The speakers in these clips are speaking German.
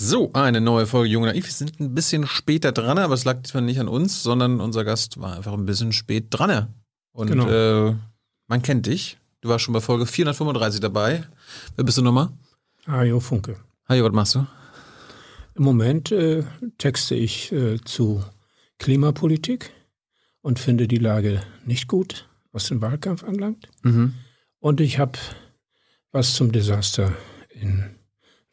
So, eine neue Folge Junge Naiv. Wir sind ein bisschen später dran, aber es lag diesmal nicht an uns, sondern unser Gast war einfach ein bisschen spät dran. Und Genau. äh, man kennt dich. Du warst schon bei Folge 435 dabei. Wer bist du nochmal? Ajo Funke. Hi, was machst du? Im Moment äh, texte ich äh, zu Klimapolitik und finde die Lage nicht gut, was den Wahlkampf anlangt. Mhm. Und ich habe was zum Desaster in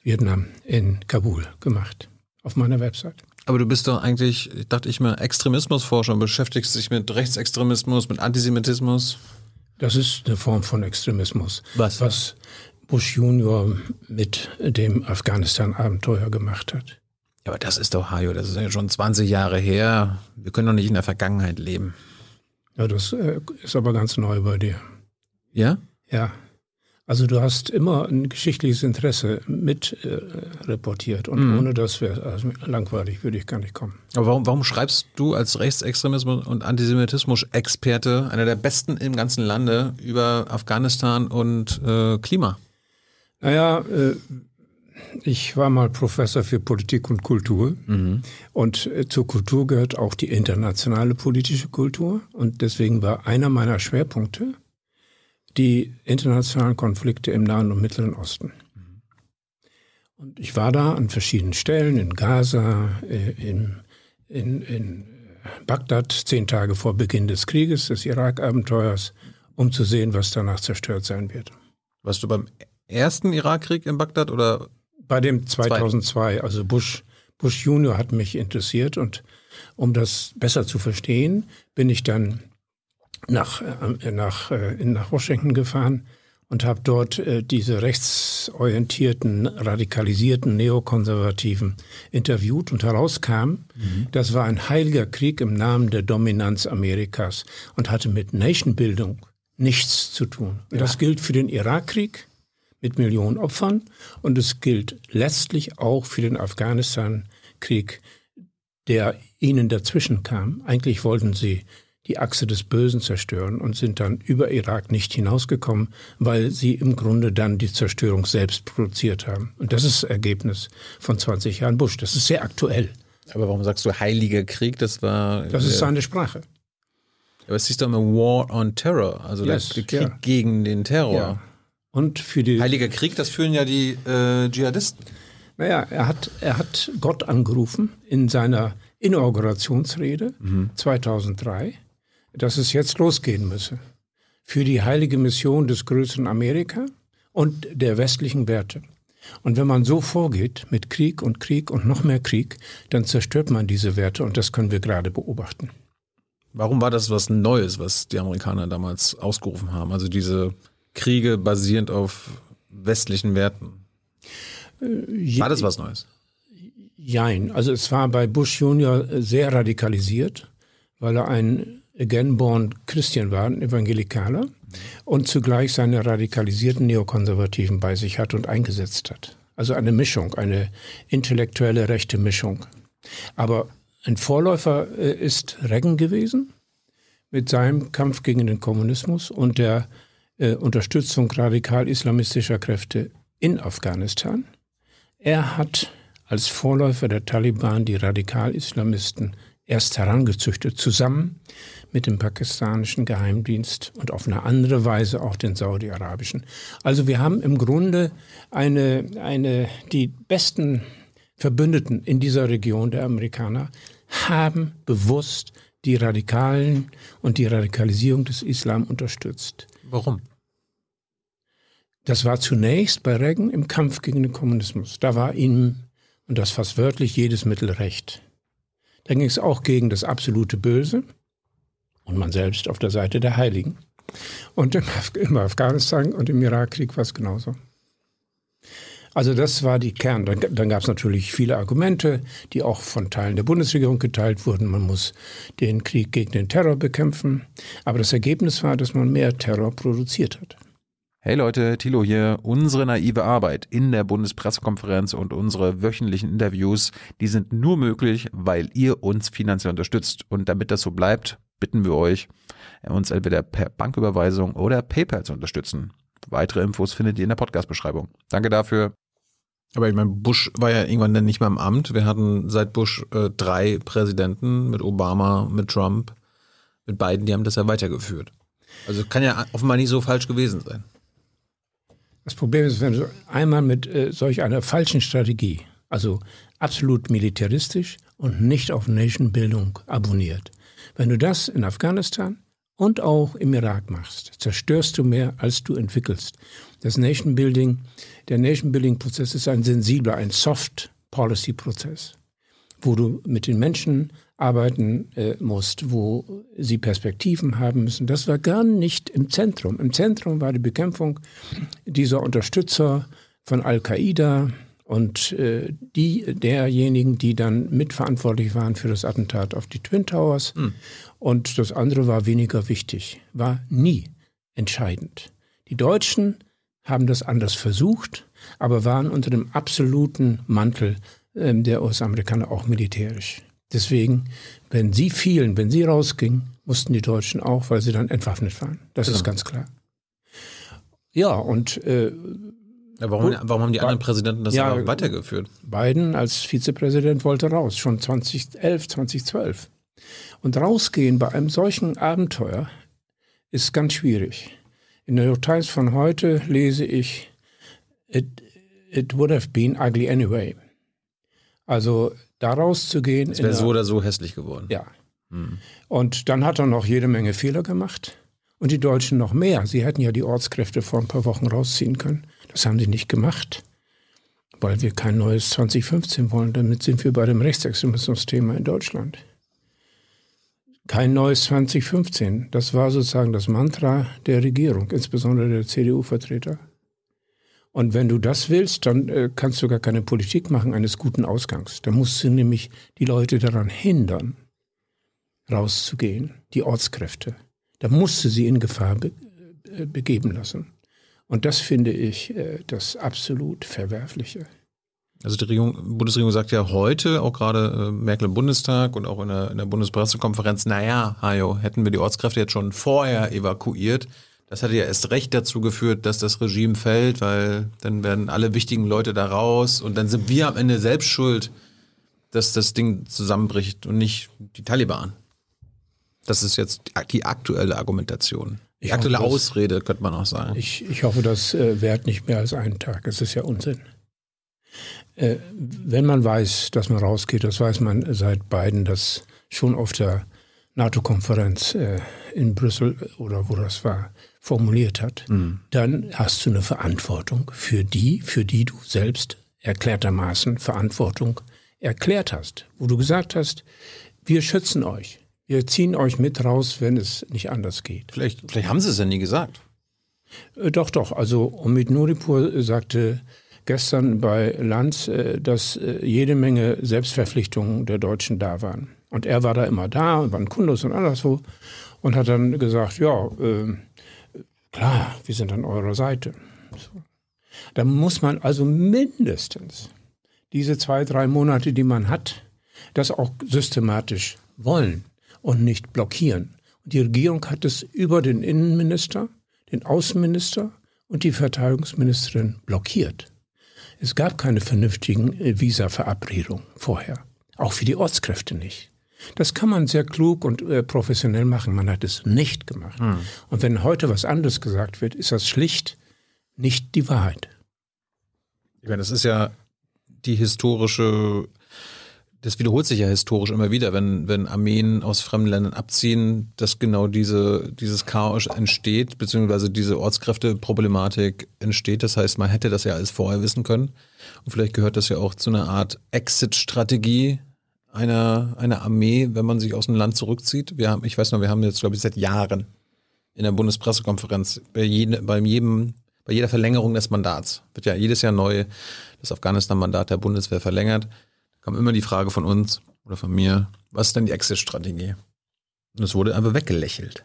Vietnam, in Kabul gemacht, auf meiner Website. Aber du bist doch eigentlich, dachte ich mal, Extremismusforscher und beschäftigst dich mit Rechtsextremismus, mit Antisemitismus. Das ist eine Form von Extremismus, Was? was Bush Junior mit dem Afghanistan-Abenteuer gemacht hat. Ja, aber das ist doch Hajo, das ist ja schon 20 Jahre her. Wir können doch nicht in der Vergangenheit leben. Ja, das äh, ist aber ganz neu bei dir. Ja? Ja. Also du hast immer ein geschichtliches Interesse mit äh, reportiert und ohne das wäre also langweilig, würde ich gar nicht kommen. Aber warum, warum schreibst du als Rechtsextremismus und Antisemitismus-Experte, einer der besten im ganzen Lande, über Afghanistan und äh, Klima? Naja, äh, ich war mal Professor für Politik und Kultur und äh, zur Kultur gehört auch die internationale politische Kultur und deswegen war einer meiner Schwerpunkte die internationalen Konflikte im Nahen und Mittleren Osten. Und ich war da an verschiedenen Stellen, in Gaza, äh, in, in, in Bagdad, zehn Tage vor Beginn des Krieges, des Irak-Abenteuers, um zu sehen, was danach zerstört sein wird. Warst du beim ersten Irakkrieg in Bagdad oder? Bei dem 2002, also Bush, Bush Junior hat mich interessiert und um das besser zu verstehen, bin ich dann nach, äh, nach, äh, nach Washington gefahren und habe dort äh, diese rechtsorientierten, radikalisierten Neokonservativen interviewt und herauskam, das war ein heiliger Krieg im Namen der Dominanz Amerikas und hatte mit Nationbildung nichts zu tun. Und das gilt für den Irakkrieg mit Millionen Opfern und es gilt letztlich auch für den Afghanistan-Krieg, der ihnen dazwischen kam. Eigentlich wollten sie die Achse des Bösen zerstören und sind dann über Irak nicht hinausgekommen, weil sie im Grunde dann die Zerstörung selbst produziert haben. Und das ist das Ergebnis von 20 Jahren Bush. Das ist sehr aktuell. Aber warum sagst du Heiliger Krieg? Das war. Das ist äh, seine Sprache. Aber es hieß doch immer War on Terror, also Yes, der Krieg ja. gegen den Terror. Ja. Und für die Heiliger Krieg, das führen ja die äh, Dschihadisten. Naja, er hat, er hat Gott angerufen in seiner Inaugurationsrede 2003, dass es jetzt losgehen müsse für die heilige Mission des größeren Amerika und der westlichen Werte. Und wenn man so vorgeht mit Krieg und Krieg und noch mehr Krieg, dann zerstört man diese Werte und das können wir gerade beobachten. Warum war das was Neues, was die Amerikaner damals ausgerufen haben? Also diese Kriege basierend auf westlichen Werten. War das was Neues? Jein. Also es war bei Bush Junior sehr radikalisiert, weil er ein again-born Christian war, ein Evangelikaler, und zugleich seine radikalisierten Neokonservativen bei sich hat und eingesetzt hat. Also eine Mischung, eine intellektuelle rechte Mischung. Aber ein Vorläufer äh, ist Reagan gewesen mit seinem Kampf gegen den Kommunismus und der äh, Unterstützung radikal-islamistischer Kräfte in Afghanistan. Er hat als Vorläufer der Taliban die Radikal-Islamisten erst herangezüchtet, zusammen mit dem pakistanischen Geheimdienst und auf eine andere Weise auch den saudi-arabischen. Also wir haben im Grunde eine, eine, die besten Verbündeten in dieser Region der Amerikaner haben bewusst die Radikalen und die Radikalisierung des Islam unterstützt. Warum? Das war zunächst bei Reagan im Kampf gegen den Kommunismus. Da war ihm, und das fast wörtlich, jedes Mittel recht. Da ging es auch gegen das absolute Böse und man selbst auf der Seite der Heiligen. Und im, Af im Afghanistan und im Irakkrieg war es genauso. Also das war die Kern. Dann, dann gab es natürlich viele Argumente, die auch von Teilen der Bundesregierung geteilt wurden. Man muss den Krieg gegen den Terror bekämpfen. Aber das Ergebnis war, dass man mehr Terror produziert hat. Hey Leute, Thilo hier. Unsere naive Arbeit in der Bundespressekonferenz und unsere wöchentlichen Interviews, die sind nur möglich, weil ihr uns finanziell unterstützt. Und damit das so bleibt, bitten wir euch, uns entweder per Banküberweisung oder PayPal zu unterstützen. Weitere Infos findet ihr in der Podcast-Beschreibung. Danke dafür. Aber ich meine, Bush war ja irgendwann dann nicht mehr im Amt. Wir hatten seit Bush äh, drei Präsidenten mit Obama, mit Trump, mit Biden, die haben das ja weitergeführt. Also kann ja offenbar nicht so falsch gewesen sein. Das Problem ist, wenn du einmal mit äh, solch einer falschen Strategie, also absolut militaristisch und nicht auf Nationbildung abonniert, wenn du das in Afghanistan und auch im Irak machst, zerstörst du mehr, als du entwickelst. Das Nation Building, der Nation Building Prozess ist ein sensibler, ein Soft Policy Prozess, wo du mit den Menschen arbeiten äh, musst, wo sie Perspektiven haben müssen. Das war gar nicht im Zentrum. Im Zentrum war die Bekämpfung dieser Unterstützer von Al-Qaida, und äh, die derjenigen, die dann mitverantwortlich waren für das Attentat auf die Twin Towers. Mhm. Und das andere war weniger wichtig, war nie entscheidend. Die Deutschen haben das anders versucht, aber waren unter dem absoluten Mantel äh, der US-Amerikaner auch militärisch. Deswegen, wenn sie fielen, wenn sie rausgingen, mussten die Deutschen auch, weil sie dann entwaffnet waren. Das genau. ist ganz klar. Ja, und äh, ja, warum, warum, haben die anderen Präsidenten das ja, weitergeführt? Biden als Vizepräsident wollte raus, schon 2011, 2012. Und rausgehen bei einem solchen Abenteuer ist ganz schwierig. In der New York Times von heute lese ich, it, it would have been ugly anyway. Also da rauszugehen. Es wäre so oder so hässlich geworden. Ja. Hm. Und dann hat er noch jede Menge Fehler gemacht. Und die Deutschen noch mehr. Sie hätten ja die Ortskräfte vor ein paar Wochen rausziehen können. Das haben sie nicht gemacht, weil wir kein neues 2015 wollen. Damit sind wir bei dem Rechtsextremismus-Thema in Deutschland. Kein neues 2015. Das war sozusagen das Mantra der Regierung, insbesondere der CDU-Vertreter. Und wenn du das willst, dann äh, kannst du gar keine Politik machen eines guten Ausgangs. Da musst du nämlich die Leute daran hindern, rauszugehen, die Ortskräfte. Da musst du sie in Gefahr äh, begeben lassen. Und das finde ich äh, das absolut Verwerfliche. Also die Regierung, Bundesregierung sagt ja heute, auch gerade äh, Merkel im Bundestag und auch in der, in der Bundespressekonferenz, naja, Hajo, hätten wir die Ortskräfte jetzt schon vorher evakuiert, das hätte ja erst recht dazu geführt, dass das Regime fällt, weil dann werden alle wichtigen Leute da raus und dann sind wir am Ende selbst schuld, dass das Ding zusammenbricht und nicht die Taliban. Das ist jetzt die aktuelle Argumentation. Die aktuelle hoffe, Ausrede, könnte man auch sagen. Ich, ich hoffe, das äh, währt nicht mehr als einen Tag. Es ist ja Unsinn. Äh, wenn man weiß, dass man rausgeht, das weiß man seit Biden, das schon auf der NATO-Konferenz äh, in Brüssel oder wo das war, formuliert hat, mhm. dann hast du eine Verantwortung für die, für die du selbst erklärtermaßen Verantwortung erklärt hast, wo du gesagt hast, wir schützen euch. Wir ziehen euch mit raus, wenn es nicht anders geht. Vielleicht, vielleicht haben sie es ja nie gesagt. Äh, doch, doch. Also Omid Nuripur sagte gestern bei Lanz, äh, dass äh, jede Menge Selbstverpflichtungen der Deutschen da waren. Und er war da immer da und war ein Kundus und anderswo und hat dann gesagt, ja, äh, klar, wir sind an eurer Seite. So. Da muss man also mindestens diese zwei, drei Monate, die man hat, das auch systematisch wollen und nicht blockieren. Und die Regierung hat es über den Innenminister, den Außenminister und die Verteidigungsministerin blockiert. Es gab keine vernünftigen äh, Visa-Verabredungen vorher. Auch für die Ortskräfte nicht. Das kann man sehr klug und äh, professionell machen. Man hat es nicht gemacht. Hm. Und wenn heute was anderes gesagt wird, ist das schlicht nicht die Wahrheit. Ich meine, das ist ja die historische das wiederholt sich ja historisch immer wieder, wenn, wenn Armeen aus fremden Ländern abziehen, dass genau diese, dieses Chaos entsteht, beziehungsweise diese Ortskräfteproblematik entsteht. Das heißt, man hätte das ja alles vorher wissen können. Und vielleicht gehört das ja auch zu einer Art Exit-Strategie einer, einer Armee, wenn man sich aus einem Land zurückzieht. Wir haben, ich weiß noch, wir haben jetzt, glaube ich, seit Jahren in der Bundespressekonferenz bei, jedem, bei jedem, bei jeder Verlängerung des Mandats wird ja jedes Jahr neu das Afghanistan-Mandat der Bundeswehr verlängert kam immer die Frage von uns oder von mir, was ist denn die Exit-Strategie? Und es wurde einfach weggelächelt.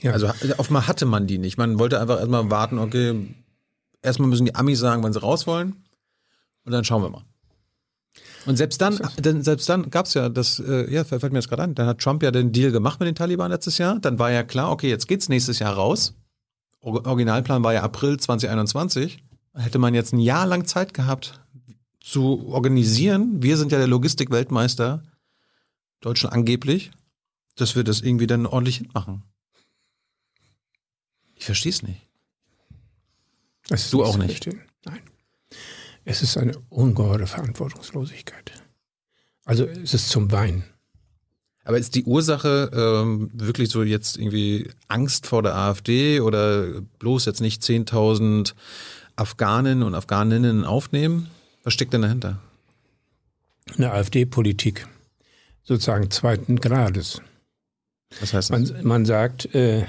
Ja. Also offenbar hatte man die nicht. Man wollte einfach erstmal warten, okay, erstmal müssen die Amis sagen, wann sie raus wollen und dann schauen wir mal. Und selbst dann, selbst dann gab es ja das, äh, ja, fällt mir jetzt gerade an, dann hat Trump ja den Deal gemacht mit den Taliban letztes Jahr. Dann war ja klar, okay, jetzt geht's nächstes Jahr raus. Originalplan war ja April 2021. Hätte man jetzt ein Jahr lang Zeit gehabt, zu organisieren, wir sind ja der Logistik-Weltmeister, Deutschland angeblich, dass wir das irgendwie dann ordentlich hinmachen. Ich verstehe es nicht. Das du auch nicht. Verstehen. Nein. Es ist eine ungeheure Verantwortungslosigkeit. Also es ist zum Weinen. Aber ist die Ursache ähm, wirklich so jetzt irgendwie Angst vor der AfD oder bloß jetzt nicht 10.000 Afghanen und Afghaninnen aufnehmen? Was steckt denn dahinter? Eine AfD-Politik sozusagen zweiten Grades. Was heißt das? Man, man sagt, äh,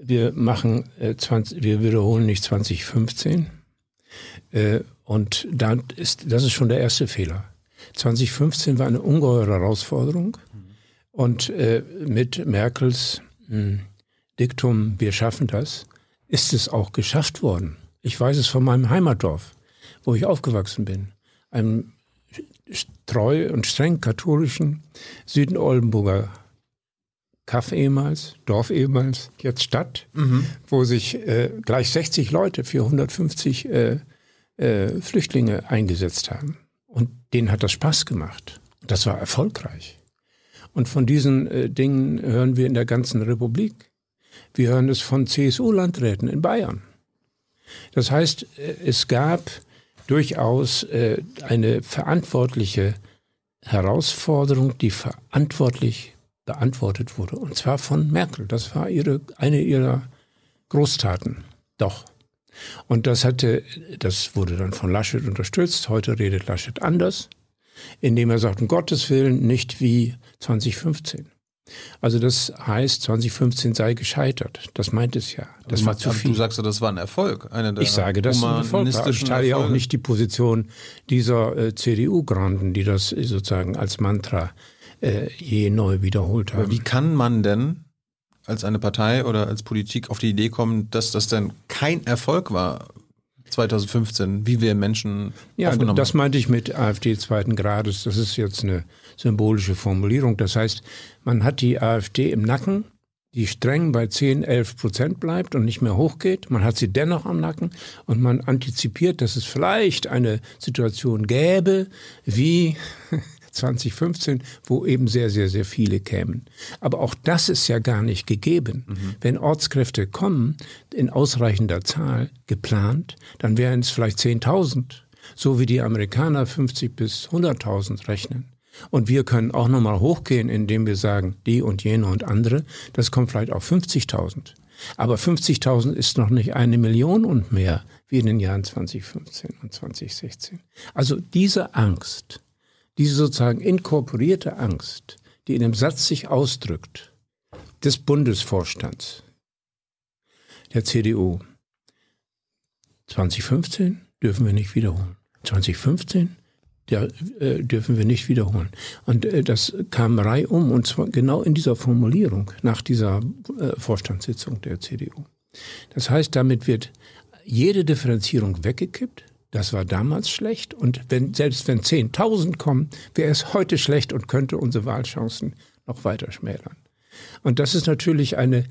wir machen äh, 20, wir wiederholen nicht 2015. Äh, und dann ist, das ist schon der erste Fehler. 2015 war eine ungeheure Herausforderung. Und äh, mit Merkels mh, hm, Diktum, wir schaffen das, ist es auch geschafft worden. Ich weiß es von meinem Heimatdorf, wo ich aufgewachsen bin. Einem treu und streng katholischen Süden-Oldenburger Kaff ehemals, Dorf ehemals, jetzt Stadt, mhm. wo sich äh, gleich 60 Leute für 150 äh, äh, Flüchtlinge eingesetzt haben. Und denen hat das Spaß gemacht. Das war erfolgreich. Und von diesen äh, Dingen hören wir in der ganzen Republik. Wir hören es von CSU-Landräten in Bayern. Das heißt, äh, es gab durchaus äh, eine verantwortliche Herausforderung, die verantwortlich beantwortet wurde. Und zwar von Merkel. Das war ihre, eine ihrer Großtaten. Doch. Und das hatte, das wurde dann von Laschet unterstützt. Heute redet Laschet anders, indem er sagt, um Gottes Willen nicht wie 2015. Also das heißt, 2015 sei gescheitert. Das meint es ja. Das war zu viel. Du sagst ja, das war ein Erfolg. ich sage, das war ein Erfolg. Ich teile ja auch nicht die Position dieser äh, CDU-Granden, die das sozusagen als Mantra äh, je neu wiederholt haben. Aber wie kann man denn als eine Partei oder als Politik auf die Idee kommen, dass das denn kein Erfolg war 2015, wie wir Menschen ja, aufgenommen das meinte ich mit AfD zweiten Grades. Das ist jetzt eine symbolische Formulierung. Das heißt, man hat die AfD im Nacken, die streng bei 10, 11 Prozent bleibt und nicht mehr hochgeht. Man hat sie dennoch am Nacken und man antizipiert, dass es vielleicht eine Situation gäbe, wie 2015, wo eben sehr, sehr, sehr viele kämen. Aber auch das ist ja gar nicht gegeben. Mhm. Wenn Ortskräfte kommen, in ausreichender Zahl geplant, dann wären es vielleicht 10.000, so wie die Amerikaner 50 bis 100.000 rechnen. Und wir können auch nochmal hochgehen, indem wir sagen, die und jene und andere, das kommt vielleicht auf 50.000. Aber 50.000 ist noch nicht eine Million und mehr wie in den Jahren 2015 und 2016. Also diese Angst, diese sozusagen inkorporierte Angst, die in dem Satz sich ausdrückt, des Bundesvorstands der CDU. 2015 dürfen wir nicht wiederholen. 2015 der, äh, dürfen wir nicht wiederholen. Und äh, das kam reihum und zwar genau in dieser Formulierung nach dieser äh, Vorstandssitzung der CDU. Das heißt, damit wird jede Differenzierung weggekippt. Das war damals schlecht. Und wenn, selbst wenn 10.000 kommen, wäre es heute schlecht und könnte unsere Wahlchancen noch weiter schmälern. Und das ist natürlich eine,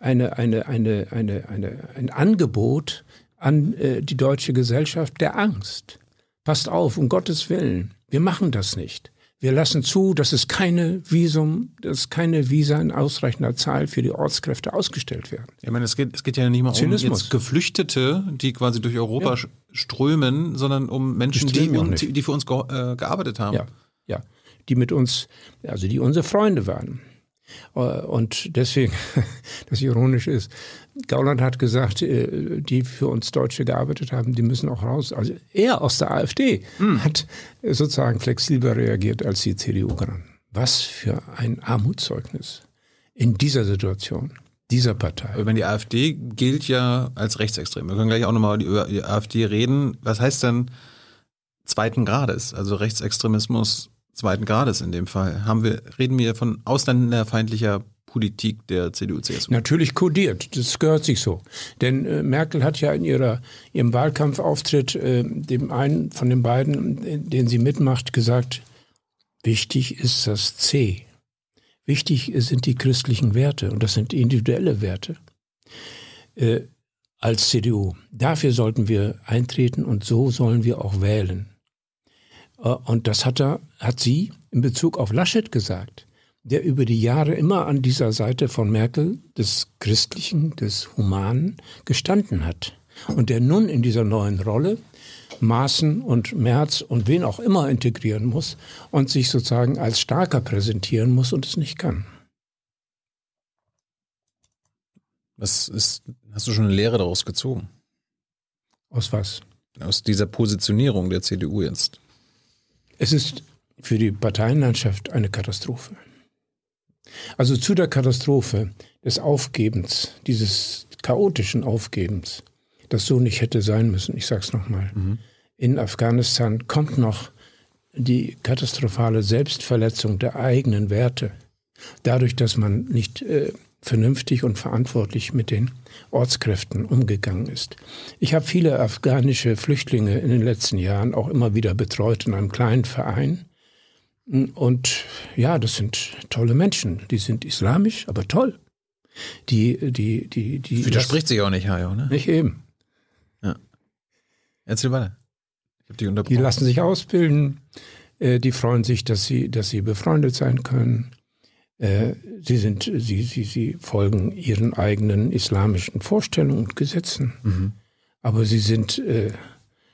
eine, eine, eine, eine, eine, ein Angebot an äh, die deutsche Gesellschaft der Angst. Passt auf, um Gottes Willen, wir machen das nicht. Wir lassen zu, dass es keine Visum, dass keine Visa in ausreichender Zahl für die Ortskräfte ausgestellt werden. Ich meine, es geht, es geht ja nicht mal um jetzt Geflüchtete, die quasi durch Europa ja. strömen, sondern um Menschen, die, die, die, für uns ge äh, gearbeitet haben. Ja, ja, die mit uns, also die unsere Freunde waren. Äh, und deswegen, das ironisch ist, Gauland hat gesagt, äh, die für uns Deutsche gearbeitet haben, die müssen auch raus. Also er aus der AfD hm. hat sozusagen flexibler reagiert als die CDU-Granden. Was für ein Armutszeugnis in dieser Situation dieser Partei. Aber wenn die AfD gilt ja als rechtsextrem. Wir können gleich auch nochmal über die AfD reden. Was heißt denn zweiten Grades? Also Rechtsextremismus zweiten Grades in dem Fall. Haben wir, reden wir von ausländerfeindlicher Politik der CDU-CSU. Natürlich kodiert, das gehört sich so. Denn äh, Merkel hat ja in ihrer, ihrem Wahlkampfauftritt äh, dem einen von den beiden, den sie mitmacht, gesagt, wichtig ist das C. Wichtig sind die christlichen Werte und das sind individuelle Werte äh, als CDU. Dafür sollten wir eintreten und so sollen wir auch wählen. Äh, und das hat, er, hat sie in Bezug auf Laschet gesagt, der über die Jahre immer an dieser Seite von Merkel, des Christlichen, des Humanen, gestanden hat. Und der nun in dieser neuen Rolle Maaßen und Merz und wen auch immer integrieren muss und sich sozusagen als starker präsentieren muss und es nicht kann. Was ist, hast du schon eine Lehre daraus gezogen? Aus was? Aus dieser Positionierung der CDU jetzt. Es ist für die Parteienlandschaft eine Katastrophe. Also zu der Katastrophe des Aufgebens, dieses chaotischen Aufgebens, das so nicht hätte sein müssen, ich sage es nochmal, mhm. in Afghanistan kommt noch die katastrophale Selbstverletzung der eigenen Werte, dadurch, dass man nicht äh, vernünftig und verantwortlich mit den Ortskräften umgegangen ist. Ich habe viele afghanische Flüchtlinge in den letzten Jahren auch immer wieder betreut in einem kleinen Verein. Und ja, das sind tolle Menschen. Die sind islamisch, aber toll. Die, die, die, die. Widerspricht sich auch nicht, Hajo, ne? Nicht eben. Ja. Erzähl weiter. Ich hab die, unterbrochen. die lassen sich ausbilden. Äh, die freuen sich, dass sie, dass sie befreundet sein können. Äh, sie, sind, sie, sie, sie folgen ihren eigenen islamischen Vorstellungen und Gesetzen. Mhm. Aber sie sind, äh,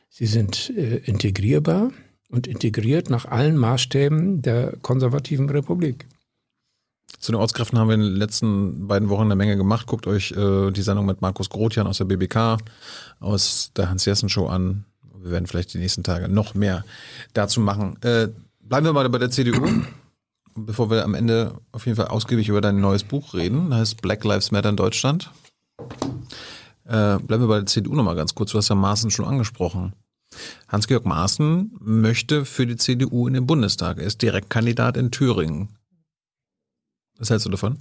sie sind äh, integrierbar und integriert nach allen Maßstäben der konservativen Republik. Zu den Ortskräften haben wir in den letzten beiden Wochen eine Menge gemacht. Guckt euch äh, die Sendung mit Markus Grotjan aus der BBK, aus der Hans-Jessen-Show an. Wir werden vielleicht die nächsten Tage noch mehr dazu machen. Äh, bleiben wir mal bei der CDU bevor wir am Ende auf jeden Fall ausgiebig über dein neues Buch reden, das heißt Black Lives Matter in Deutschland. Äh, bleiben wir bei der CDU nochmal ganz kurz. Du hast ja Maaßen schon angesprochen. Hans-Georg Maaßen möchte für die CDU in den Bundestag. Er ist Direktkandidat in Thüringen. Was hältst du davon?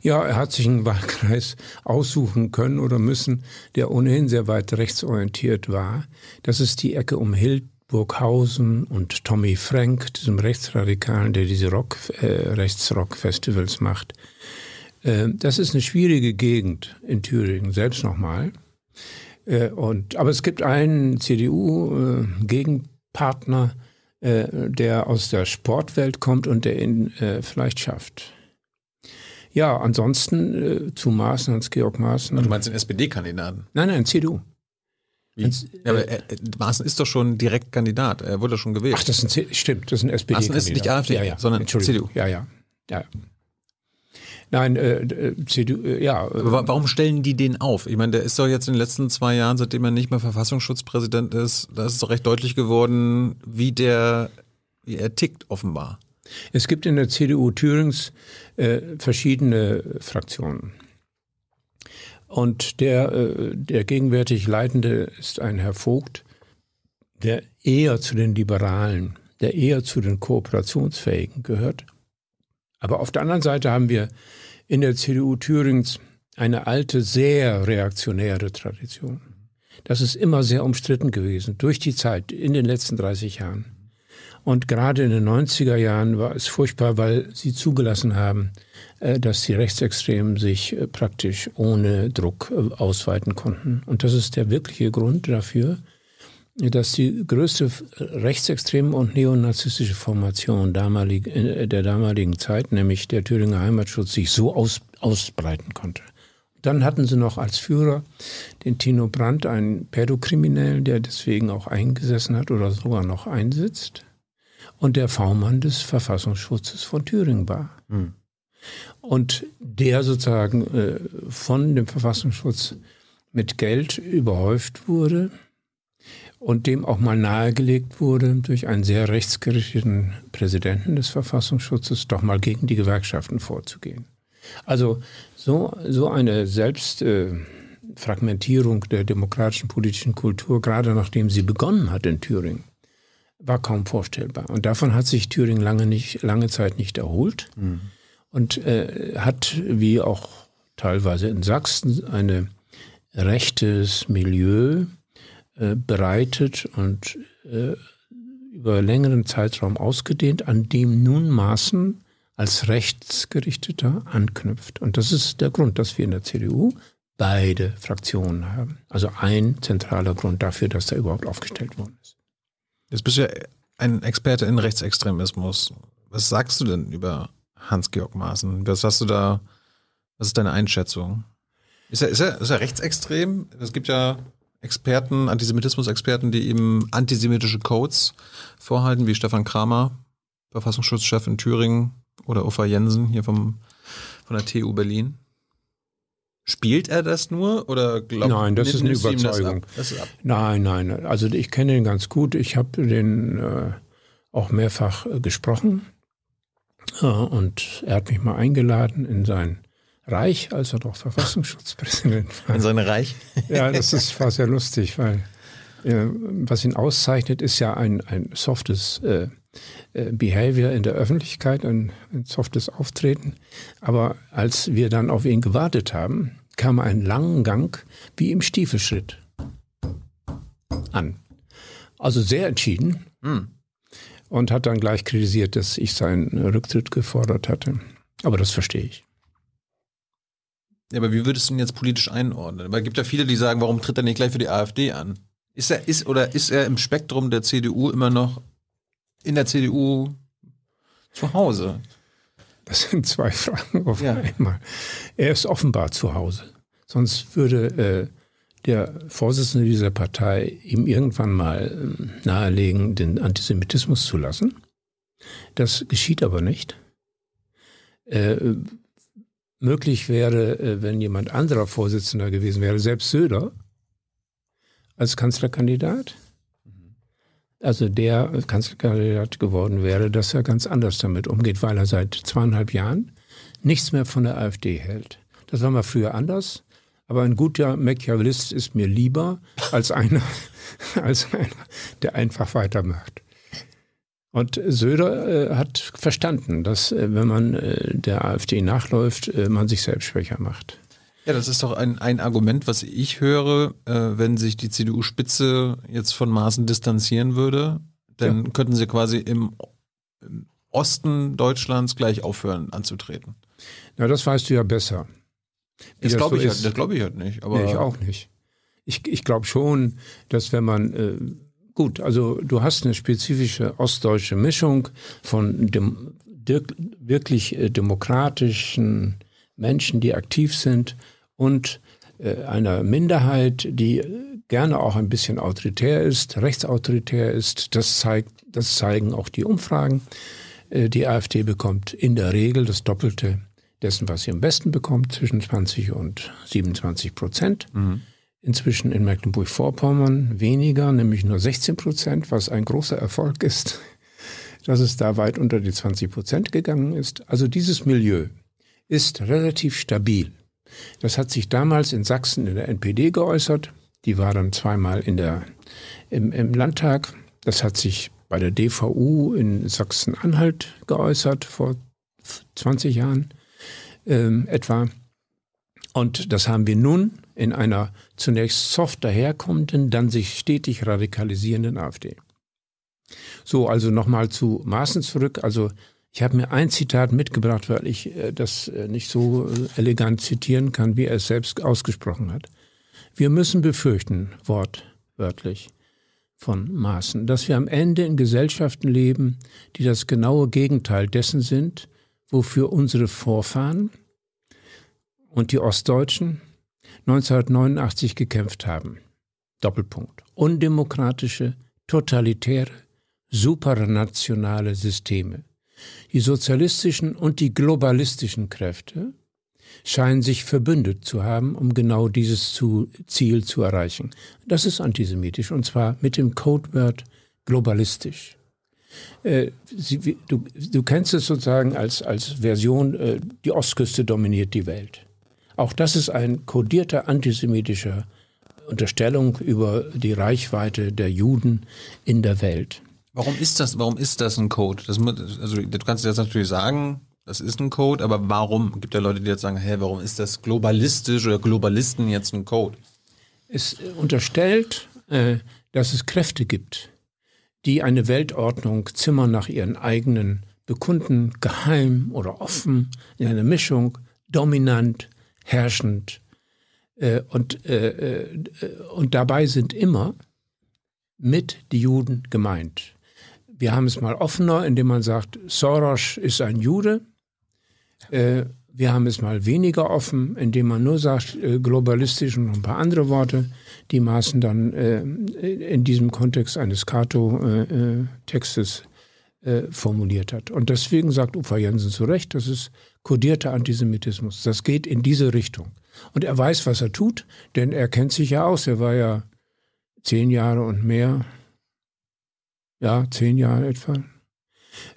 Ja, er hat sich einen Wahlkreis aussuchen können oder müssen, der ohnehin sehr weit rechtsorientiert war. Das ist die Ecke um Hild Burghausen und Tommy Frank, diesem Rechtsradikalen, der diese Rock, äh, Rechtsrock-Festivals macht. Äh, das ist eine schwierige Gegend in Thüringen, selbst nochmal. Äh, und, aber es gibt einen CDU-Gegenpartner, äh, äh, der aus der Sportwelt kommt und der ihn äh, vielleicht schafft. Ja, ansonsten zu Maaßen, Hans-Georg Maaßen. Du meinst den SPD-Kandidaten? Nein, nein, CDU. Wie? Ja, aber er, Maaßen ist doch schon direkt Kandidat. Er wurde schon gewählt. Ach, das ist ein, stimmt, das ist ein SPD-Kandidat. Maaßen ist nicht AfD, ja, ja. sondern CDU. Ja, ja. ja. Nein, äh, äh CDU, äh, ja. Aber warum stellen die den auf? Ich meine, der ist doch jetzt in den letzten zwei Jahren, seitdem er nicht mehr Verfassungsschutzpräsident ist, da ist doch recht deutlich geworden, wie der, wie er tickt, offenbar. Es gibt in der CDU Thürings äh, verschiedene Fraktionen. Und der, äh, der gegenwärtig Leitende ist ein Herr Vogt, der eher zu den Liberalen, der eher zu den Kooperationsfähigen gehört. Aber auf der anderen Seite haben wir in der CDU Thürings eine alte, sehr reaktionäre Tradition. Das ist immer sehr umstritten gewesen, durch die Zeit, in den letzten 30 Jahren. Und gerade in den 90er Jahren war es furchtbar, weil sie zugelassen haben, äh, dass die Rechtsextremen sich äh, praktisch ohne Druck äh, ausweiten konnten. Und das ist der wirkliche Grund dafür, dass die größte rechtsextreme und neonazistische Formation damalig, der damaligen Zeit, nämlich der Thüringer Heimatschutz, sich so aus, ausbreiten konnte. Dann hatten sie noch als Führer den Tino Brandt, einen Pädokriminellen, der deswegen auch eingesessen hat oder sogar noch einsitzt. Und der V-Mann des Verfassungsschutzes von Thüringen war. Mhm. Und der sozusagen äh, von dem Verfassungsschutz mit Geld überhäuft wurde und dem auch mal nahegelegt wurde, durch einen sehr rechtsgerichteten Präsidenten des Verfassungsschutzes doch mal gegen die Gewerkschaften vorzugehen. Also so, so eine Selbstfragmentierung äh, der demokratischen politischen Kultur, gerade nachdem sie begonnen hat in Thüringen, war kaum vorstellbar. Und davon hat sich Thüringen lange, nicht, lange Zeit nicht erholt. Mhm und äh, hat, wie auch teilweise in Sachsen, ein rechtes Milieu äh, bereitet und äh, über längeren Zeitraum ausgedehnt, an dem nun Maßen als rechtsgerichteter anknüpft. Und das ist der Grund, dass wir in der CDU beide Fraktionen haben. Also ein zentraler Grund dafür, dass da überhaupt aufgestellt worden ist. Jetzt bist du ja ein Experte in Rechtsextremismus. Was sagst du denn über Hans-Georg Maaßen? Was hast du da, was ist deine Einschätzung? Ist er, ist er, ist er rechtsextrem? Es gibt ja Experten, Antisemitismus-Experten, die eben antisemitische Codes vorhalten, wie Stefan Kramer, Verfassungsschutzchef in Thüringen, oder Uffa Jensen hier vom, von der TU Berlin. Spielt er das nur oder glaubt Nein, das ist eine Überzeugung. Das das nein, nein. Also ich kenne ihn ganz gut. Ich habe den äh, auch mehrfach äh, gesprochen. Äh, und er hat mich mal eingeladen in sein Reich, als er doch Verfassungsschutzpräsident war. In sein Reich? ja, das ist, war sehr lustig, weil äh, was ihn auszeichnet, ist ja ein, ein softes äh, äh, Behavior in der Öffentlichkeit, ein, ein softes Auftreten. Aber als wir dann auf ihn gewartet haben, kam ein langen Gang wie im Stiefelschritt an. Also sehr entschieden. Hm. Und hat dann gleich kritisiert, dass ich seinen Rücktritt gefordert hatte. Aber das verstehe ich. Ja, aber wie würdest du ihn jetzt politisch einordnen? Weil es gibt ja viele, die sagen, warum tritt er nicht gleich für die AfD an? Ist er, ist, oder ist er im Spektrum der CDU immer noch in der CDU zu Hause? Das sind zwei Fragen auf ja. einmal. Er ist offenbar zu Hause. Sonst würde äh, der Vorsitzende dieser Partei ihm irgendwann mal äh, nahelegen, den Antisemitismus zu lassen. Das geschieht aber nicht. Äh, möglich wäre, äh, wenn jemand anderer Vorsitzender gewesen wäre, selbst Söder als Kanzlerkandidat also der Kanzlerkandidat geworden wäre, dass er ganz anders damit umgeht, weil er seit zweieinhalb Jahren nichts mehr von der AfD hält. Das war mal früher anders, aber ein guter Machiavellist ist mir lieber als einer, als einer, der einfach weitermacht. Und Söder äh, hat verstanden, dass äh, wenn man äh, der AfD nachläuft, äh, man sich selbst schwächer macht. Ja, das ist doch ein, ein Argument, was ich höre, äh, wenn sich die CDU-Spitze jetzt von Maßen distanzieren würde, dann ja. könnten sie quasi im, im, Osten Deutschlands gleich aufhören anzutreten. Na, das weißt du ja besser. Das, das glaube so ich, halt, glaub ich halt nicht. Aber nee, ich auch nicht. Ich, ich glaube schon, dass wenn man äh, gut, also du hast eine spezifische ostdeutsche Mischung von dem wirklich äh, demokratischen Menschen, die aktiv sind und äh, einer Minderheit, die gerne auch ein bisschen autoritär ist, rechtsautoritär ist. Das, zeigt, das zeigen auch die Umfragen. Äh, die AfD bekommt in der Regel das Doppelte dessen, was sie am besten bekommt, zwischen 20 und 27 Prozent. Mhm. Inzwischen in Mecklenburg-Vorpommern weniger, nämlich nur 16 Prozent, was ein großer Erfolg ist, dass es da weit unter die 20 Prozent gegangen ist. Also dieses Milieu ist relativ stabil. Das hat sich damals in Sachsen in der NPD geäußert. Die war dann zweimal in der, im, im Landtag. Das hat sich bei der DVU in Sachsen-Anhalt geäußert, vor 20 Jahren ähm, etwa. Und das haben wir nun in einer zunächst soft daherkommenden, dann sich stetig radikalisierenden AfD. So, also nochmal zu Maßen zurück. Also ich habe mir ein Zitat mitgebracht, weil ich äh, das äh, nicht so äh, elegant zitieren kann, wie er es selbst ausgesprochen hat. Wir müssen befürchten, wortwörtlich von Maßen, dass wir am Ende in Gesellschaften leben, die das genaue Gegenteil dessen sind, wofür unsere Vorfahren und die Ostdeutschen 1989 gekämpft haben. Doppelpunkt. Undemokratische, totalitäre, supranationale Systeme die sozialistischen und die globalistischen Kräfte scheinen sich verbündet zu haben, um genau dieses Ziel zu erreichen. Das ist antisemitisch und zwar mit dem Codewort globalistisch. Äh, du, kennst es sozusagen als, als Version, äh, die Ostküste dominiert die Welt. Auch das ist ein kodierter antisemitischer Unterstellung über die Reichweite der Juden in der Welt. Warum ist das, warum ist das ein Code? Das, also, du kannst jetzt natürlich sagen, das ist ein Code, aber warum? Es gibt ja Leute, die jetzt sagen, hä, warum ist das globalistisch oder Globalisten jetzt ein Code? Es unterstellt, äh, dass es Kräfte gibt, die eine Weltordnung zimmern nach ihren eigenen Bekunden, geheim oder offen, in einer Mischung, dominant, herrschend. Äh, und, äh, und dabei sind immer mit die Juden gemeint wir haben es mal offener, indem man sagt, Soros ist ein Jude. Äh, wir haben es mal weniger offen, indem man nur sagt, äh, globalistisch und ein paar andere Worte, die Maßen dann äh, in diesem Kontext eines Cato-Textes äh, äh, formuliert hat. Und deswegen sagt Ufa Jensen zu Recht, das ist kodierter Antisemitismus. Das geht in diese Richtung. Und er weiß, was er tut, denn er kennt sich ja aus. Er war ja zehn Jahre und mehr, ja, zehn Jahre etwa,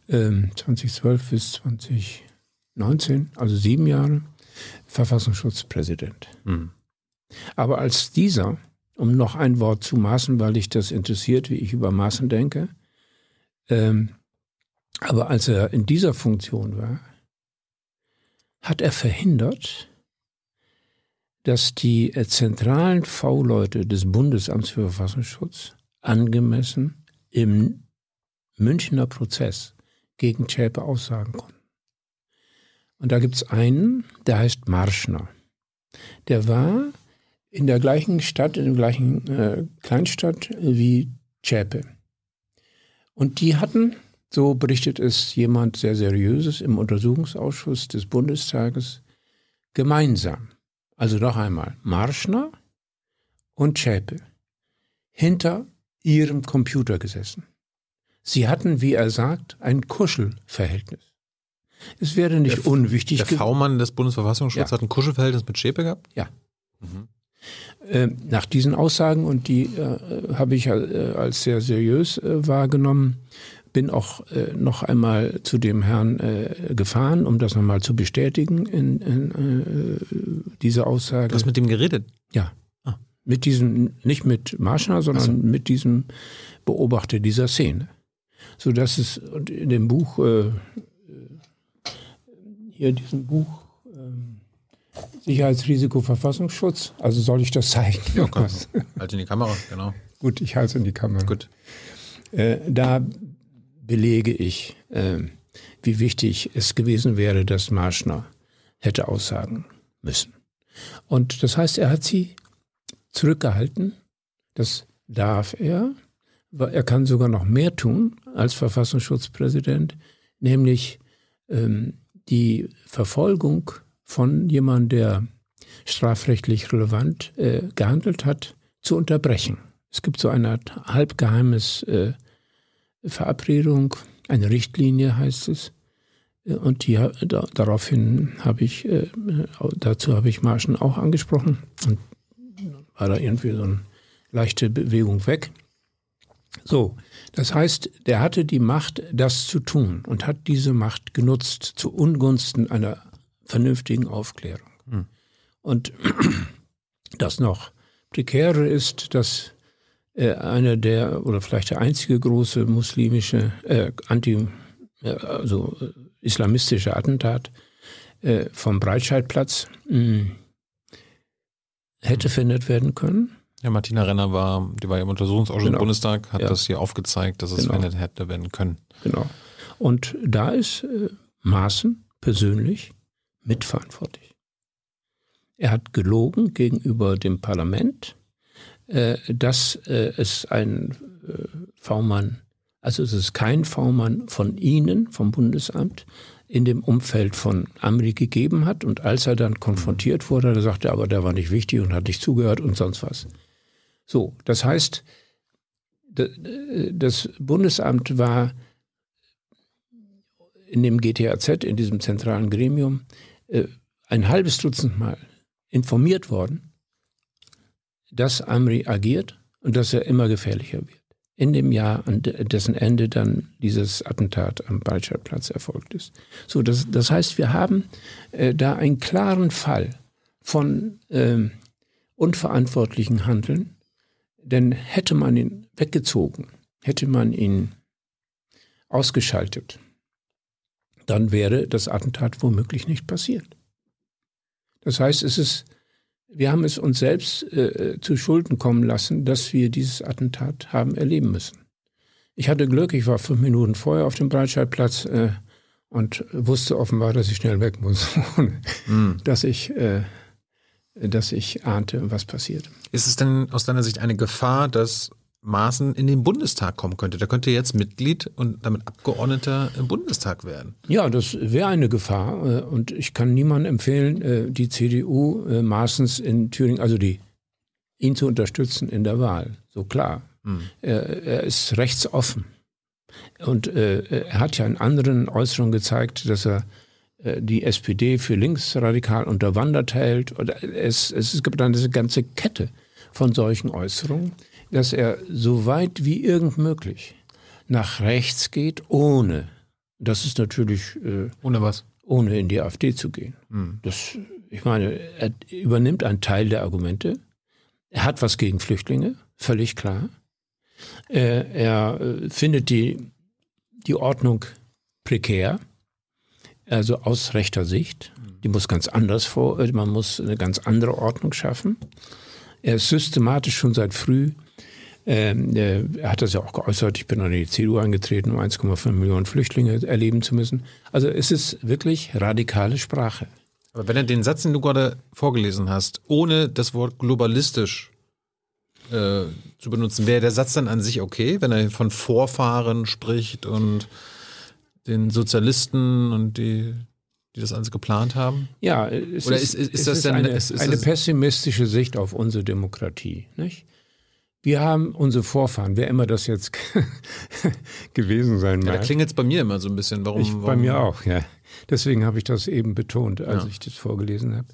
ähm, 2012 bis 2019, also sieben Jahre, Verfassungsschutzpräsident. Mhm. Aber als dieser, um noch ein Wort zu Maßen, weil dich das interessiert, wie ich über Maßen denke, ähm, aber als er in dieser Funktion war, hat er verhindert, dass die äh, zentralen V-Leute des Bundesamts für Verfassungsschutz angemessen im Münchner Prozess gegen Zschäpe aussagen konnten. Und da gibt es einen, der heißt Marschner. Der war in der gleichen Stadt, in der gleichen äh, Kleinstadt wie Zschäpe. Und die hatten, so berichtet es jemand sehr Seriöses im Untersuchungsausschuss des Bundestages, gemeinsam also noch einmal, Marschner und Schäpe hinter ihrem Computer gesessen. Sie hatten, wie er sagt, ein Kuschelverhältnis. Es wäre nicht der, unwichtig. Der V-Mann des Bundesverfassungsschutzes ja. hat ein Kuschelverhältnis mit Schäpe gehabt? Ja. Mhm. Äh, nach diesen Aussagen, und die äh, habe ich äh, als sehr seriös äh, wahrgenommen, bin auch äh, noch einmal zu dem Herrn äh, gefahren, um das nochmal zu bestätigen in, in äh, diese Aussage. Du hast mit dem geredet? Ja. Ah. Mit diesem, nicht mit Marschner, sondern so. mit diesem Beobachter dieser Szene. So dass es und in dem Buch, äh, hier diesem Buch, ähm, Sicherheitsrisiko Verfassungsschutz, also soll ich das zeigen? Ja, halt in die Kamera, genau. Gut, ich halte es in die Kamera. Gut. Äh, da belege ich, äh, wie wichtig es gewesen wäre, dass Marschner hätte aussagen müssen. Und das heißt, er hat sie zurückgehalten. Das darf er. Er kann sogar noch mehr tun als Verfassungsschutzpräsident, nämlich ähm, die Verfolgung von jemandem, der strafrechtlich relevant äh, gehandelt hat, zu unterbrechen. Es gibt so eine Art halbgeheimes äh, Verabredung, eine Richtlinie heißt es. Und die, da, daraufhin habe ich, äh, dazu habe ich Marschen auch angesprochen und war da irgendwie so eine leichte Bewegung weg. So, das heißt, der hatte die Macht, das zu tun und hat diese Macht genutzt zu Ungunsten einer vernünftigen Aufklärung. Hm. Und das noch prekäre ist, dass äh, einer der oder vielleicht der einzige große muslimische äh, anti äh, also äh, islamistische Attentat äh, vom Breitscheidplatz mh, hm, hätte verhindert werden können. Ja, Martina Renner war, die war im Untersuchungsausschuss genau. im Bundestag, hat ja. das hier aufgezeigt, dass es genau. verhindert hätte werden können. Genau. Und da ist äh, Maaßen persönlich mitverantwortlich. Er hat gelogen gegenüber dem Parlament äh, dass äh, es ein äh, V-Mann, also es ist kein V-Mann von Ihnen, vom Bundesamt, in dem Umfeld von Amri gegeben hat. Und als er dann konfrontiert wurde, da sagte er, aber der war nicht wichtig und hat nicht zugehört und sonst was. So, das heißt, das Bundesamt war in dem GTAZ, in diesem zentralen Gremium, ein halbes Dutzend Mal informiert worden dass Amri agiert und dass er immer gefährlicher wird. In dem Jahr, an dessen Ende dann dieses Attentat am Balschatplatz erfolgt ist. So, das, das heißt, wir haben äh, da einen klaren Fall von äh, unverantwortlichen Handeln, denn hätte man ihn weggezogen, hätte man ihn ausgeschaltet, dann wäre das Attentat womöglich nicht passiert. Das heißt, es ist wir haben es uns selbst äh, zu Schulden kommen lassen, dass wir dieses Attentat haben erleben müssen. Ich hatte Glück, ich war fünf Minuten vorher auf dem Breitscheidplatz äh, und wusste offenbar, dass ich schnell weg muss, mm. dass ich äh, dass ich ahnte, was passiert. Ist es denn aus deiner Sicht eine Gefahr, dass Maaßen in den Bundestag kommen könnte. Der könnte jetzt Mitglied und damit Abgeordneter im Bundestag werden. Ja, das wäre eine Gefahr. Äh, und ich kann niemandem empfehlen, äh, die CDU äh, Maaßens in Thüringen, also die, ihn zu unterstützen in der Wahl. So klar. Hm. Er, er, ist rechtsoffen. Und er hat ja in anderen Äußerungen gezeigt, dass er die SPD für linksradikal unterwandert hält. Oder es, es gibt dann diese ganze Kette von solchen Äußerungen dass er so weit wie irgend möglich nach rechts geht, ohne, das ist natürlich, äh, ohne was? Ohne in die AfD zu gehen. Hm. Das, ich meine, er übernimmt einen Teil der Argumente. Er hat was gegen Flüchtlinge, völlig klar. Er, er äh, findet die, die Ordnung prekär, also aus rechter Sicht. Die muss ganz anders vor, man muss eine ganz andere Ordnung schaffen. Er ist systematisch schon seit früh ähm, er hat das ja auch geäußert, ich bin an die CDU eingetreten, um 1,5 Millionen Flüchtlinge erleben zu müssen. Also es ist wirklich radikale Sprache. Aber wenn er den Satz, den du gerade vorgelesen hast, ohne das Wort globalistisch äh, zu benutzen, wäre der Satz dann an sich okay, wenn er von Vorfahren spricht und den Sozialisten und die, die das alles geplant haben? Ja, es Oder ist, ist, ist, ist das denn, eine, eine pessimistische Sicht auf unsere Demokratie. Nicht? Wir haben unsere Vorfahren, wer immer das jetzt gewesen sein mag. Ja, da klingelt es bei mir immer so ein bisschen. Warum, ich, warum? Bei mir auch, ja. Deswegen habe ich das eben betont, als ja. ich das vorgelesen habe.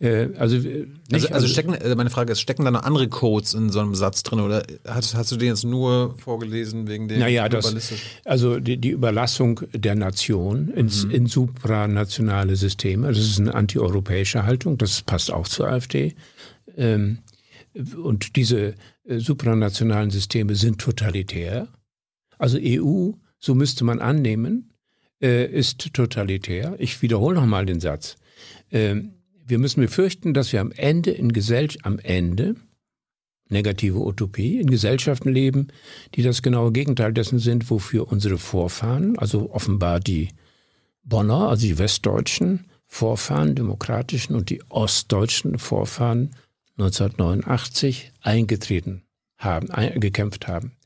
Äh, also, äh, also, also, also, stecken, äh, meine Frage ist, stecken da noch andere Codes in so einem Satz drin oder hast, hast du den jetzt nur vorgelesen wegen dem naja, das, also die, die, Überlassung der Nation ins, mhm. in supranationale Systeme, das ist eine antieuropäische Haltung, das passt auch zur AfD. Ähm, und diese äh, supranationalen Systeme sind totalitär. Also EU, so müsste man annehmen, äh, ist totalitär. Ich wiederhole nochmal den Satz. Ähm, wir müssen befürchten, dass wir am Ende in Gesellschaft, am Ende, negative Utopie, in Gesellschaften leben, die das genaue Gegenteil dessen sind, wofür unsere Vorfahren, also offenbar die Bonner, also die westdeutschen Vorfahren, demokratischen und die ostdeutschen Vorfahren 1989 eingetreten haben, ein, gekämpft haben.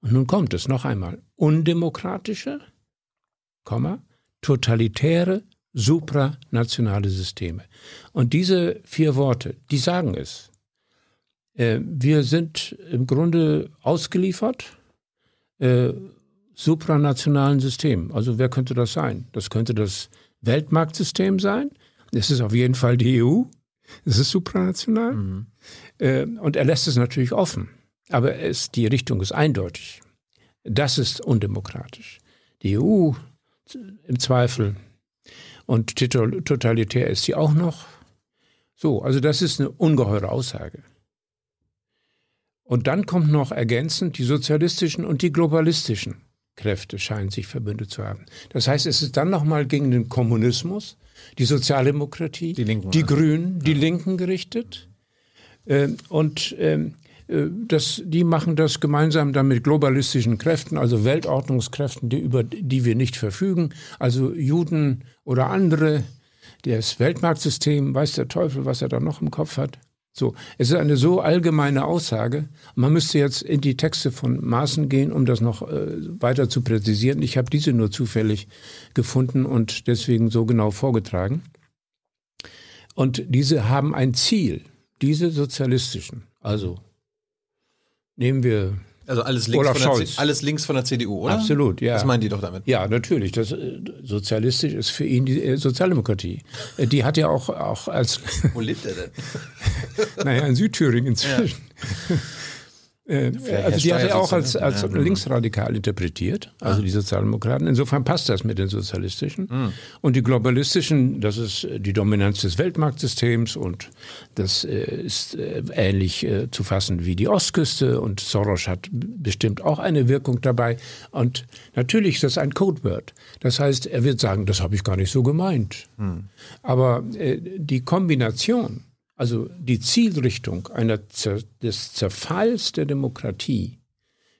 Und nun kommt es noch einmal. Undemokratische, Komma, totalitäre, supranationale Systeme. Und diese vier Worte, die sagen es. Äh, wir sind im Grunde ausgeliefert äh, supranationalen Systemen. Also wer könnte das sein? Das könnte das Weltmarktsystem sein. Es ist auf jeden Fall die EU. Es ist supranational. Mhm. Äh, und er lässt es natürlich offen. Aber es, die Richtung ist eindeutig. Das ist undemokratisch. Die EU im Zweifel und totalitär ist sie auch noch. So, also das ist eine ungeheure Aussage. Und dann kommt noch ergänzend die sozialistischen und die globalistischen Kräfte scheinen sich verbündet zu haben. Das heißt, es ist dann nochmal gegen den Kommunismus, die Sozialdemokratie, die, Linken, die. Grünen, die ja. Linken gerichtet. Ähm, und ähm, äh, das, die machen das gemeinsam dann mit globalistischen Kräften, also Weltordnungskräften, die, über die wir nicht verfügen, also Juden oder andere. Das Weltmarktsystem, weiß der Teufel, was er da noch im Kopf hat. So, es ist eine so allgemeine Aussage. Man müsste jetzt in die Texte von Maaßen gehen, um das noch äh, weiter zu präzisieren. Ich habe diese nur zufällig gefunden und deswegen so genau vorgetragen. Und diese haben ein Ziel, diese sozialistischen. Also nehmen wir also alles links, Olaf von der, alles links von der CDU, oder? Absolut, ja. Was meinen die doch damit? Ja, natürlich. Das, äh, sozialistisch ist für ihn die äh, Sozialdemokratie. Äh, die hat ja auch, auch als... Wo lebt er denn? naja, in Südthüringen inzwischen. Ja. Äh, also die hat er auch als, als ja, linksradikal interpretiert, also ah. die Sozialdemokraten. Insofern passt das mit den sozialistischen. Mhm. Und die globalistischen, das ist die Dominanz des Weltmarktsystems und das äh, ist äh, ähnlich äh, zu fassen wie die Ostküste und Soros hat bestimmt auch eine Wirkung dabei. Und natürlich ist das ein Codeword. Das heißt, er wird sagen, das habe ich gar nicht so gemeint. Mhm. Aber äh, die Kombination also die Zielrichtung einer des Zerfalls der Demokratie,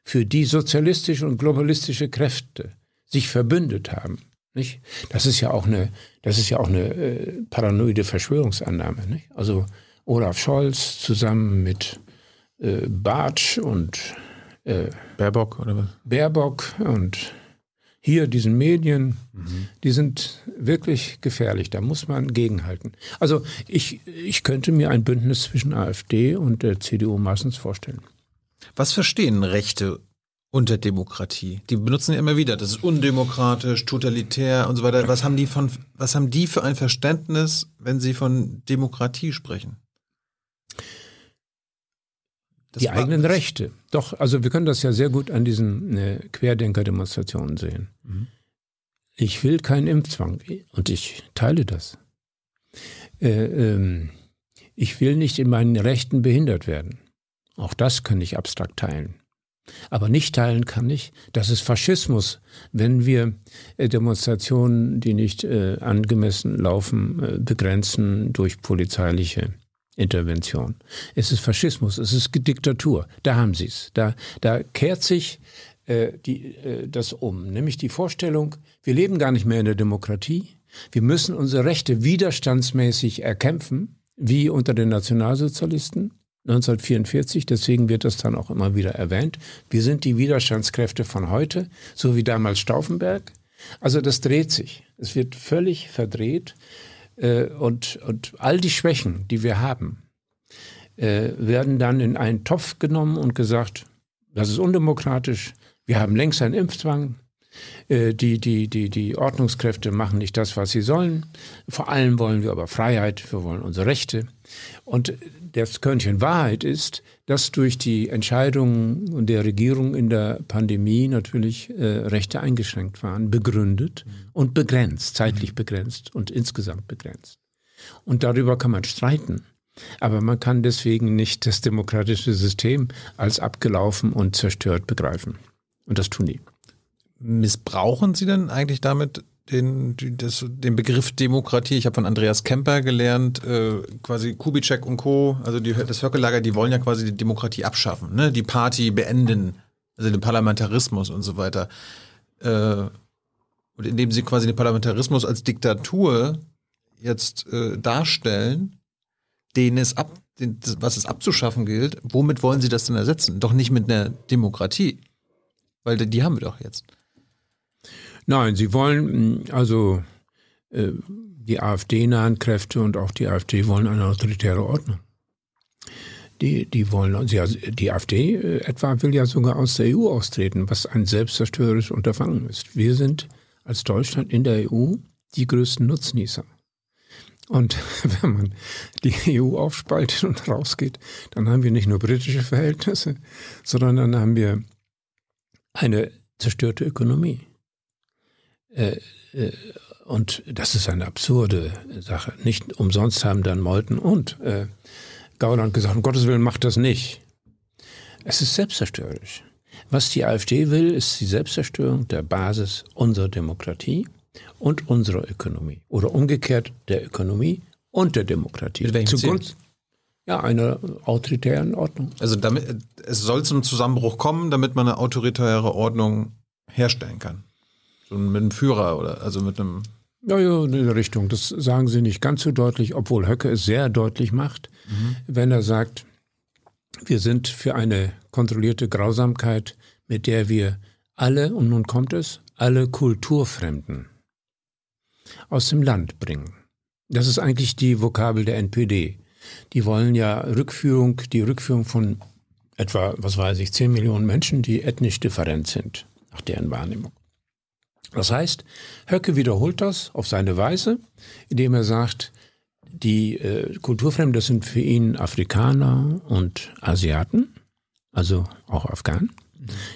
für die sozialistische und globalistische Kräfte sich verbündet haben. Nicht? Das ist ja auch eine, das ist ja auch eine äh, paranoide Verschwörungsannahme. Nicht? Also Olaf Scholz zusammen mit äh, Bartsch und äh, Baerbock oder was? Baerbock und hier diesen Medien, mhm. die sind wirklich gefährlich. Da muss man gegenhalten. Also ich, ich könnte mir ein Bündnis zwischen AfD und der CDU meistens vorstellen. Was verstehen Rechte unter Demokratie? Die benutzen ja immer wieder, das ist undemokratisch, totalitär und so weiter. Was haben die von, was haben die für ein Verständnis, wenn sie von Demokratie sprechen? Das die eigenen Rechte. Doch, also wir können das ja sehr gut an diesen äh, Querdenker-Demonstrationen sehen. Mhm. Ich will keinen Impfzwang und ich teile das. Äh, ähm, ich will nicht in meinen Rechten behindert werden. Auch das kann ich abstrakt teilen. Aber nicht teilen kann ich, das ist Faschismus, wenn wir äh, Demonstrationen, die nicht äh, angemessen laufen, äh, begrenzen durch polizeiliche Intervention. Es ist Faschismus, es ist Diktatur. Da haben Sie es. Da, da kehrt sich äh, die, äh, das um, nämlich die Vorstellung, wir leben gar nicht mehr in der Demokratie. Wir müssen unsere Rechte widerstandsmäßig erkämpfen, wie unter den Nationalsozialisten 1944. Deswegen wird das dann auch immer wieder erwähnt. Wir sind die Widerstandskräfte von heute, so wie damals Stauffenberg. Also das dreht sich. Es wird völlig verdreht. Äh, und, und all die Schwächen, die wir haben, äh, werden dann in einen Topf genommen und gesagt, das ist undemokratisch, wir haben längst einen Impfzwang, äh, die, die, die, die Ordnungskräfte machen nicht das, was sie sollen. Vor allem wollen wir aber Freiheit, wir wollen unsere Rechte. Und das Körnchen Wahrheit ist, dass durch die Entscheidungen der Regierung in der Pandemie natürlich äh, Rechte eingeschränkt waren, begründet und begrenzt, zeitlich mhm. begrenzt und insgesamt begrenzt. Und darüber kann man streiten. Aber man kann deswegen nicht das demokratische System als abgelaufen und zerstört begreifen. Und das tun die. Missbrauchen Sie denn eigentlich damit den, das, den Begriff Demokratie. Ich habe von Andreas Kemper gelernt, äh, quasi Kubitschek und Co., also die, das Höckelager, die wollen ja quasi die Demokratie abschaffen, ne? die Party beenden, also den Parlamentarismus und so weiter. Äh, und indem sie quasi den Parlamentarismus als Diktatur jetzt äh, darstellen, den es ab, den, was es abzuschaffen gilt, womit wollen sie das denn ersetzen? Doch nicht mit einer Demokratie. Weil die haben wir doch jetzt. Nein, sie wollen mm, also äh, die AfD-nahen Kräfte und auch die AfD wollen eine autoritäre Ordnung. Die, die wollen, sie, die AfD äh, etwa will ja sogar aus der EU austreten, was ein selbstzerstörerisches Unterfangen ist. Wir sind als Deutschland in der EU die größten Nutznießer. Und wenn man die EU aufspaltet und rausgeht, dann haben wir nicht nur britische Verhältnisse, sondern dann haben wir eine zerstörte Ökonomie. Äh, äh, und das ist eine absurde Sache. Nicht umsonst haben dann Meuthen und äh, Gauland gesagt, um Gottes Willen macht das nicht. Es ist selbstzerstörerisch. Was die AfD will, ist die Selbstzerstörung der Basis unserer Demokratie und unserer Ökonomie. Oder umgekehrt der Ökonomie und der Demokratie. Mit welchem Zugunsten, ja, einer autoritären Ordnung. Also damit, es soll zum Zusammenbruch kommen, damit man eine autoritäre Ordnung herstellen kann. Mit einem Führer oder also mit einem. Ja, ja, in der Richtung. Das sagen sie nicht ganz so deutlich, obwohl Höcke es sehr deutlich macht, mhm. wenn er sagt, wir sind für eine kontrollierte Grausamkeit, mit der wir alle, und nun kommt es, alle Kulturfremden aus dem Land bringen. Das ist eigentlich die Vokabel der NPD. Die wollen ja Rückführung, die Rückführung von etwa, was weiß ich, 10 Millionen Menschen, die ethnisch different sind, nach deren Wahrnehmung. Das heißt, Höcke wiederholt das auf seine Weise, indem er sagt, die äh, Kulturfremden, das sind für ihn Afrikaner und Asiaten, also auch Afghanen,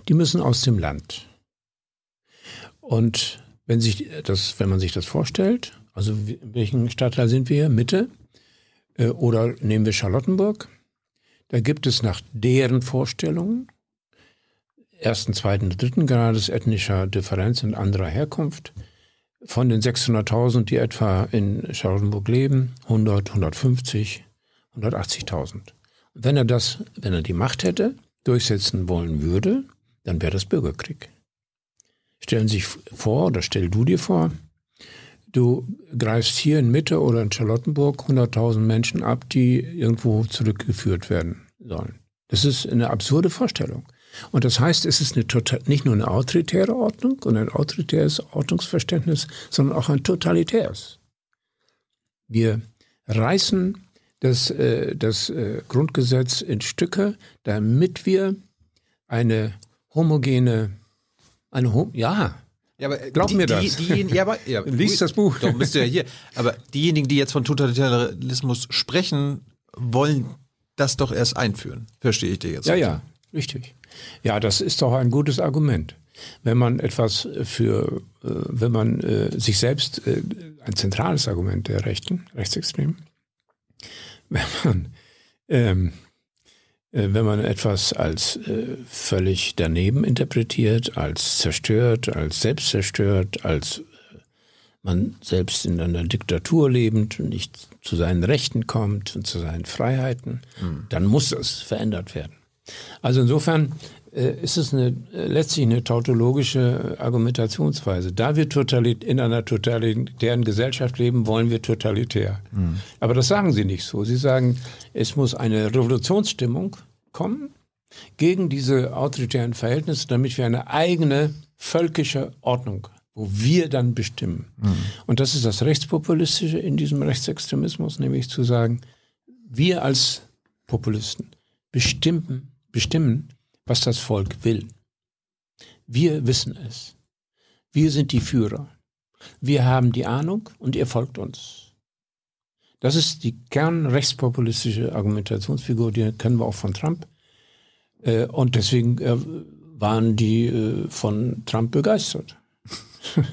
die müssen aus dem Land. Und wenn, sich das, wenn man sich das vorstellt, also in welchem Stadtteil sind wir? Mitte? Äh, oder nehmen wir Charlottenburg? Da gibt es nach deren Vorstellungen ersten, zweiten, dritten Grades ethnischer Differenz und anderer Herkunft. Von den 600.000, die etwa in Charlottenburg leben, 100, 150, 180.000. Und wenn er das, wenn er die Macht hätte, durchsetzen wollen würde, dann wäre das Bürgerkrieg. Stellen Sie sich vor, oder stell du dir vor, du greifst hier in Mitte oder in Charlottenburg 100.000 Menschen ab, die irgendwo zurückgeführt werden sollen. Das ist eine absurde Vorstellung. Und das heißt, es ist eine total, nicht nur eine autoritäre Ordnung und ein autoritäres Ordnungsverständnis, sondern auch ein totalitäres. Wir reißen das, äh, das äh, Grundgesetz in Stücke, damit wir eine homogene, eine, Hom ja, ja, aber Glaub die, mir das. Die, ja, aber, ja, Lies das Buch. Doch, bist du ja hier. Aber diejenigen, die jetzt von Totalitarismus sprechen, wollen das doch erst einführen. Verstehe ich dir jetzt. Ja, ja, richtig. Ja, das ist doch ein gutes Argument. Wenn man etwas für, äh, wenn man äh, sich selbst, äh, ein zentrales Argument der Rechten, Rechtsextremen, wenn man, ähm, äh, wenn man etwas als äh, völlig daneben interpretiert, als zerstört, als selbst zerstört, als äh, man selbst in einer Diktatur lebend und nicht zu seinen Rechten kommt und zu seinen Freiheiten, mhm. dann muss das verändert werden. Also insofern äh, ist es eine, äh, letztlich eine tautologische Argumentationsweise. Da wir totalit in einer totalitären Gesellschaft leben, wollen wir totalitär. Mhm. Aber das sagen sie nicht so. Sie sagen, es muss eine Revolutionsstimmung kommen gegen diese autoritären Verhältnisse, damit wir eine eigene völkische Ordnung wo wir dann bestimmen. Mhm. Und das ist das Rechtspopulistische in diesem Rechtsextremismus, nämlich zu sagen, wir als Populisten bestimmen, bestimmen, was das Volk will. Wir wissen es. Wir sind die Führer. Wir haben die Ahnung und ihr folgt uns. Das ist die kernrechtspopulistische Argumentationsfigur, die kennen wir auch von Trump. Äh, und deswegen äh, waren die äh, von Trump begeistert.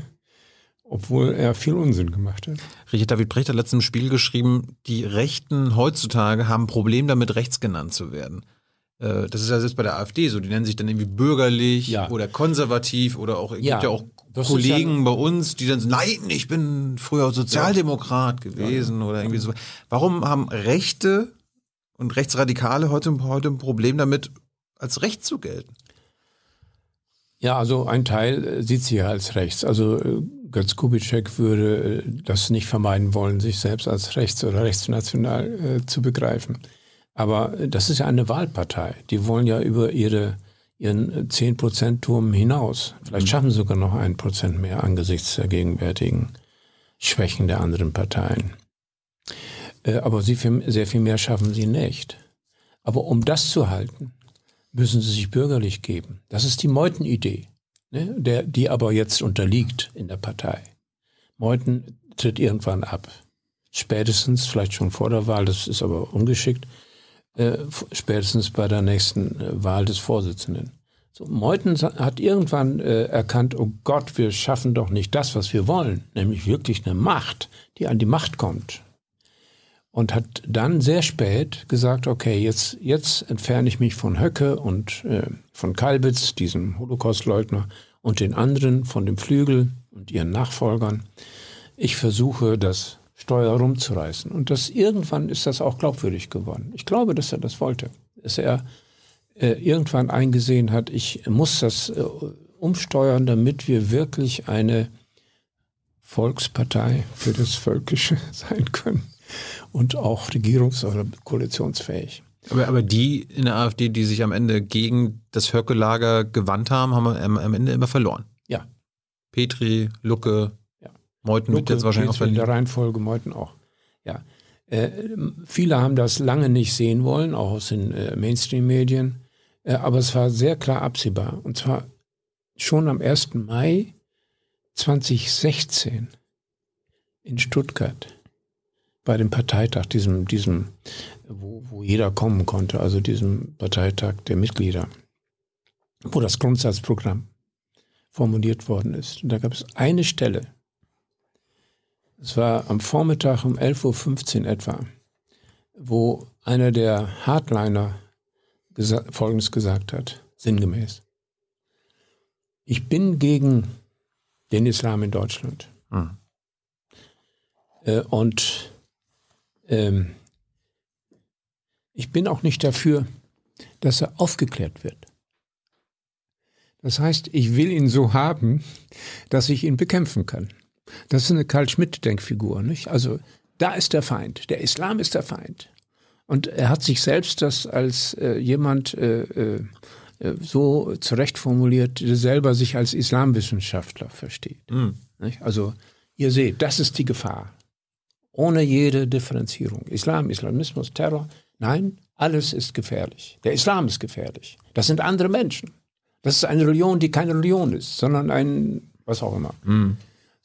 Obwohl er viel Unsinn gemacht hat. Richard David Brecht hat letztens im Spiel geschrieben, die Rechten heutzutage haben ein Problem damit, rechts genannt zu werden. Äh, das ist ja selbst bei der AfD so, die nennen sich dann irgendwie bürgerlich ja. oder konservativ oder auch, es ja, gibt ja auch Kollegen ja bei uns, die dann sagen, nein, ich bin früher Sozialdemokrat gewesen oder irgendwie so. Warum haben Rechte und Rechtsradikale heute, heute ein Problem damit, als rechts zu gelten? Ja, also ein Teil äh, sieht sie ja als rechts. Also äh, Götz Kubitschek würde das nicht vermeiden wollen, sich selbst als rechts oder rechtsnational äh, zu begreifen. Aber das ist ja eine Wahlpartei. Die wollen ja über ihre, ihren 10%-Turm hinaus. Vielleicht mhm. schaffen sie sogar noch ein Prozent mehr angesichts der gegenwärtigen Schwächen der anderen Parteien. Äh, aber sie viel, sehr viel mehr schaffen sie nicht. Aber um das zu halten, müssen sie sich bürgerlich geben. Das ist die Meuthen-Idee, ne? der, die aber jetzt unterliegt in der Partei. Meuthen tritt irgendwann ab. Spätestens, vielleicht schon vor der Wahl, das ist aber ungeschickt, äh, spätestens bei der nächsten äh, Wahl des Vorsitzenden. So, Meuthen hat irgendwann äh, erkannt, oh Gott, wir schaffen doch nicht das, was wir wollen, nämlich wirklich eine Macht, die an die Macht kommt und hat dann sehr spät gesagt, okay, jetzt, jetzt entferne ich mich von Höcke und äh, von Kalbitz, diesem Holocaustleugner, und den anderen von dem Flügel und ihren Nachfolgern. Ich versuche, das Steuer rumzureißen. Und das irgendwann ist das auch glaubwürdig geworden. Ich glaube, dass er das wollte. Dass er äh, irgendwann eingesehen hat, ich muss das äh, umsteuern, damit wir wirklich eine Volkspartei für das Völkische sein können und auch regierungs- oder koalitionsfähig. Aber, aber die in der AfD, die sich am Ende gegen das Höcke-Lager gewandt haben, haben am, am Ende immer verloren. Ja. Petri, Lucke, ja. Meuthen Lucke, wird jetzt wahrscheinlich auch. In der Reihenfolge Meuthen auch. Ja. Äh, viele haben das lange nicht sehen wollen, auch aus den äh, Mainstream-Medien. Äh, aber es war sehr klar absehbar. Und zwar schon am 1. Mai 2016 in Stuttgart bei dem Parteitag, diesem, diesem, wo, wo jeder kommen konnte, also diesem Parteitag der Mitglieder, wo das Grundsatzprogramm formuliert worden ist. Und da gab es eine Stelle, es war am Vormittag um 11.15 Uhr etwa, wo einer der Hardliner gesa Folgendes gesagt hat, sinngemäß. Ich bin gegen den Islam in Deutschland. Mhm. Äh, und ähm, ich bin auch nicht dafür, dass er aufgeklärt wird. Das heißt, ich will ihn so haben, dass ich ihn bekämpfen kann. Das ist eine Karl-Schmidt-Denkfigur, nicht? Also, da ist der Feind. Der Islam ist der Feind. Und er hat sich selbst das als äh, jemand äh, äh, äh, so zurecht formuliert, der selber sich als Islamwissenschaftler versteht. Mhm. Also ihr seht, das ist die Gefahr. Ohne jede Differenzierung. Islam, Islamismus, Terror. Nein, alles ist gefährlich. Der Islam ist gefährlich. Das sind andere Menschen. Das ist eine Religion, die keine Religion ist, sondern ein, was auch immer. Mhm.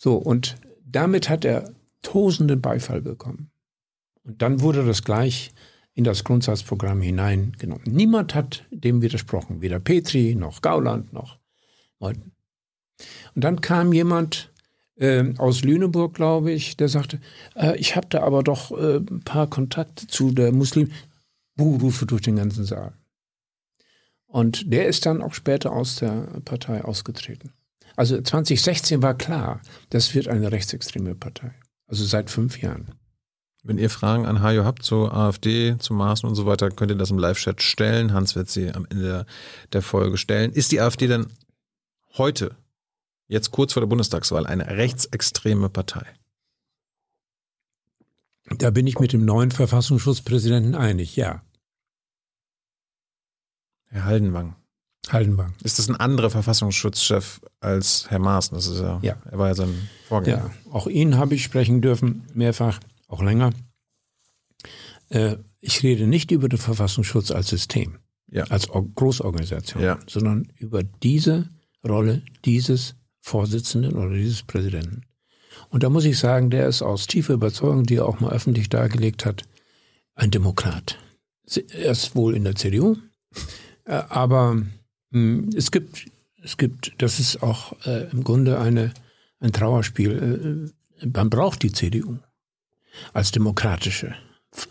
So, und damit hat er tosenden Beifall bekommen. Und dann wurde das gleich in das Grundsatzprogramm hineingenommen. Niemand hat dem widersprochen, weder Petri noch Gauland noch Meuthen. Und dann kam jemand äh, aus Lüneburg, glaube ich, der sagte, äh, ich habe da aber doch äh, ein paar Kontakte zu der Muslim. Buhrufe durch den ganzen Saal. Und der ist dann auch später aus der Partei ausgetreten. Also 2016 war klar, das wird eine rechtsextreme Partei. Also seit fünf Jahren. Wenn ihr Fragen an Hajo habt zur AfD, zu Maßen und so weiter, könnt ihr das im Live-Chat stellen. Hans wird sie am Ende der Folge stellen. Ist die AfD denn heute, jetzt kurz vor der Bundestagswahl, eine rechtsextreme Partei? Da bin ich mit dem neuen Verfassungsschutzpräsidenten einig, ja. Herr Haldenwang. Haldenwang. Ist das ein anderer Verfassungsschutzchef als Herr Maaßen? Das ist ja, ja. er war ja sein Vorgänger. Ja, auch ihn habe ich sprechen dürfen, mehrfach, auch länger. Äh, ich rede nicht über den Verfassungsschutz als System, ja. als Großorganisation, ja. sondern über diese Rolle dieses Vorsitzenden oder dieses Präsidenten. Und da muss ich sagen, der ist aus tiefer Überzeugung, die er auch mal öffentlich dargelegt hat, ein Demokrat. Er ist wohl in der CDU, äh, aber es gibt, es gibt, das ist auch äh, im Grunde eine, ein Trauerspiel. Äh, man braucht die CDU als demokratische,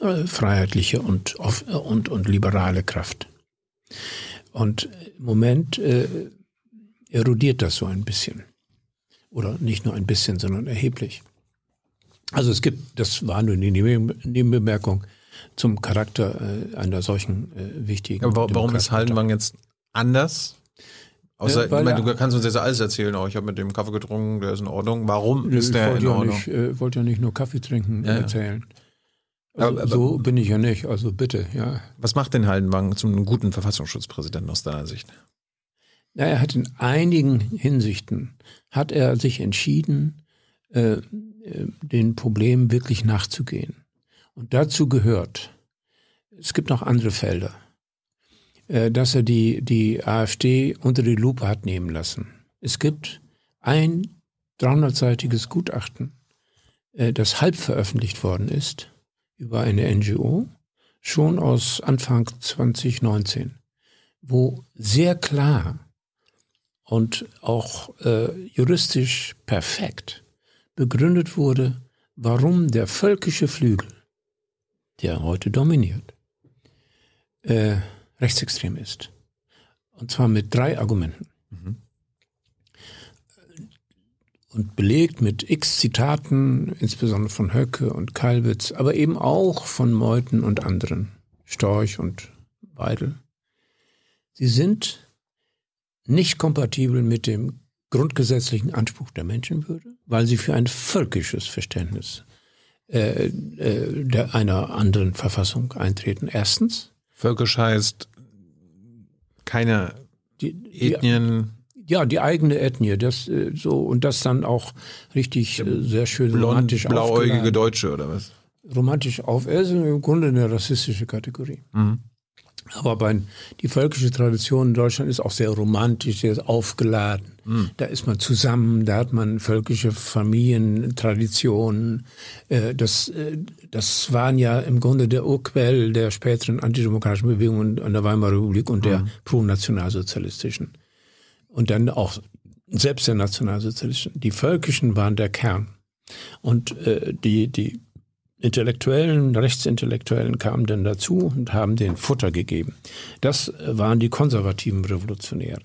äh, freiheitliche und, und, und liberale Kraft. Und im Moment äh, erodiert das so ein bisschen. Oder nicht nur ein bisschen, sondern erheblich. Also es gibt, das war nur eine Nebenbemerkung zum Charakter äh, einer solchen äh, wichtigen. Aber warum ist Haldenwang jetzt anders? Außer, äh, ich meine, du kannst uns jetzt alles erzählen, auch ich habe mit dem Kaffee getrunken, der ist in Ordnung. Warum ist der in Ordnung? Ich äh, wollte ja nicht nur Kaffee trinken ja, erzählen. Also, aber, aber, so bin ich ja nicht, also bitte, ja. Was macht denn Haldenwang zum guten Verfassungsschutzpräsidenten aus deiner Sicht? Na, er hat in einigen Hinsichten, hat er sich entschieden, äh, äh, den Problemen wirklich nachzugehen. Und dazu gehört, es gibt noch andere Felder, dass er die, die AfD unter die Lupe hat nehmen lassen. Es gibt ein 300-seitiges Gutachten, äh, das halb veröffentlicht worden ist über eine NGO, schon aus Anfang 2019, wo sehr klar und auch äh, juristisch perfekt begründet wurde, warum der völkische Flügel, der heute dominiert, äh, rechtsextrem ist. Und zwar mit drei Argumenten. Mhm. Und belegt mit x Zitaten, insbesondere von Höcke und Kalbitz, aber eben auch von Meuthen und anderen, Storch und Weidel. Sie sind nicht kompatibel mit dem grundgesetzlichen Anspruch der Menschenwürde, weil sie für ein völkisches Verständnis äh, äh, der, einer anderen Verfassung eintreten. Erstens. Völkisch heißt keine die, die, Ethnien. Ja, die eigene Ethnie, das äh, so und das dann auch richtig äh, sehr schön Blond, romantisch blauäugige aufgeladen. Deutsche oder was? Romantisch auf, er ist im Grunde eine rassistische Kategorie. Mhm. Aber bei, die völkische Tradition in Deutschland ist auch sehr romantisch, sehr aufgeladen. Mhm. Da ist man zusammen, da hat man völkische Familien, Traditionen. Äh, das, äh, das waren ja im Grunde der Urquell der späteren antidemokratischen Bewegungen an der Weimarer Republik und der mhm. pro-nationalsozialistischen. Und dann auch selbst der nationalsozialistischen. Die völkischen waren der Kern. Und äh, die, die Intellektuellen, Rechtsintellektuellen kamen dann dazu und haben den Futter gegeben. Das waren die konservativen Revolutionäre.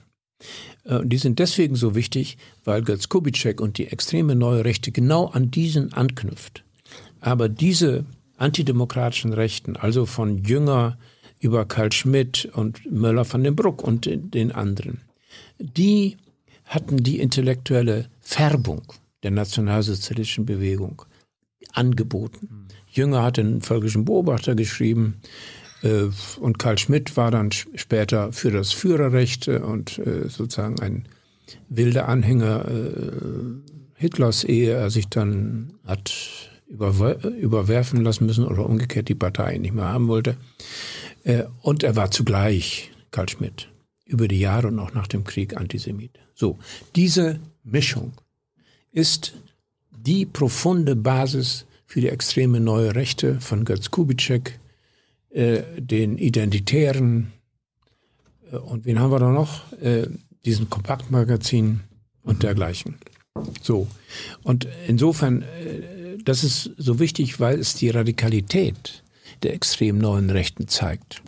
Äh, die sind deswegen so wichtig, weil Götz Kubitschek und die extreme neue Rechte genau an diesen anknüpft. Aber diese antidemokratischen Rechten, also von Jünger über Karl Schmidt und Möller von den Bruck und den anderen, die hatten die intellektuelle Färbung der nationalsozialistischen Bewegung angeboten. Jünger hat den völkischen Beobachter geschrieben. Äh, und Karl Schmidt war dann später für das Führerrecht äh, und äh, sozusagen ein wilder Anhänger Hitlers, ehe er sich dann hat überwerfen lassen müssen oder umgekehrt die Partei nicht mehr haben wollte. Und er war zugleich, Karl Schmidt, über die Jahre und auch nach dem Krieg Antisemit. So, diese Mischung ist die profunde Basis für die extreme neue Rechte von Götz Kubitschek, äh, den Identitären äh, und wen haben wir da noch? Äh, diesen Kompaktmagazin und dergleichen. So. Und insofern, äh, das ist so wichtig, weil es die Radikalität der extrem neuen Rechten zeigt.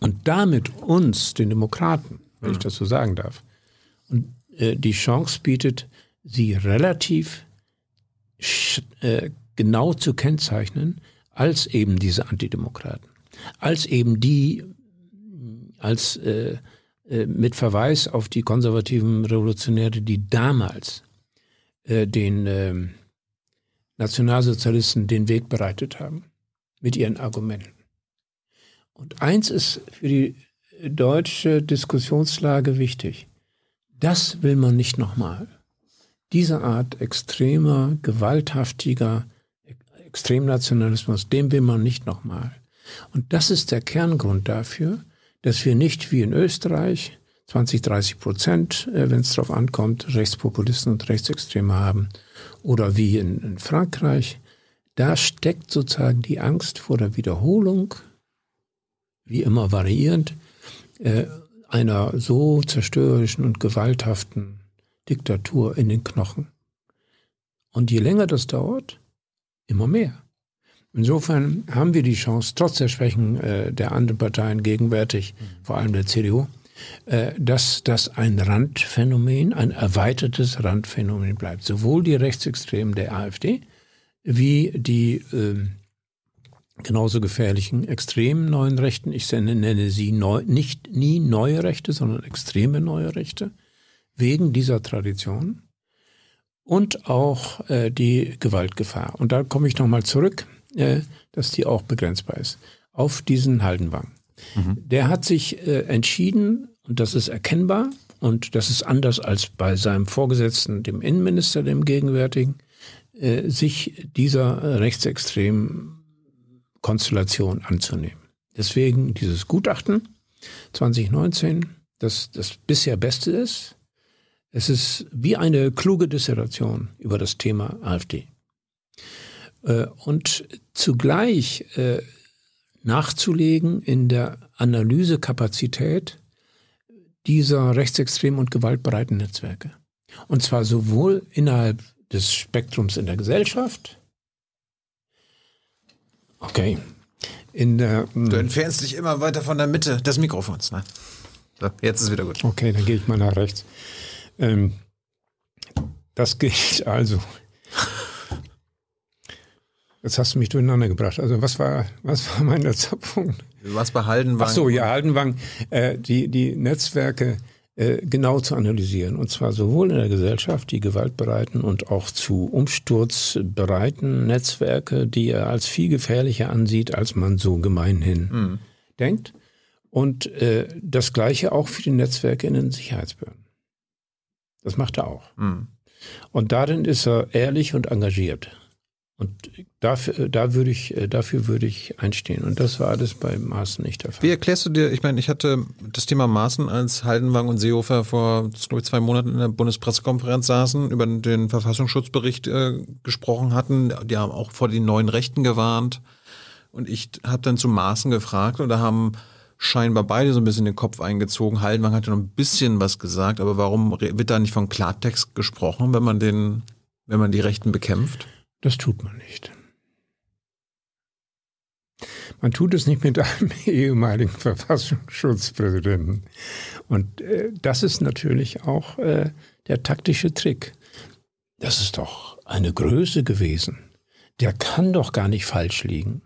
Und damit uns, den Demokraten, wenn ich mhm. das so sagen darf, und, äh, die Chance bietet, sie relativ äh, genau zu kennzeichnen als eben diese Antidemokraten als eben die, als äh, äh, mit Verweis auf die konservativen Revolutionäre, die damals äh, den äh, Nationalsozialisten den Weg bereitet haben mit ihren Argumenten. Und eins ist für die deutsche Diskussionslage wichtig. Das will man nicht nochmal. Diese Art extremer, gewalthaftiger Extremnationalismus, den will man nicht nochmal. Und das ist der Kerngrund dafür, dass wir nicht wie in Österreich 20, 30 Prozent, äh, wenn es darauf ankommt, Rechtspopulisten und Rechtsextreme haben, oder wie in, in Frankreich. Da steckt sozusagen die Angst vor der Wiederholung, wie immer variierend, äh, einer so zerstörerischen und gewalthaften Diktatur in den Knochen. Und je länger das dauert, immer mehr. Insofern haben wir die Chance, trotz der Schwächen äh, der anderen Parteien gegenwärtig, mhm. vor allem der CDU, äh, dass das ein Randphänomen, ein erweitertes Randphänomen bleibt. Sowohl die Rechtsextremen der AfD wie die äh, genauso gefährlichen extremen neuen Rechten. Ich nenne sie neu, nicht nie neue Rechte, sondern extreme neue Rechte, wegen dieser Tradition und auch äh, die Gewaltgefahr. Und da komme ich nochmal zurück äh, dass die auch begrenzbar ist, auf diesen Haldenwang. Mhm. Der hat sich äh, entschieden, und das ist erkennbar, und das ist anders als bei seinem Vorgesetzten, dem Innenminister, dem gegenwärtigen, äh, sich dieser rechtsextremen Konstellation anzunehmen. Deswegen dieses Gutachten 2019, das das bisher Beste ist. Es ist wie eine kluge Dissertation über das Thema AfD. Äh, und zugleich äh, nachzulegen in der Analysekapazität dieser rechtsextremen und gewaltbereiten Netzwerke. Und zwar sowohl innerhalb des Spektrums in der Gesellschaft, okay, in der... Hm. Du entfernst dich immer weiter von der Mitte des Mikrofons. Ne? So, jetzt ist wieder gut. Okay, dann gehe ich mal nach rechts. Ähm, das gilt also Jetzt hast du mich durcheinander gebracht. Also was war, was war mein letzter Punkt? Was bei Haldenwang? Ach so, ja, Haldenwang, äh, die, die Netzwerke äh, genau zu analysieren. Und zwar sowohl in der Gesellschaft, die gewaltbereiten und auch zu umsturzbereiten Netzwerke, die er als viel gefährlicher ansieht, als man so gemeinhin mhm. denkt. Und äh, das Gleiche auch für die Netzwerke in den Sicherheitsbehörden. Das macht er auch. Mhm. Und darin ist er ehrlich und engagiert. Und dafür, da würde ich, äh, dafür würde ich einstehen. Und das war alles bei Maaßen nicht der Fall. Wie erklärst du dir, ich meine, ich hatte das Thema Maaßen, als Haldenwang und Seehofer vor glaube ich, zwei Monaten in der Bundespressekonferenz saßen, über den Verfassungsschutzbericht äh, gesprochen hatten. Die haben auch vor den neuen Rechten gewarnt. Und ich habe dann zu Maaßen gefragt und da haben scheinbar beide so ein bisschen den Kopf eingezogen. Haldenwang hat ja noch ein bisschen was gesagt, aber warum wird da nicht von Klartext gesprochen, wenn man den, wenn man die Rechten bekämpft? Das tut man nicht. Man tut es nicht mit einem ehemaligen Verfassungsschutzpräsidenten. Und äh, das ist natürlich auch äh, der taktische Trick. Das ist doch eine Größe gewesen. Der kann doch gar nicht falsch liegen.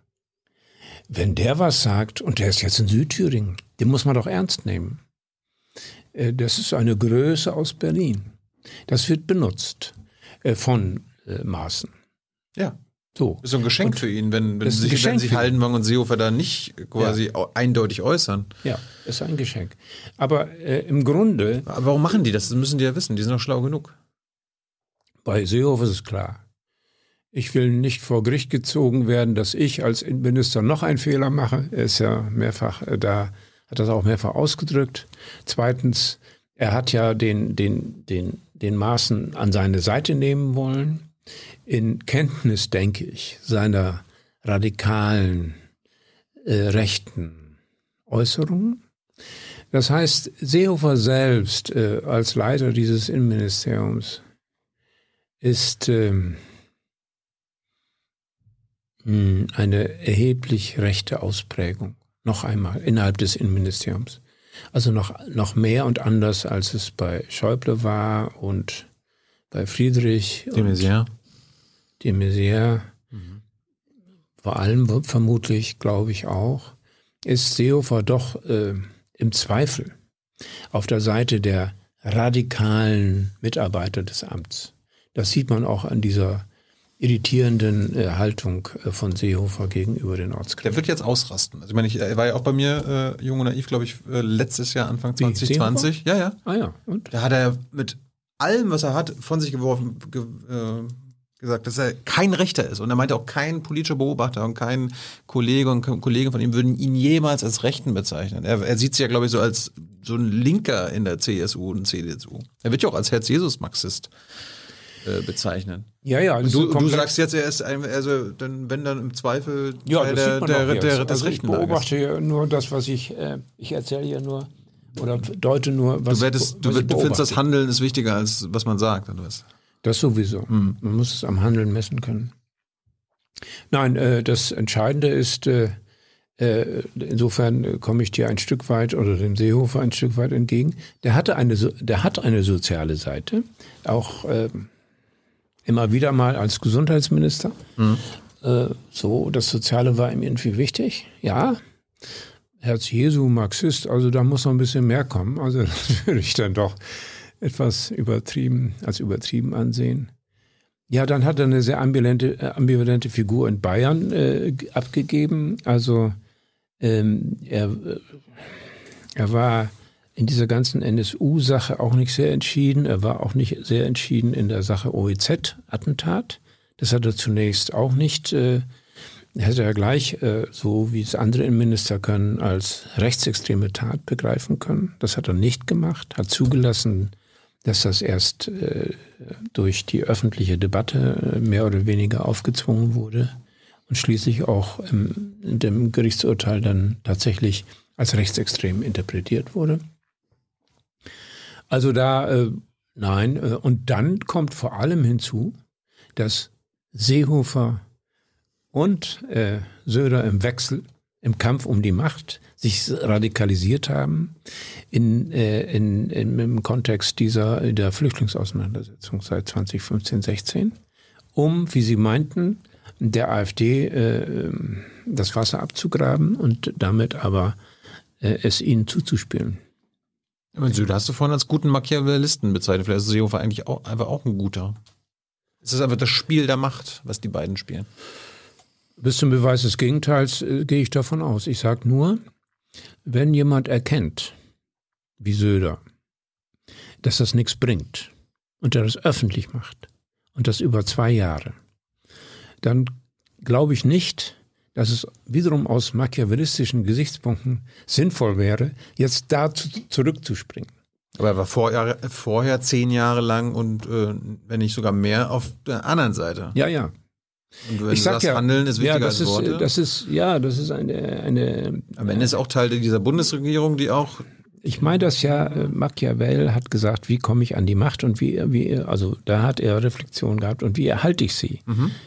Wenn der was sagt, und der ist jetzt in Südthüringen, den muss man doch ernst nehmen. Äh, das ist eine Größe aus Berlin. Das wird benutzt äh, von äh, Maßen. Ja. So. ist so ein Geschenk Und für ihn, wenn, wenn sich, wenn sich. Haldenwang und Seehofer da nicht quasi au- eindeutig äußern. Ja, ist ein Geschenk. Aber äh, im Grunde, Aber warum machen die das? Das müssen die ja wissen. Die sind doch schlau genug. bei Seehofer ist es klar. Ich will nicht vor Gericht gezogen werden, dass ich als Innenminister noch einen Fehler mache. Er ist ja mehrfach äh, da, hat das auch mehrfach ausgedrückt. Zweitens, er hat ja den, den, den, den Maßen an seine Seite nehmen wollen. In Kenntnis, denke ich, seiner radikalen äh, rechten Äußerungen. Das heißt, Seehofer selbst äh, als Leiter dieses Innenministeriums ist ähm, eine erheblich rechte Ausprägung. Noch einmal innerhalb des Innenministeriums. Also noch, noch mehr und anders, als es bei Schäuble war und bei Friedrich De und Maizière. de Maizière. Vor allem vermutlich, glaube ich auch, ist Seehofer doch äh, im Zweifel auf der Seite der radikalen Mitarbeiter des Amts. Das sieht man auch an dieser irritierenden äh, Haltung äh, von Seehofer gegenüber den Der Ortskräften. wird jetzt ausrasten. Also ich meine, ich, er war ja auch bei mir äh, jung und naiv, glaube ich, äh, letztes Jahr, Anfang Wie, 2020. Ja, ja. Ah ja, und? Da hat er mit allem, was er hat, von sich geworfen, ge, äh, gesagt, dass er kein Rechter ist. Und er meinte auch kein politischer Beobachter und kein Kollege und kein Kollege von ihm würden ihn jemals als Rechten bezeichnen. Er, er sieht sich ja, glaube ich, so als so ein Linker in der CSU und CDU. Er wird ja auch als Herz-Jesus-Marxist äh, bezeichnen. Ja, ja, das Du, du sagst jetzt, er ist ein, also dann, wenn dann im Zweifel Ja, das der, sieht man der, der, jetzt. der, des also ich rechten beobachte ja nur das, was ich, äh, ich erzähle ja nur oder deute nur, was, Du, wettest, ich, du, was ich du findest, das. Handeln ist wichtiger, als was man sagt. Oder was? Das sowieso. Hm. Man muss es am Handeln messen können. Nein, äh, das Entscheidende ist, äh, äh, insofern äh, komme ich dir ein Stück weit oder dem Seehofer ein Stück weit entgegen. Der hatte eine, so- der hat eine soziale Seite, auch äh, immer wieder mal als Gesundheitsminister. Äh, so, das Soziale war ihm irgendwie wichtig. Ja, Herz Jesu, Marxist, also da muss noch ein bisschen mehr kommen. Also das würde ich dann doch etwas übertrieben, als übertrieben ansehen. Ja, dann hat er eine sehr ambivalente, äh, ambivalente Figur in Bayern äh, abgegeben. Also ähm, er, äh, er war in dieser ganzen NSU-Sache auch nicht sehr entschieden. Er war auch nicht sehr entschieden in der Sache OEZ-Attentat. Das hat er zunächst auch nicht, äh, hätte er gleich, äh, so wie es andere Innenminister können, als rechtsextreme Tat begreifen können. Das hat er nicht gemacht, hat zugelassen, dass das erst äh, durch die öffentliche Debatte äh, mehr oder weniger aufgezwungen wurde und schließlich auch im, in dem Gerichtsurteil dann tatsächlich als rechtsextrem interpretiert wurde. Also da, äh, nein, äh, und dann kommt vor allem hinzu, dass Seehofer und äh, Söder im Wechsel, im Kampf um die Macht, sich radikalisiert haben in, äh, in, in, im Kontext dieser der Flüchtlingsauseinandersetzung seit 2015, 16, um, wie sie meinten, der AfD äh, das Wasser abzugraben und damit aber äh, es ihnen zuzuspielen. Aber Söder hast du vorhin als guten Machiavellisten bezeichnet. Vielleicht ist Seehofer eigentlich auch, einfach auch ein guter. Es ist einfach das Spiel der Macht, was die beiden spielen. Bis zum Beweis des Gegenteils äh, gehe ich davon aus. Ich sage nur, wenn jemand erkennt, wie Söder, dass das nichts bringt und er das öffentlich macht und das über zwei Jahre, dann glaube ich nicht, dass es wiederum aus machiavellistischen Gesichtspunkten sinnvoll wäre, jetzt da zu, zurückzuspringen. Aber er war vorher, vorher zehn Jahre lang und äh, wenn nicht sogar mehr auf der anderen Seite. Ja, ja. Und wenn ich sag ja, Handeln ist wichtiger ja, das als Worte. Ist, das ist, ja, das ist eine, eine Am Ende ist auch Teil dieser Bundesregierung, die auch Ich meine das ja, äh, Machiavel hat gesagt, wie komme ich an die Macht und wie, wie, also da hat er Reflexion gehabt und wie erhalte ich sie?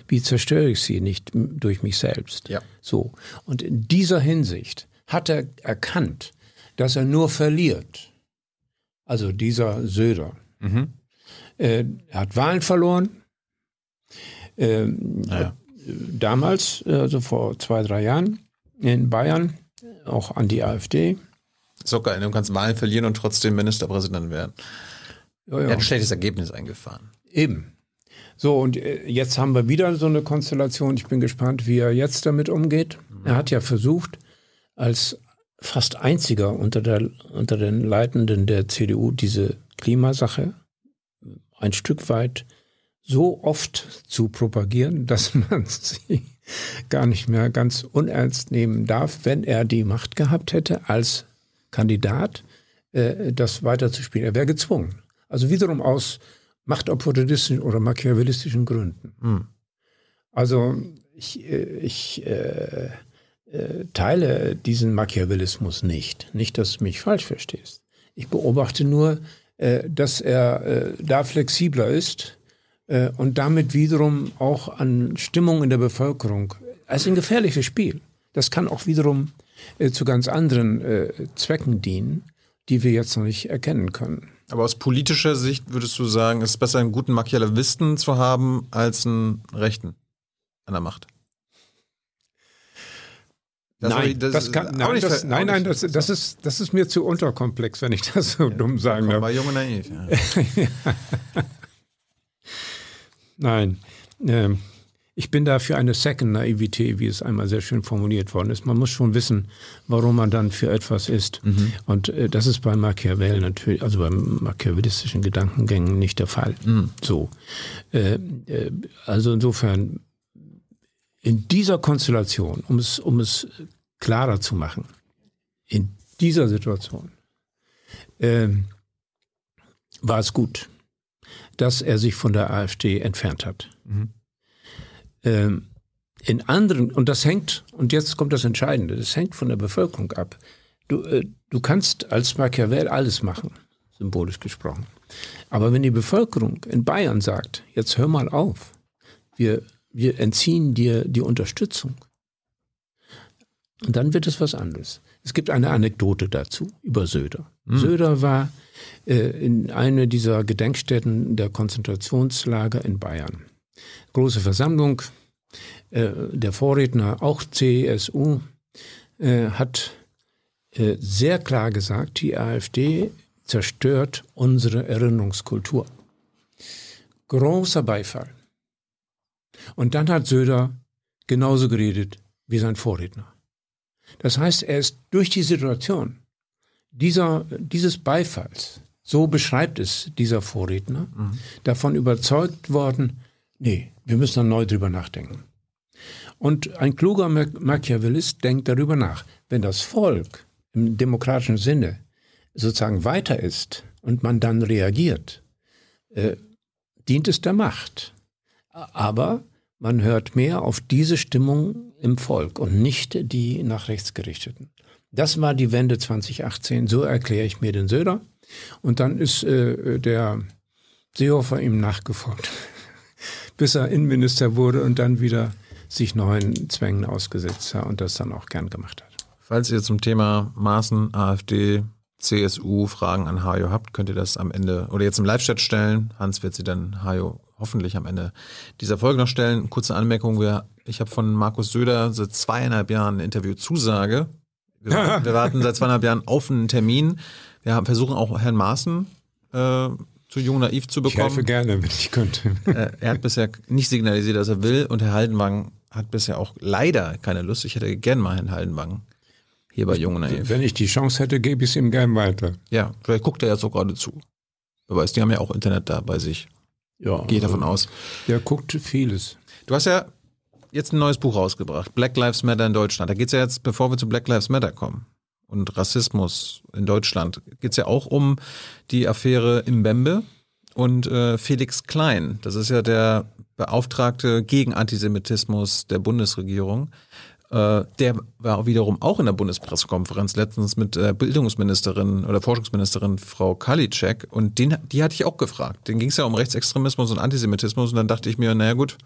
Wie zerstöre ich sie nicht durch mich selbst? Ja. So. Und in dieser Hinsicht hat er erkannt, dass er nur verliert. Also dieser Söder. Äh, er hat Wahlen verloren. Ähm, Naja. Damals, äh, also vor zwei, drei Jahren in Bayern, auch an die AfD. Auch geil. Du kannst Wahlen verlieren und trotzdem Ministerpräsident werden. Ja, Er ja. hat ein schlechtes Ergebnis eingefahren. Eben. So, und äh, jetzt haben wir wieder so eine Konstellation. Ich bin gespannt, wie er jetzt damit umgeht. Mhm. Er hat ja versucht, als fast einziger unter, der, unter den Leitenden der CDU diese Klimasache ein Stück weit so oft zu propagieren, dass man sie gar nicht mehr ganz unernst nehmen darf, wenn er die Macht gehabt hätte als Kandidat, äh, das weiterzuspielen. Er wäre gezwungen. Also wiederum aus machtopportunistischen oder machiavellistischen Gründen. Hm. Also ich, äh, ich äh, äh, teile diesen Machiavellismus nicht. Nicht, dass du mich falsch verstehst. Ich beobachte nur, äh, dass er äh, da flexibler ist und damit wiederum auch an Stimmung in der Bevölkerung. Es ist ein gefährliches Spiel. Das kann auch wiederum äh, zu ganz anderen äh, Zwecken dienen, die wir jetzt noch nicht erkennen können. Aber aus politischer Sicht würdest du sagen, es ist besser, einen guten Machiavellisten zu haben, als einen Rechten an der Macht? Das nein, das, das kann, nein, das, nein, nein, das, das, ist, das ist mir zu unterkomplex, wenn ich das so ja, dumm sagen darf. Bei Junge Naiv, ja. Nein. Ähm, ich bin da für eine Second Naivität, wie es einmal sehr schön formuliert worden ist. Man muss schon wissen, warum man dann für etwas ist. Mhm. Und äh, das ist bei Machiavelli natürlich, also beim machiavellistischen Gedankengängen nicht der Fall. Mhm. So. Äh, äh, also insofern, in dieser Konstellation, um es, um es klarer zu machen, in dieser Situation, ähm, war es gut dass er sich von der AfD entfernt hat. Mhm. Ähm, in anderen, und das hängt, und jetzt kommt das Entscheidende, das hängt von der Bevölkerung ab. Du, äh, du kannst als Machiavel alles machen, symbolisch gesprochen. Aber wenn die Bevölkerung in Bayern sagt, jetzt hör mal auf, wir, wir entziehen dir die Unterstützung, und dann wird es was anderes. Es gibt eine Anekdote dazu über Söder. Mhm. Söder war äh, in einer dieser Gedenkstätten der Konzentrationslager in Bayern. Große Versammlung, äh, der Vorredner, auch CSU, äh, hat äh, sehr klar gesagt, die AfD zerstört unsere Erinnerungskultur. Großer Beifall. Und dann hat Söder genauso geredet wie sein Vorredner. Das heißt, er ist durch die Situation dieser, dieses Beifalls, so beschreibt es dieser Vorredner, mhm. davon überzeugt worden, nee, wir müssen da neu drüber nachdenken. Und ein kluger Machiavellist denkt darüber nach. Wenn das Volk im demokratischen Sinne sozusagen weiter ist und man dann reagiert, äh, dient es der Macht. Aber man hört mehr auf diese Stimmung im Volk und nicht die nach rechts gerichteten. Das war die Wende 2018, so erkläre ich mir den Söder. Und dann ist äh, der Seehofer ihm nachgefolgt, bis er Innenminister wurde und dann wieder sich neuen Zwängen ausgesetzt hat und das dann auch gern gemacht hat. Falls ihr zum Thema Maßen, AfD, CSU Fragen an Hajo habt, könnt ihr das am Ende oder jetzt im Live-Chat stellen. Hans wird sie dann Hajo hoffentlich am Ende dieser Folge noch stellen. Kurze Anmerkung, wir, ich habe von Markus Söder seit zweieinhalb Jahren eine Interviewzusage wir, wir warten seit zweieinhalb Jahren auf einen Termin. Wir haben, versuchen auch Herrn Maaßen äh, zu Jung Naiv zu bekommen. Ich helfe gerne, wenn ich könnte. Äh, er hat bisher nicht signalisiert, dass er will und Herr Haldenwang hat bisher auch leider keine Lust. Ich hätte gern mal Herrn Haldenwang hier bei Jung Naiv. Wenn ich die Chance hätte, gebe ich es ihm gern weiter. Ja, vielleicht guckt er jetzt auch gerade zu. Wer weiß, die haben ja auch Internet da bei sich. Ja. Gehe davon aus. Der guckt vieles. Du hast ja jetzt ein neues Buch rausgebracht, Black Lives Matter in Deutschland. Da geht es ja jetzt, bevor wir zu Black Lives Matter kommen und Rassismus in Deutschland, geht es ja auch um die Affäre im Bembe und äh, Felix Klein. Das ist ja der Beauftragte gegen Antisemitismus der Bundesregierung. Äh, der war wiederum auch in der Bundespressekonferenz letztens mit äh, Bildungsministerin oder Forschungsministerin Frau Kalitschek und den, die hatte ich auch gefragt. Den ging es ja um Rechtsextremismus und Antisemitismus und dann dachte ich mir, naja gut,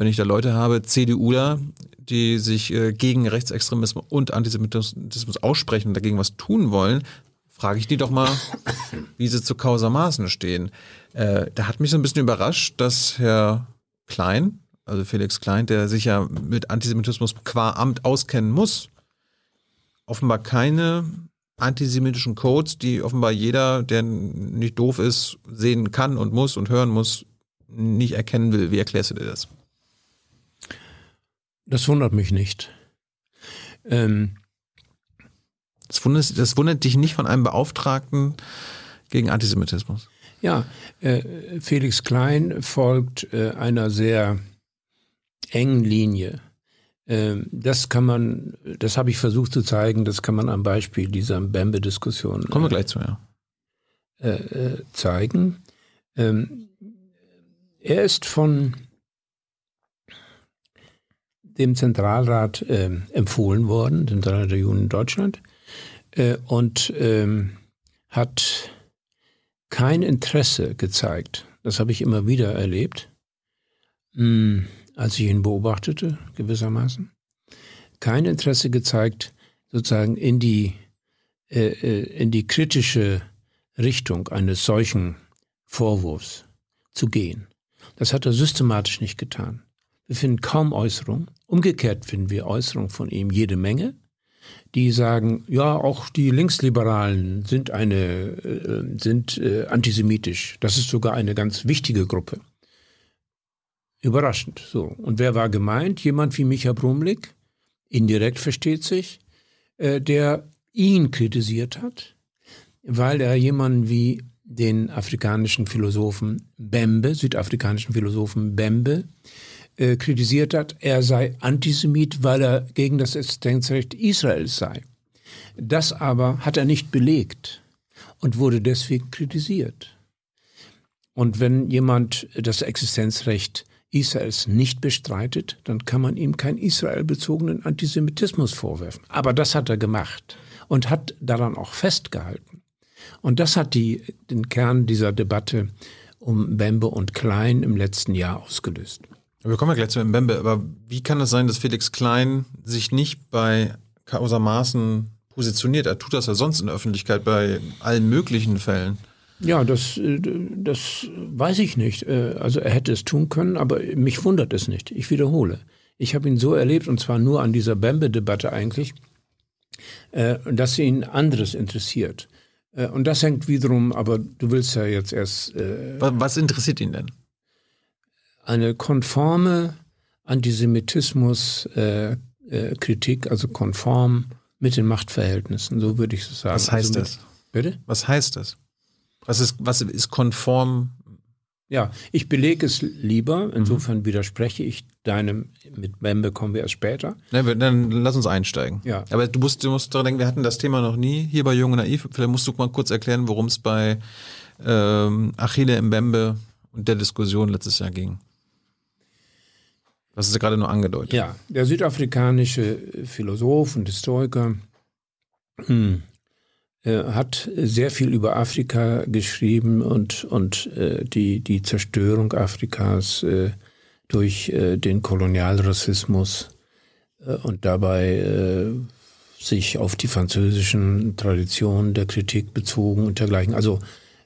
wenn ich da Leute habe, CDUler, die sich äh, gegen Rechtsextremismus und Antisemitismus aussprechen und dagegen was tun wollen, frage ich die doch mal, wie sie zu Causa Maßen stehen. Äh, da hat mich so ein bisschen überrascht, dass Herr Klein, also Felix Klein, der sich ja mit Antisemitismus qua Amt auskennen muss, offenbar keine antisemitischen Codes, die offenbar jeder, der nicht doof ist, sehen kann und muss und hören muss, nicht erkennen will. Wie erklärst du dir das? Das wundert mich nicht. Ähm, das, wundert, das wundert dich nicht von einem Beauftragten gegen Antisemitismus? Ja, äh, Felix Klein folgt äh, einer sehr engen Linie. Ähm, das kann man, das habe ich versucht zu zeigen, das kann man am Beispiel dieser Bembe-Diskussion. Kommen wir gleich zu, ja. Äh, äh, zeigen. Ähm, er ist von dem Zentralrat äh, empfohlen worden, dem Zentralrat der Juden in Deutschland, äh, und ähm, hat kein Interesse gezeigt. Das habe ich immer wieder erlebt, mh, hm, als ich ihn beobachtete, gewissermaßen. Kein Interesse gezeigt, sozusagen in die, äh, äh in die kritische Richtung eines solchen Vorwurfs zu gehen. Das hat er systematisch nicht getan. Wir finden kaum Äußerungen. Umgekehrt finden wir Äußerungen von ihm jede Menge, die sagen, ja, auch die Linksliberalen sind eine, äh, sind äh, antisemitisch. Das ist sogar eine ganz wichtige Gruppe. Überraschend. So. Und wer war gemeint? Jemand wie Micha Brumlik, indirekt versteht sich, äh, der ihn kritisiert hat, weil er jemanden wie den afrikanischen Philosophen Bembe, südafrikanischen Philosophen Bembe, äh, kritisiert hat, er sei Antisemit, weil er gegen das Existenzrecht Israels sei. Das aber hat er nicht belegt und wurde deswegen kritisiert. Und wenn jemand das Existenzrecht Israels nicht bestreitet, dann kann man ihm keinen israelbezogenen Antisemitismus vorwerfen. Aber das hat er gemacht und hat daran auch festgehalten. Und das hat die, den Kern dieser Debatte um Bembe und Klein im letzten Jahr ausgelöst. Wir kommen ja gleich zu Mbembe, aber wie kann es sein, dass Felix Klein sich nicht bei Causa Maßen positioniert? Er tut das ja sonst in der Öffentlichkeit bei allen möglichen Fällen. Ja, das, äh, das weiß ich nicht. Äh, also er hätte es tun können, aber mich wundert es nicht. Ich wiederhole. Ich habe ihn so erlebt, und zwar nur an dieser Bembe-Debatte eigentlich, äh, dass ihn anderes interessiert. Und das hängt wiederum, aber du willst ja jetzt erst. Was interessiert ihn denn? Eine konforme Antisemitismus-Kritik, äh, äh, also konform mit den Machtverhältnissen, so würde ich es sagen. Was heißt also mit, das? Bitte? Was heißt das? Was ist, was ist konform? Ja, ich belege es lieber, insofern mhm. widerspreche ich deinem, mit Membe kommen wir erst später. Ja, dann lass uns einsteigen. Ja. Aber du musst, du musst daran denken, wir hatten das Thema noch nie hier bei Jung und Naiv. Vielleicht musst du mal kurz erklären, worum es bei ähm, Achille Mbembe und der Diskussion letztes Jahr ging. Das ist ja gerade nur angedeutet. Ja, der südafrikanische Philosoph und Historiker hm, äh, hat sehr viel über Afrika geschrieben und, und äh, die, die Zerstörung Afrikas äh, durch äh, den Kolonialrassismus äh, und dabei äh, sich auf die französischen Traditionen der Kritik bezogen und dergleichen. Also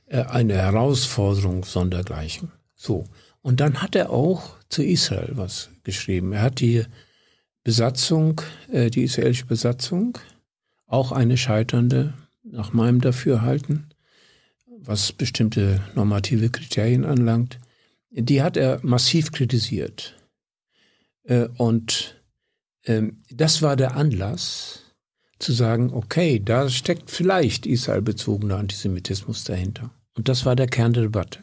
eine Herausforderung sondergleichen. So. Und dann hat er auch zu Israel was geschrieben. Er hat die Besatzung, äh, die israelische Besatzung, auch eine scheiternde, nach meinem Dafürhalten, was bestimmte normative Kriterien anlangt, die hat er massiv kritisiert. Äh, und äh, das war der Anlass, zu sagen, okay, da steckt vielleicht israelbezogener Antisemitismus dahinter. Und das war der Kern der Debatte.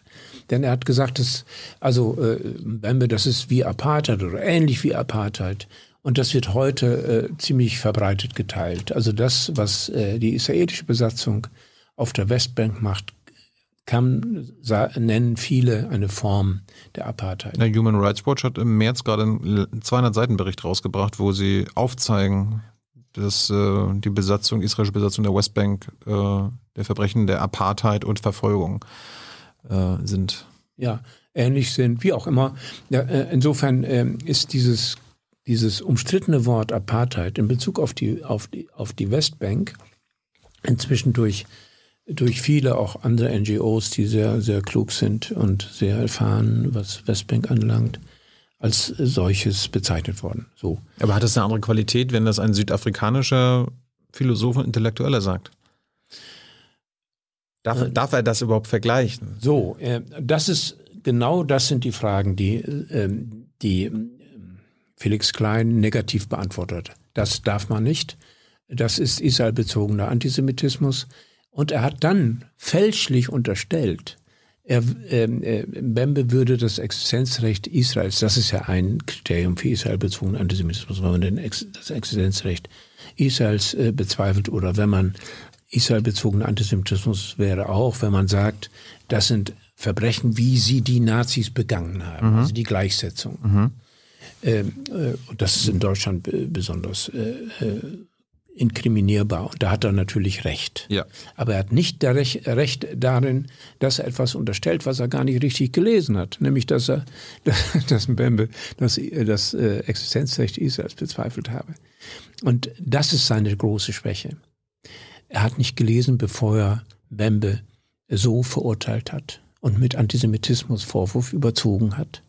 Denn er hat gesagt, dass, also äh, Bembe, das ist wie Apartheid oder ähnlich wie Apartheid. Und das wird heute äh, ziemlich verbreitet geteilt. Also das, was äh, die israelische Besatzung auf der Westbank macht, kann, nennen viele eine Form der Apartheid. Der Human Rights Watch hat im März gerade einen 200-Seiten-Bericht rausgebracht, wo sie aufzeigen, dass äh, die Besatzung, israelische Besatzung der Westbank, äh, der Verbrechen der Apartheid und Verfolgung äh, sind. Ja, ähnlich sind, wie auch immer. Ja, äh, insofern ähm, ist dieses, dieses umstrittene Wort Apartheid in Bezug auf die, auf die, auf die Westbank inzwischen durch, durch viele auch andere NGOs, die sehr, sehr klug sind und sehr erfahren, was Westbank anlangt, als solches bezeichnet worden. So. Aber hat es eine andere Qualität, wenn das ein südafrikanischer Philosoph und Intellektueller sagt? Darf, äh, darf er das überhaupt vergleichen? So, äh, das ist genau das sind die Fragen, die, ähm, die ähm, Felix Klein negativ beantwortet. Das darf man nicht. Das ist israelbezogener Antisemitismus. Und er hat dann fälschlich unterstellt, er, ähm, äh, Bembe würde das Existenzrecht Israels, das ist ja ein Kriterium für Israel bezogenen Antisemitismus, wenn man Ex das Existenzrecht Israels äh, bezweifelt oder wenn man Israel bezogenen Antisemitismus wäre auch, wenn man sagt, das sind Verbrechen, wie sie die Nazis begangen haben, mhm. also die Gleichsetzung. Mhm. Ähm, äh, das ist in Deutschland besonders äh, äh inkriminierbar. Und da hat er natürlich recht. Ja. Aber er hat nicht Rech recht darin, dass er etwas unterstellt, was er gar nicht richtig gelesen hat. Nämlich, dass er dass Mbembe das, das äh, Existenzrecht Israels bezweifelt habe. Und das ist seine große Schwäche. Er hat nicht gelesen, bevor er Mbembe so verurteilt hat und mit Antisemitismusvorwurf überzogen hat.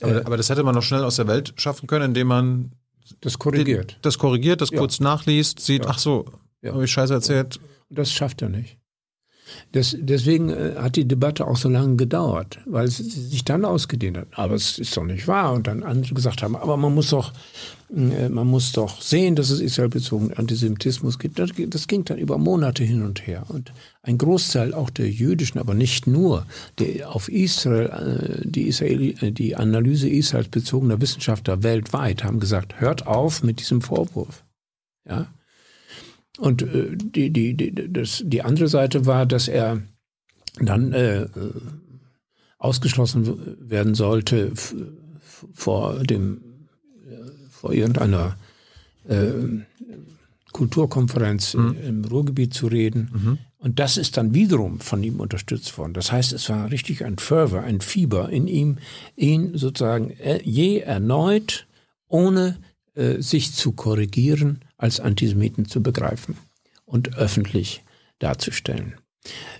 Aber, aber, das hätte man noch schnell aus der Welt schaffen können, indem man das korrigiert. Das korrigiert, das ja. kurz nachliest, sieht, ja. ach so, ja. habe ich Scheiße erzählt. Und das schafft er nicht. Das, deswegen äh, hat die Debatte auch so lange gedauert, weil es sich dann ausgedehnt hat. Aber es ist doch nicht wahr. Und dann andere gesagt haben, aber man muss doch, äh, man muss doch sehen, dass es israelbezogenen Antisemitismus gibt. Das, ging dann über Monate hin und her. Und ein Großteil auch der jüdischen, aber nicht nur, der auf Israel, äh, die, Israeli, die Analyse Israels bezogener Wissenschaftler weltweit haben gesagt, hört auf mit diesem Vorwurf. Ja. Und äh, die, die, die, das, die andere Seite war, dass er dann äh, ausgeschlossen werden sollte vor dem vor irgendeiner äh, Kulturkonferenz mhm. im Ruhrgebiet zu reden. Mhm. Und das ist dann wiederum von ihm unterstützt worden. Das heißt, es war richtig ein Fervor, ein Fieber in ihm, ihn sozusagen äh, je erneut, ohne äh, sich zu korrigieren, als Antisemiten zu begreifen und öffentlich darzustellen.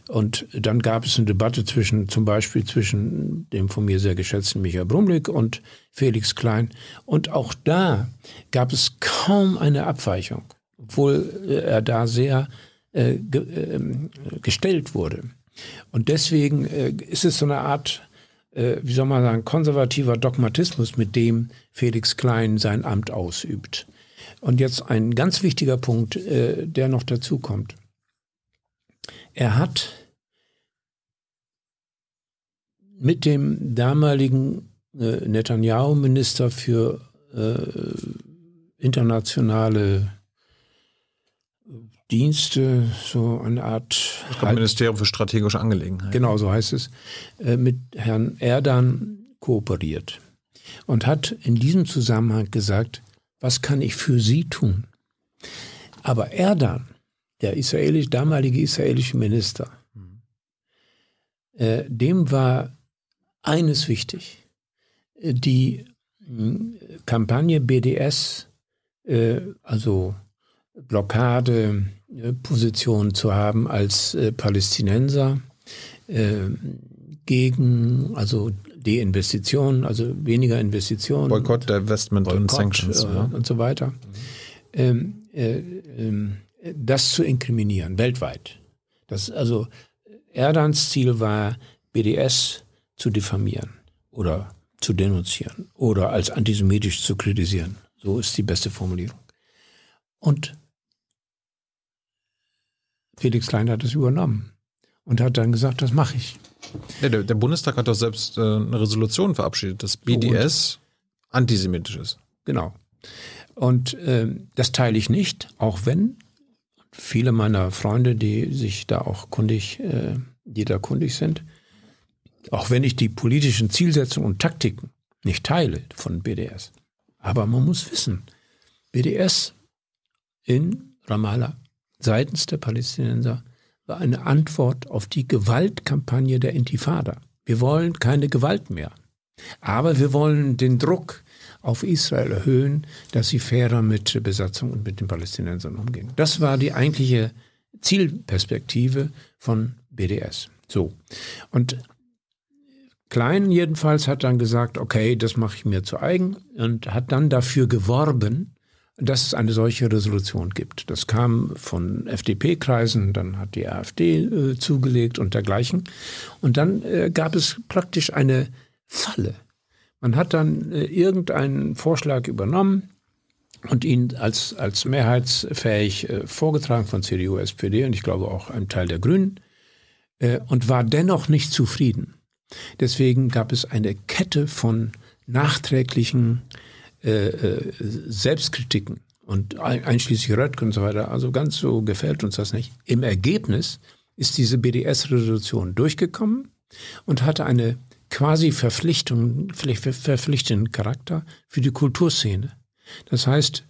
Und dann gab es eine Debatte zwischen, zum Beispiel zwischen dem von mir sehr geschätzten Michael Brumlik und Felix Klein. Und auch da gab es kaum eine Abweichung, obwohl er da sehr äh, ge, äh, gestellt wurde. Und deswegen äh, ist es so eine Art, äh, wie soll man sagen, konservativer Dogmatismus, mit dem Felix Klein sein Amt ausübt. Und jetzt ein ganz wichtiger Punkt, äh, der noch dazu kommt. Er hat mit dem damaligen äh, Netanyahu-Minister für äh, internationale Dienste, so eine Art. Das Ministerium für strategische Angelegenheiten. Genau, so heißt es, äh, mit Herrn Erdan kooperiert und hat in diesem Zusammenhang gesagt, was kann ich für Sie tun? Aber Erdan, der israelisch, damalige israelische Minister, äh, dem war eines wichtig. Die äh, Kampagne BDS, äh, also Blockade, äh, zu haben als äh, Palästinenser äh, gegen, also Deinvestitionen, also weniger Investitionen. Boykott der Investment Boykott, und Sanctions. Äh, ja. Und so weiter. Ähm, äh, ähm, das zu inkriminieren, weltweit. Das, also Erdans Ziel war, BDS zu diffamieren oder zu denunzieren oder als antisemitisch zu kritisieren. So ist die beste Formulierung. Und Felix Klein hat es übernommen und hat dann gesagt, das mache ich. Ja, der, der, Bundestag hat doch selbst äh, eine Resolution verabschiedet, dass BDS und, antisemitisch ist. Genau. Und äh, das teile ich nicht, auch wenn viele meiner Freunde, die sich da auch kundig, äh, die da kundig sind, auch wenn ich die politischen Zielsetzungen und Taktiken nicht teile von BDS. Aber man muss wissen, BDS in Ramallah seitens der Palästinenser war eine Antwort auf die Gewaltkampagne der Intifada. Wir wollen keine Gewalt mehr. Aber wir wollen den Druck auf Israel erhöhen, dass sie fairer mit Besatzung und mit den Palästinensern umgehen. Das war die eigentliche Zielperspektive von BDS. So. Und Klein jedenfalls hat dann gesagt, okay, das mache ich mir zu eigen und hat dann dafür geworben, dass es eine solche Resolution gibt. Das kam von FDP-Kreisen, dann hat die AfD äh, zugelegt und dergleichen. Und dann äh, gab es praktisch eine Falle. Man hat dann äh, irgendeinen Vorschlag übernommen und ihn als, als mehrheitsfähig äh, vorgetragen von CDU, SPD und ich glaube auch einem Teil der Grünen äh, und war dennoch nicht zufrieden. Deswegen gab es eine Kette von nachträglichen äh, Selbstkritiken und einschließlich Röttgen und so weiter. Also ganz so gefällt uns das nicht. Im Ergebnis ist diese BDS-Resolution durchgekommen und hatte eine quasi Verpflichtung, verpflichtenden Charakter für die Kulturszene. Das heißt,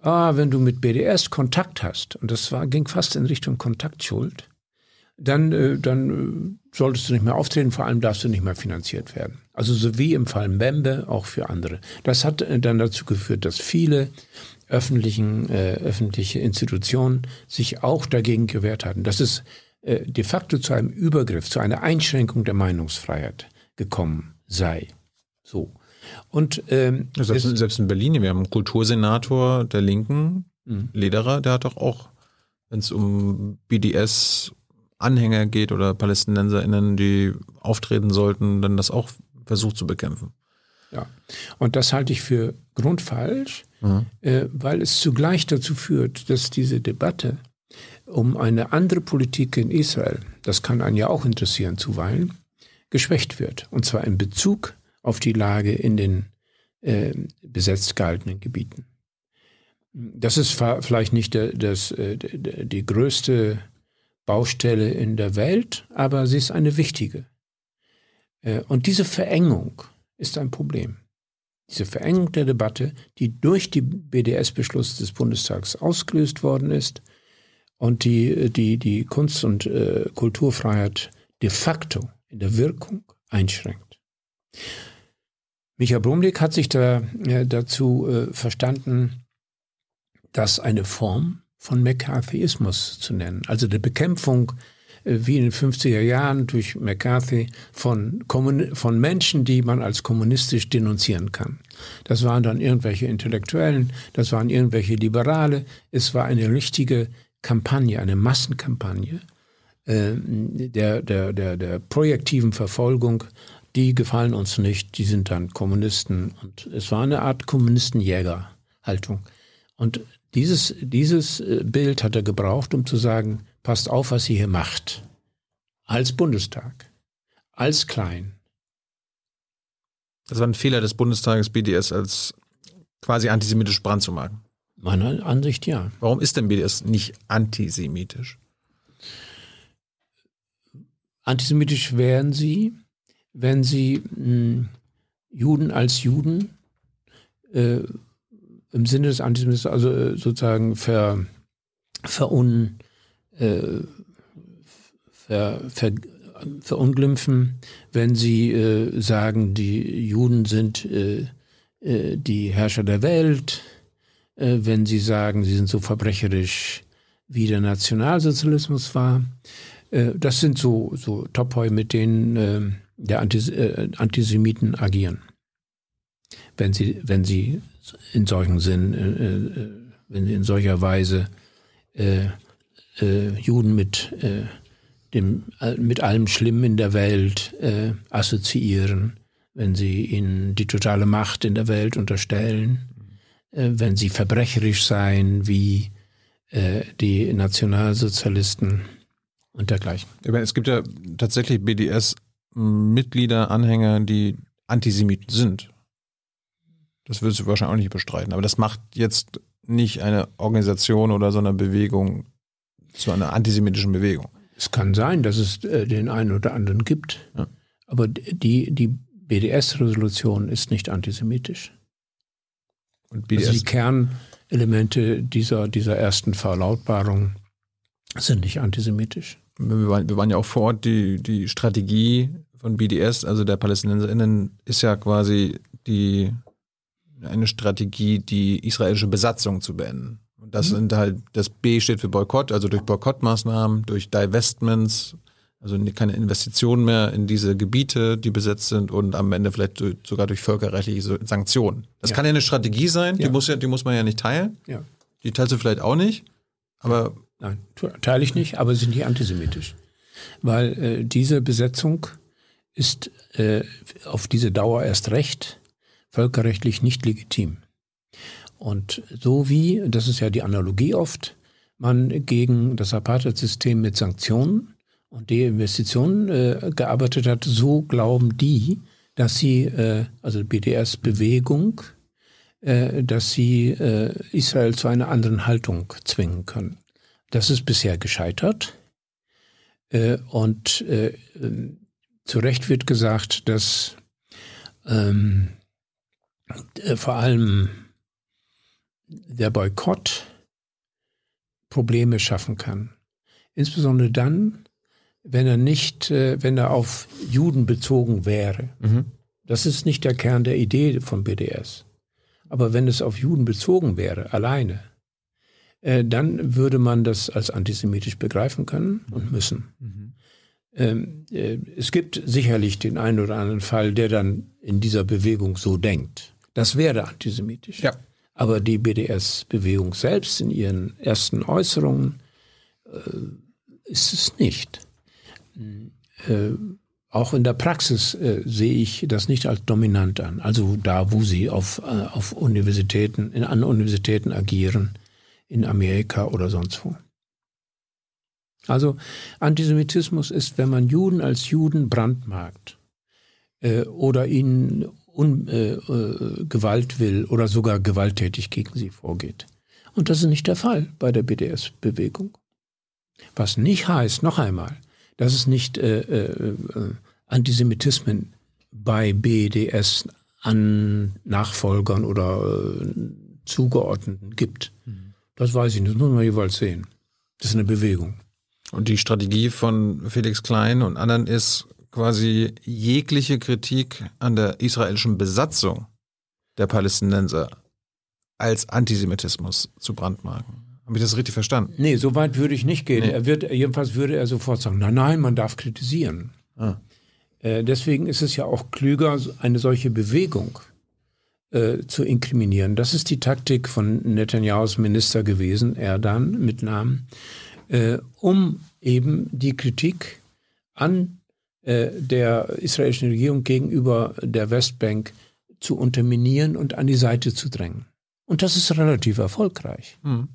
ah, wenn du mit BDS Kontakt hast, und das war, ging fast in Richtung Kontaktschuld, dann, äh, dann äh, solltest du nicht mehr auftreten, vor allem darfst du nicht mehr finanziert werden. Also so wie im Fall Mbembe auch für andere. Das hat äh, dann dazu geführt, dass viele öffentlichen, äh, öffentliche Institutionen sich auch dagegen gewehrt hatten. Dass es äh, de facto zu einem Übergriff, zu einer Einschränkung der Meinungsfreiheit gekommen sei. So. Und ähm, selbst, selbst in Berlin, wir haben einen Kultursenator der Linken, mhm. Lederer, der hat doch auch, wenn es um BDS Anhänger geht oder PalästinenserInnen, die auftreten sollten, dann das auch versucht zu bekämpfen. Ja, und das halte ich für grundfalsch, mhm. äh, weil es zugleich dazu führt, dass diese Debatte um eine andere Politik in Israel, das kann einen ja auch interessieren zuweilen, geschwächt wird. Und zwar in Bezug auf die Lage in den äh, besetzt gehaltenen Gebieten. Das ist vielleicht nicht der, das, äh, die größte Baustelle in der Welt, aber sie ist eine wichtige. Äh, und diese Verengung ist ein Problem. Diese Verengung der Debatte, die durch die BDS-Beschluss des Bundestags ausgelöst worden ist und die die, die Kunst- und äh, Kulturfreiheit de facto in der Wirkung einschränkt. Michael Brumlik hat sich da, äh, dazu äh, verstanden, dass eine Form von McCarthyismus zu nennen, also der Bekämpfung äh, wie in den 50er Jahren durch McCarthy von, von Menschen, die man als kommunistisch denunzieren kann. Das waren dann irgendwelche Intellektuellen, das waren irgendwelche Liberale. Es war eine richtige Kampagne, eine Massenkampagne äh, der, der, der, der projektiven Verfolgung. Die gefallen uns nicht, die sind dann Kommunisten. Und es war eine Art Kommunistenjägerhaltung. Und dieses, dieses äh, Bild hat er gebraucht, um zu sagen, passt auf, was ihr hier macht. Als Bundestag. Als klein. Das war ein Fehler des Bundestages BDS als quasi antisemitisch Brand zu machen. Meiner Ansicht ja. Warum ist denn BDS nicht antisemitisch? Antisemitisch wären sie, wenn sie mh, hm, Juden als Juden äh, im Sinne des Antisemitismus, also äh, sozusagen ver, verun, äh, ver, ver, verunglimpfen, wenn sie äh, sagen, die Juden sind äh, äh, die Herrscher der Welt, äh, wenn sie sagen, sie sind so verbrecherisch, wie der Nationalsozialismus war. Äh, das sind so, so Topoi, mit denen der Antis Antisemiten agieren. Wenn sie, wenn sie in solchen Sinn, wenn sie in solcher Weise äh, Juden mit dem, mit allem Schlimmen in der Welt assoziieren, wenn sie ihnen die totale Macht in der Welt unterstellen, wenn sie verbrecherisch seien wie die Nationalsozialisten und dergleichen. Es gibt ja tatsächlich BDS-Mitglieder, Anhänger, die Antisemiten sind. Das würdest du wahrscheinlich auch nicht bestreiten. Aber das macht jetzt nicht eine Organisation oder so eine Bewegung zu einer antisemitischen Bewegung. Es kann sein, dass es äh, den einen oder anderen gibt. Ja. Aber die, die BDS-Resolution ist nicht antisemitisch. Und BDS also die Kernelemente dieser, dieser ersten Verlautbarung sind nicht antisemitisch. Wir waren, wir waren ja auch vor Ort, die, die Strategie von BDS, also der PalästinenserInnen, ist ja quasi die eine Strategie, die israelische Besatzung zu beenden. Und das mhm. sind halt, das B steht für Boykott, also durch Boykottmaßnahmen, durch Divestments, Also keine Investitionen mehr in diese Gebiete, die besetzt sind und am Ende vielleicht sogar durch völkerrechtliche Sanktionen. Das ja. kann ja eine Strategie sein, die, muss ja, die muss man ja nicht teilen. Ja. Die teilst du vielleicht auch nicht, aber. Nein, teile ich nicht, aber sind nicht antisemitisch. Weil äh, diese Besetzung ist äh, auf diese Dauer erst recht völkerrechtlich nicht legitim. Und so wie, das ist ja die Analogie oft, man gegen das Apartheid-System mit Sanktionen und Deinvestitionen äh, gearbeitet hat, so glauben die, dass sie, äh, also BDS-Bewegung, äh, dass sie äh, Israel zu einer anderen Haltung zwingen können. Das ist bisher gescheitert. Äh, und äh, zu Recht wird gesagt, dass ähm, äh, vor allem der Boykott Probleme schaffen kann. Insbesondere dann, wenn er nicht, äh, wenn er auf Juden bezogen wäre. Mhm. Das ist nicht der Kern der Idee von BDS. Aber wenn es auf Juden bezogen wäre, alleine, äh, dann würde man das als antisemitisch begreifen können und müssen. Mhm. Ähm, äh, es gibt sicherlich den einen oder anderen Fall, der dann in dieser Bewegung so denkt. Das wäre antisemitisch. Ja. Aber die BDS-Bewegung selbst in ihren ersten Äußerungen äh, ist es nicht. Äh, auch in der Praxis äh, sehe ich das nicht als dominant an. Also da, wo sie auf, äh, auf Universitäten, in, an Universitäten agieren, in Amerika oder sonst wo. Also Antisemitismus ist, wenn man Juden als Juden brandmarkt äh, oder ihnen Un, äh, äh, Gewalt will oder sogar gewalttätig gegen sie vorgeht. Und das ist nicht der Fall bei der BDS-Bewegung. Was nicht heißt, noch einmal, dass es nicht äh, äh, Antisemitismen bei BDS an Nachfolgern oder äh, Zugeordneten gibt. Mhm. Das weiß ich nicht, das muss man jeweils sehen. Das ist eine Bewegung. Und die Strategie von Felix Klein und anderen ist quasi jegliche Kritik an der israelischen Besatzung der Palästinenser als Antisemitismus zu brandmarken. Habe ich das richtig verstanden? Nee, so weit würde ich nicht gehen. Nee. Er wird, jedenfalls würde er sofort sagen, nein, nein, man darf kritisieren. Ah. Äh, deswegen ist es ja auch klüger, eine solche Bewegung äh, zu inkriminieren. Das ist die Taktik von Netanyahus Minister gewesen, Erdan mit Namen, äh, um eben die Kritik an äh, der israelischen Regierung gegenüber der Westbank zu unterminieren und an die Seite zu drängen. Und das ist relativ erfolgreich. Mhm.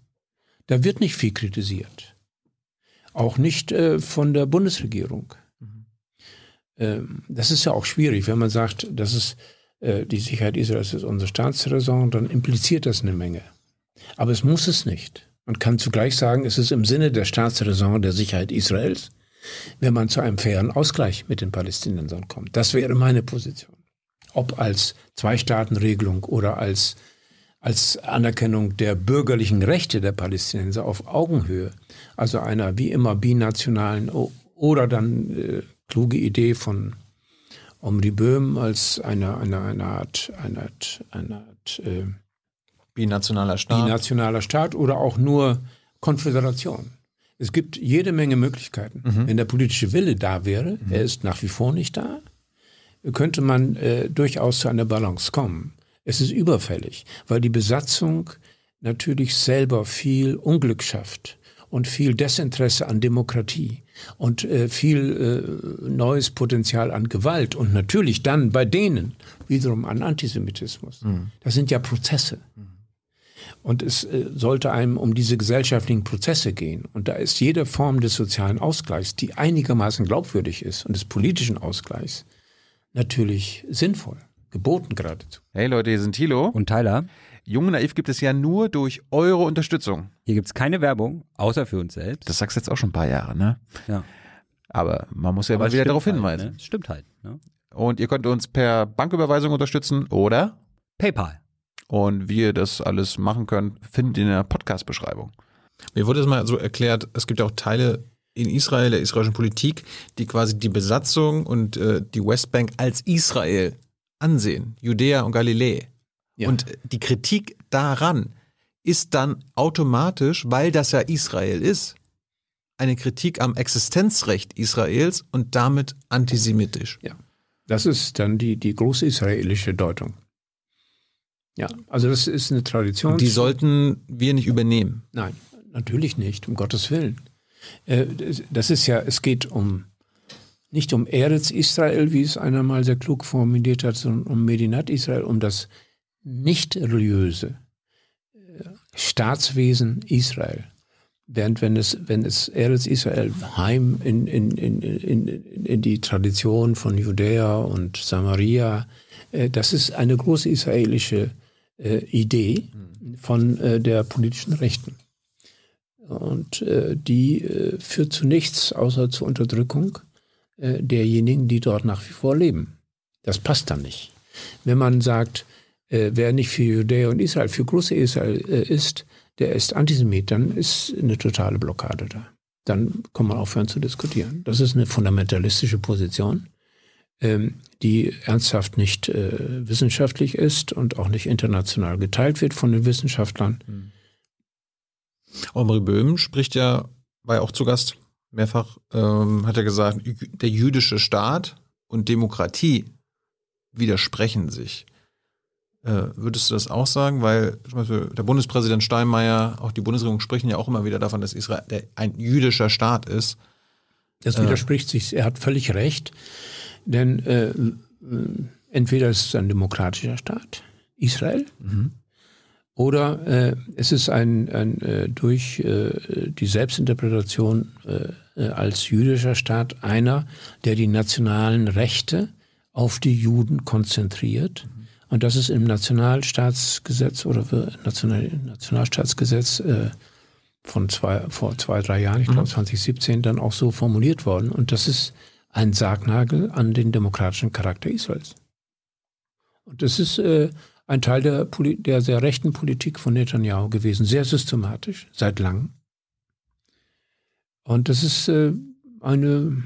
Da wird nicht viel kritisiert. Auch nicht äh, von der Bundesregierung. Mhm. Ähm, das ist ja auch schwierig, wenn man sagt, das ist äh, die Sicherheit Israels ist unsere Staatsräson, dann impliziert das eine Menge. Aber es muss es nicht. Man kann zugleich sagen, es ist im Sinne der Staatsräson der Sicherheit Israels, wenn man zu einem fairen Ausgleich mit den Palästinensern kommt. Das wäre meine Position. Ob als Zwei-Staaten-Regelung oder als, als Anerkennung der bürgerlichen Rechte der Palästinenser auf Augenhöhe, also einer wie immer binationalen oder dann äh, kluge Idee von Omri Böhm als eine, eine, eine Art, eine Art, eine Art äh, binationaler Staat. Binationaler Staat oder auch nur Konföderation. Es gibt jede Menge Möglichkeiten. Mhm. Wenn der politische Wille da wäre, mhm. er ist nach wie vor nicht da, könnte man äh, durchaus zu einer Balance kommen. Es ist überfällig, weil die Besatzung natürlich selber viel Unglück schafft und viel Desinteresse an Demokratie und äh, viel äh, neues Potenzial an Gewalt und natürlich dann bei denen wiederum an Antisemitismus. Mhm. Das sind ja Prozesse. Mhm. Und es äh, sollte einem um diese gesellschaftlichen Prozesse gehen. Und da ist jede Form des sozialen Ausgleichs, die einigermaßen glaubwürdig ist und des politischen Ausgleichs, natürlich sinnvoll, geboten geradezu. Hey Leute, hier sind Thilo und Tyler. Jung Naiv gibt es ja nur durch eure Unterstützung. Hier gibt es keine Werbung, außer für uns selbst. Das sagst du jetzt auch schon ein paar Jahre, ne? Ja. Aber man muss ja Aber mal wieder darauf halt, hinweisen. Ne? Stimmt halt. Ne? Und ihr könnt uns per Banküberweisung unterstützen oder PayPal. Und wie ihr das alles machen könnt, findet ihr in der Podcast-Beschreibung. Mir wurde es mal so erklärt, es gibt ja auch Teile in Israel, der israelischen Politik, die quasi die Besatzung und äh, die Westbank als Israel ansehen, Judäa und Galiläa. Ja. Und die Kritik daran ist dann automatisch, weil das ja Israel ist, eine Kritik am Existenzrecht Israels und damit antisemitisch. Ja. Das ist dann die, die große israelische Deutung. Ja, also das ist eine Tradition. Und die sollten wir nicht übernehmen. Nein, natürlich nicht, um Gottes Willen. Äh, das ist ja, es geht um nicht um Eretz Israel, wie es einer mal sehr klug formuliert hat, sondern um Medinat Israel, um das nicht religiöse äh, Staatswesen Israel. Während wenn es, wenn es Eretz Israel heim in, in, in, in, in die Tradition von Judäa und Samaria, äh, das ist eine große israelische äh, Idee von äh, der politischen Rechten. Und äh, die äh, führt zu nichts außer zur Unterdrückung äh, derjenigen, die dort nach wie vor leben. Das passt dann nicht. Wenn man sagt, äh, wer nicht für Judäa und Israel, für große Israel ist, der ist Antisemit, dann ist eine totale Blockade da. Dann kann man aufhören zu diskutieren. Das ist eine fundamentalistische Position, die ernsthaft nicht äh, wissenschaftlich ist und auch nicht international geteilt wird von den Wissenschaftlern. Mhm. Omri Böhm spricht ja, war ja auch zu Gast mehrfach, ähm, hat er gesagt, der jüdische Staat und Demokratie widersprechen sich. Äh, würdest du das auch sagen? Weil zum Beispiel der Bundespräsident Steinmeier, auch die Bundesregierung sprechen ja auch immer wieder davon, dass Israel ein jüdischer Staat ist. Das widerspricht äh, sich. Er hat völlig recht. Denn äh, entweder ist es ein demokratischer Staat, Israel, mhm. oder äh, es ist ein, ein äh, durch äh, die Selbstinterpretation äh, als jüdischer Staat einer, der die nationalen Rechte auf die Juden konzentriert. Mhm. Und das ist im Nationalstaatsgesetz oder National, Nationalstaatsgesetz äh, von zwei, vor zwei, drei Jahren, ich glaube mhm. 2017, dann auch so formuliert worden. Und das ist ein Sargnagel an den demokratischen Charakter Israels. Und das ist äh, ein Teil der, der sehr rechten Politik von Netanyahu gewesen, sehr systematisch, seit langem. Und das ist äh, eine,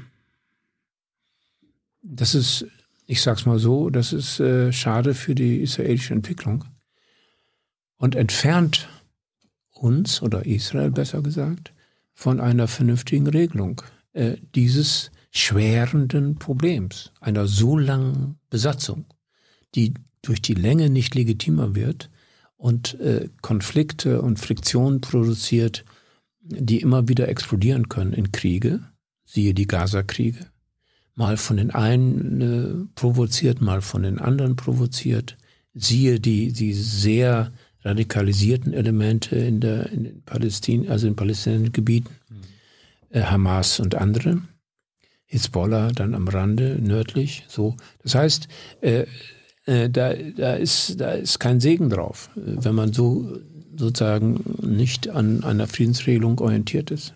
das ist ich sag's mal so, das ist äh, schade für die israelische Entwicklung und entfernt uns oder Israel besser gesagt von einer vernünftigen Regelung äh, dieses schwerenden Problems, einer so langen Besatzung, die durch die Länge nicht legitimer wird und äh, Konflikte und Friktionen produziert, die immer wieder explodieren können in Kriege, siehe die Gaza-Kriege, mal von den einen äh, provoziert, mal von den anderen provoziert. Siehe die, die sehr radikalisierten Elemente in der in den Palästin, also in palästinensischen Gebieten, äh, Hamas und andere, Hezbollah dann am Rande nördlich, so. Das heißt, äh, äh, da, da ist da ist kein Segen drauf, wenn man so sozusagen nicht an einer Friedensregelung orientiert ist.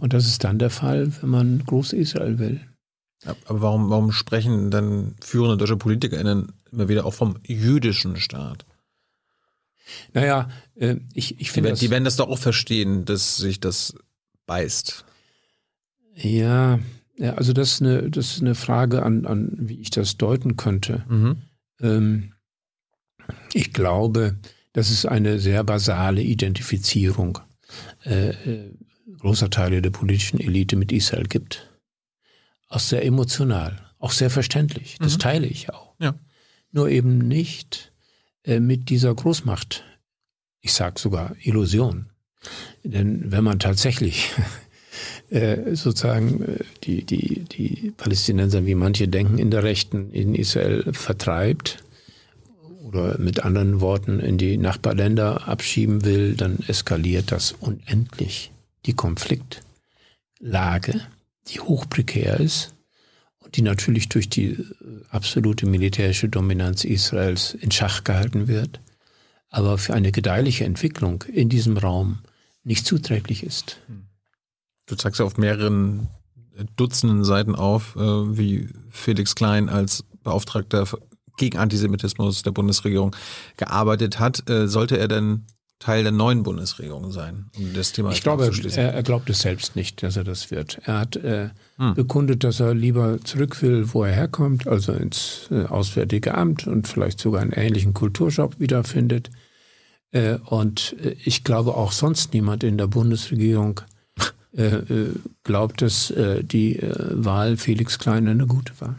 Und das ist dann der Fall, wenn man Groß-Israel will. Aber warum, warum sprechen dann führende deutsche PolitikerInnen immer wieder auch vom jüdischen Staat? Naja, äh, ich, ich finde. Die, die werden das doch auch verstehen, dass sich das beißt. Ja, ja also das ist eine, das ist eine Frage an, an, wie ich das deuten könnte. Mhm. Ähm, ich glaube, das ist eine sehr basale Identifizierung. Äh, äh großer Teile der politischen Elite mit Israel gibt. Auch sehr emotional, auch sehr verständlich. Das mhm. teile ich auch. Ja. Nur eben nicht äh, mit dieser Großmacht. Ich sage sogar Illusion. Denn wenn man tatsächlich äh, sozusagen äh, die, die, die Palästinenser, wie manche denken, in der Rechten in Israel vertreibt, oder mit anderen Worten in die Nachbarländer abschieben will, dann eskaliert das unendlich die Konfliktlage, die hochprekär ist und die natürlich durch die äh, absolute militärische Dominanz Israels in Schach gehalten wird, aber für eine gedeihliche Entwicklung in diesem Raum nicht zuträglich ist. Du zeigst ja auf mehreren Dutzenden Seiten auf, äh, wie Felix Klein als Beauftragter gegen Antisemitismus der Bundesregierung gearbeitet hat. Äh, sollte er denn Teil der neuen Bundesregierung sein, um das Thema Ich glaube, er, er, glaubt es selbst nicht, dass er das wird. Er hat äh, hm. bekundet, dass er lieber zurück will, wo er herkommt, also ins äh, Auswärtige Amt und vielleicht sogar einen ähnlichen Kulturjob wiederfindet. Äh, und äh, ich glaube auch sonst niemand in der Bundesregierung glaubt, dass äh, die äh, Wahl Felix Klein eine gute war.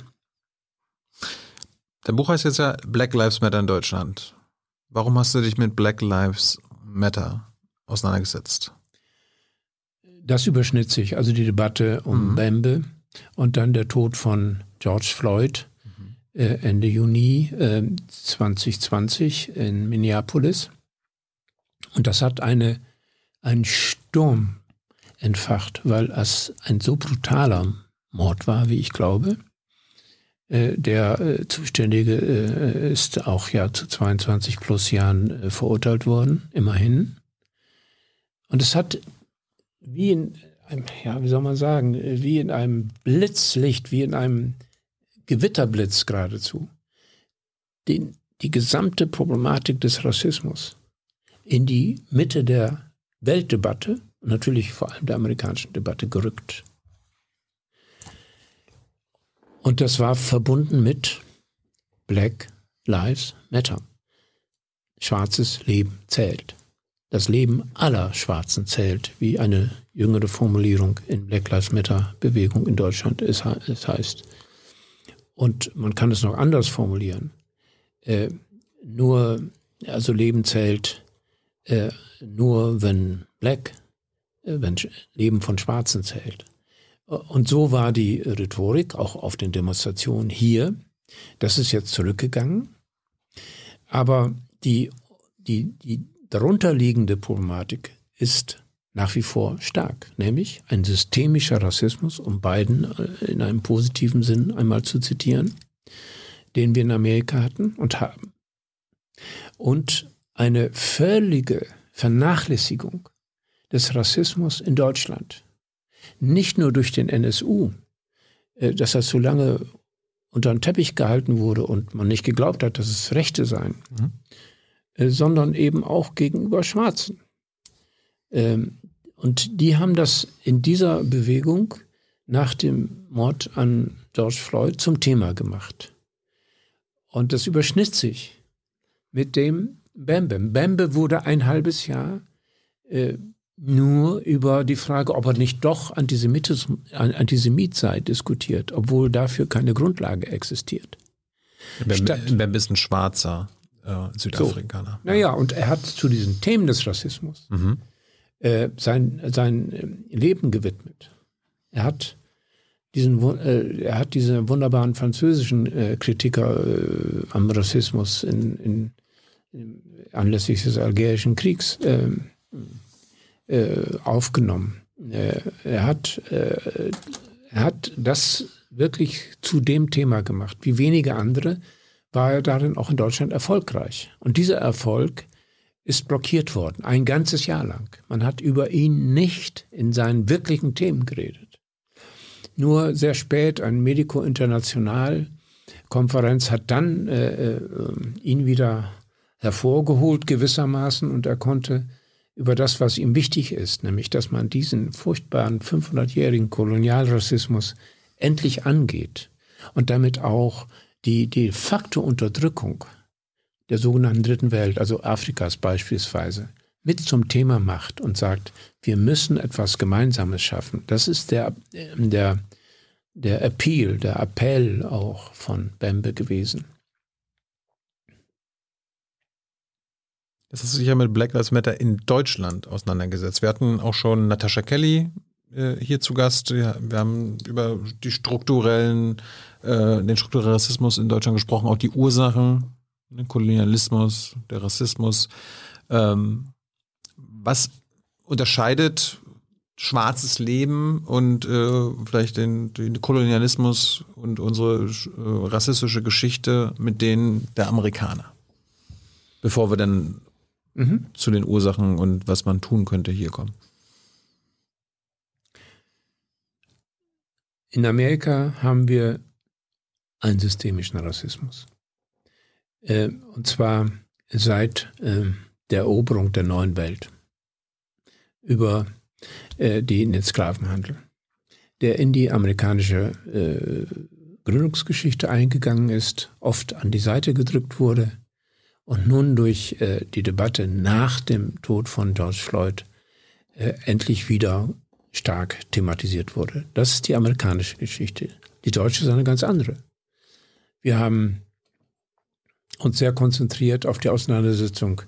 Dein Buch heißt jetzt ja Black Lives Matter in Deutschland. Warum hast du dich mit Black Lives Matter auseinandergesetzt? Das überschnitt sich, also die Debatte um mhm. Bembe und dann der Tod von George Floyd mhm. äh, Ende Juni äh, 2020 in Minneapolis. Und das hat eine, einen Sturm entfacht, weil es ein so brutaler Mord war, wie ich glaube. Äh, der äh, Zuständige äh, ist auch ja zu 22 plus Jahren verurteilt worden, immerhin. Und es hat wie in einem, ja, wie soll man sagen, wie in einem Blitzlicht, wie in einem Gewitterblitz geradezu, den, die gesamte Problematik des Rassismus in die Mitte der Weltdebatte natürlich vor allem der amerikanischen Debatte gerückt. Und das war verbunden mit Black Lives Matter. Schwarzes Leben zählt. Das Leben aller Schwarzen zählt, wie eine jüngere Formulierung in Black Lives Matter Bewegung in Deutschland es, heißt. Und man kann es noch anders formulieren. Äh, nur, also Leben zählt äh, nur, wenn Black, wenn Leben von Schwarzen zählt. Und so war die Rhetorik auch auf den Demonstrationen hier. Das ist jetzt zurückgegangen. Aber die, die, die darunterliegende Problematik ist nach wie vor stark, nämlich ein systemischer Rassismus, um beiden äh, in einem positiven Sinn einmal zu zitieren, den wir in Amerika hatten und haben. Und eine völlige Vernachlässigung des Rassismus in Deutschland nicht nur durch den NSU, äh, dass das so lange unter den Teppich gehalten wurde und man nicht geglaubt hat, dass es Rechte seien, mhm. Äh, sondern eben auch gegenüber Schwarzen. Ähm, und die haben das in dieser Bewegung nach dem Mord an George Floyd zum Thema gemacht. Und das überschnitt sich mit dem Bembe. Bembe wurde ein halbes Jahr äh, nur über die Frage, ob er nicht doch Antisemit sei, diskutiert, obwohl dafür keine Grundlage existiert. Bembe ist ein schwarzer äh, Südafrikaner. So. Naja, und er hat zu diesen Themen des Rassismus mhm. äh, sein, sein äh, Leben gewidmet. Er hat diesen, äh, er hat diese wunderbaren französischen äh, Kritiker äh, am Rassismus in, in, in, anlässlich des algerischen Kriegs ähm, äh, aufgenommen. Äh, er, hat, äh, er hat das wirklich zu dem Thema gemacht. Wie wenige andere war er darin auch in Deutschland erfolgreich. Und dieser Erfolg ist blockiert worden, ein ganzes Jahr lang. Man hat über ihn nicht in seinen wirklichen Themen geredet. Nur sehr spät ein Medico International Konferenz hat dann äh, äh, ihn wieder hervorgeholt gewissermaßen und er konnte über das, was ihm wichtig ist, nämlich dass man diesen furchtbaren 500-jährigen Kolonialrassismus endlich angeht und damit auch die de facto Unterdrückung der sogenannten Dritten Welt, also Afrikas beispielsweise, mit zum Thema macht und sagt, wir müssen etwas Gemeinsames schaffen. Das ist der, der, der Appeal, der Appell auch von Bembe gewesen. Das hast du sich ja mit Black Lives Matter in Deutschland auseinandergesetzt. Wir hatten auch schon Natascha Kelly äh, hier zu Gast. Ja, wir haben über die strukturellen, äh, den strukturellen Rassismus in Deutschland gesprochen, auch die Ursachen, den Kolonialismus, der Rassismus. Ähm, was unterscheidet schwarzes Leben und äh, vielleicht den, den, Kolonialismus und unsere äh, rassistische Geschichte mit denen der Amerikaner? Bevor wir dann mhm. zu den Ursachen und was man tun könnte hier kommen. In Amerika haben wir einen systemischen Rassismus. Äh, und zwar seit äh, der Eroberung der neuen Welt über äh, den Sklavenhandel, der in die amerikanische äh, Gründungsgeschichte eingegangen ist, oft an die Seite gedrückt wurde, und nun durch äh, die Debatte nach dem Tod von George Floyd äh, endlich wieder stark thematisiert wurde. Das ist die amerikanische Geschichte. Die deutsche ist eine ganz andere. Wir haben uns sehr konzentriert auf die Auseinandersetzung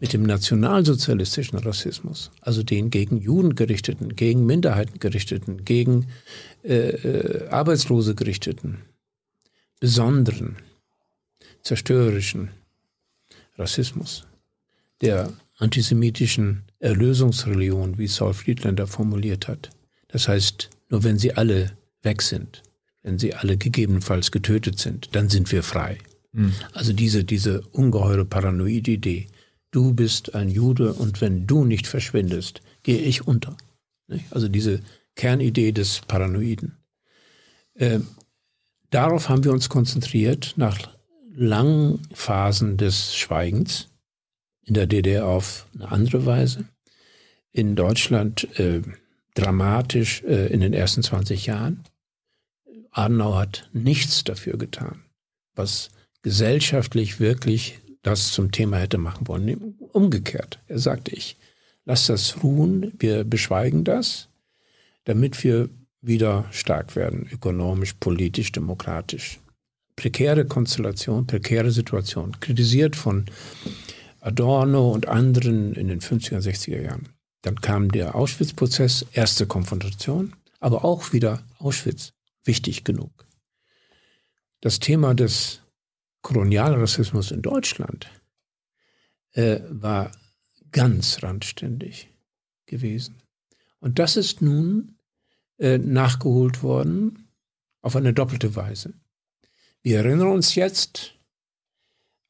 mit dem nationalsozialistischen Rassismus, also den gegen Juden gerichteten, gegen Minderheiten gerichteten, gegen äh, äh, Arbeitslose gerichteten, besonderen, zerstörerischen Rassismus, der antisemitischen Erlösungsreligion, wie Saul Friedlander formuliert hat. Das heißt, nur wenn sie alle weg sind, wenn sie alle gegebenenfalls getötet sind, dann sind wir frei. Mhm. Also diese, diese ungeheure paranoide Idee, du bist ein Jude und wenn du nicht verschwindest, gehe ich unter. Also diese Kernidee des Paranoiden. Äh, darauf haben wir uns konzentriert nach langen Phasen des Schweigens, in der DDR auf eine andere Weise, in Deutschland äh, dramatisch äh, in den ersten 20 Jahren. Adenauer hat nichts dafür getan, was gesellschaftlich wirklich das zum Thema hätte machen wollen. Umgekehrt, er sagte ich, lass das ruhen, wir beschweigen das, damit wir wieder stark werden, ökonomisch, politisch, demokratisch. Prekäre Konstellation, prekäre Situation, kritisiert von Adorno und anderen in den 50er, 60er Jahren. Dann kam der Auschwitz-Prozess, erste Konfrontation, aber auch wieder Auschwitz, wichtig genug. Das Thema des Kolonialrassismus in Deutschland äh, war ganz randständig gewesen. Und das ist nun äh, nachgeholt worden auf eine doppelte Weise. Wir erinnern uns jetzt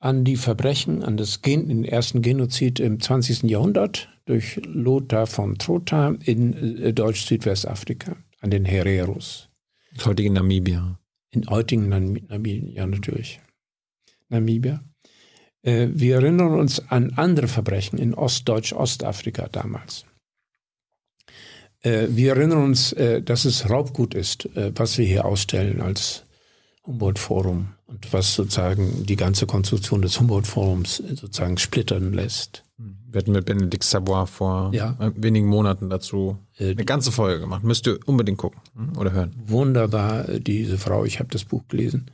an die Verbrechen, an das Gen, den ersten Genozid im 20. Jahrhundert durch Lothar von Trotha in äh, Deutsch-Südwestafrika, an den Hereros. Heutigen Namibia. In heutigen Namibia, ja natürlich. Namibia. Äh, wir erinnern uns an andere Verbrechen in Ostdeutsch-Ostafrika damals. Äh, wir erinnern uns, äh, dass es Raubgut ist, was wir hier ausstellen als Humboldt-Forum und was sozusagen die ganze Konstruktion des Humboldt-Forums sozusagen splittern lässt. Wir hatten mit Benedikt Savoy vor ja. wenigen Monaten dazu eine ganze Folge gemacht. Müsst ihr unbedingt gucken hm, oder hören. Wunderbar, diese Frau. Ich habe das Buch gelesen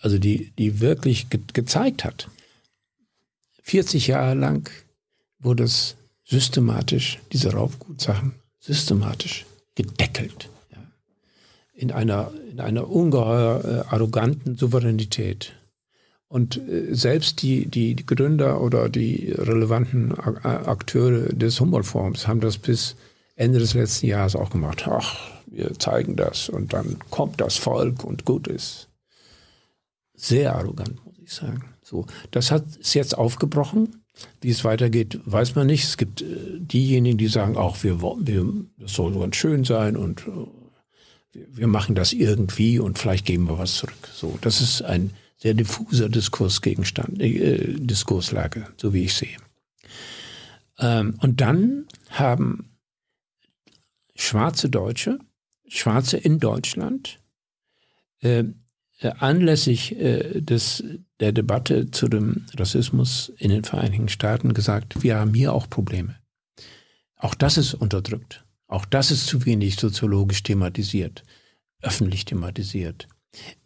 also die, die wirklich ge gezeigt hat. 40 Jahre lang wurde es systematisch, diese Raubgutsachen, systematisch gedeckelt. Ja. In, einer, in einer ungeheuer äh, arroganten Souveränität. Und äh, selbst die, die, Gründer oder die relevanten Akteure des Humboldt-Forums haben das bis Ende des letzten Jahres auch gemacht. Ach, wir zeigen das und dann kommt das Volk und gut ist sehr arrogant, muss ich sagen. So, das hat ist jetzt aufgebrochen. Wie es weitergeht, weiß man nicht. Es gibt äh, diejenigen, die sagen, auch wir, wir, das soll ganz schön sein und äh, wir, machen das irgendwie und vielleicht geben wir was zurück. So, das ist ein sehr diffuser Diskursgegenstand, äh, Diskurslage, so wie ich sehe. Ähm, und dann haben schwarze Deutsche, Schwarze in Deutschland, äh, äh, anlässlich äh, des, der Debatte zu dem Rassismus in den Vereinigten Staaten gesagt, wir haben hier auch Probleme. Auch das ist unterdrückt. Auch das ist zu wenig soziologisch thematisiert, öffentlich thematisiert,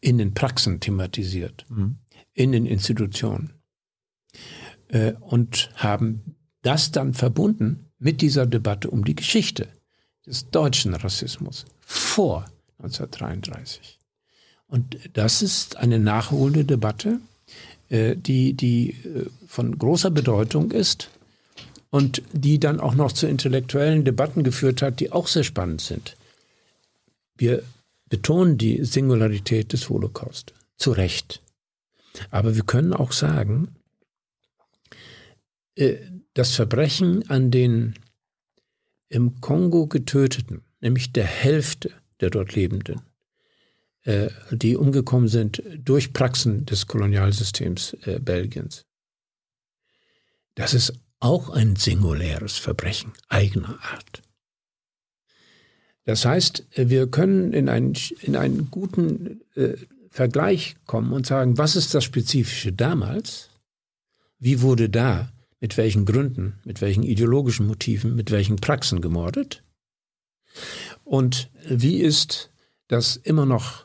in den Praxen thematisiert, mhm. in den Institutionen. Äh, und haben das dann verbunden mit dieser Debatte um die Geschichte des deutschen Rassismus vor 1933. Und das ist eine nachholende Debatte, äh, die, die äh, von großer Bedeutung ist und die dann auch noch zu intellektuellen Debatten geführt hat, die auch sehr spannend sind. Wir betonen die Singularität des Holocaust, zu Recht. Aber wir können auch sagen, äh, das Verbrechen an den im Kongo getöteten, nämlich der Hälfte der dort Lebenden, äh, die umgekommen sind durch Praxen des Kolonialsystems äh, Belgiens. Das ist auch ein singuläres Verbrechen eigener Art. Das heißt, wir können in einen, in einen guten äh, Vergleich kommen und sagen, was ist das Spezifische damals? Wie wurde da, mit welchen Gründen, mit welchen ideologischen Motiven, mit welchen Praxen gemordet? Und wie ist das immer noch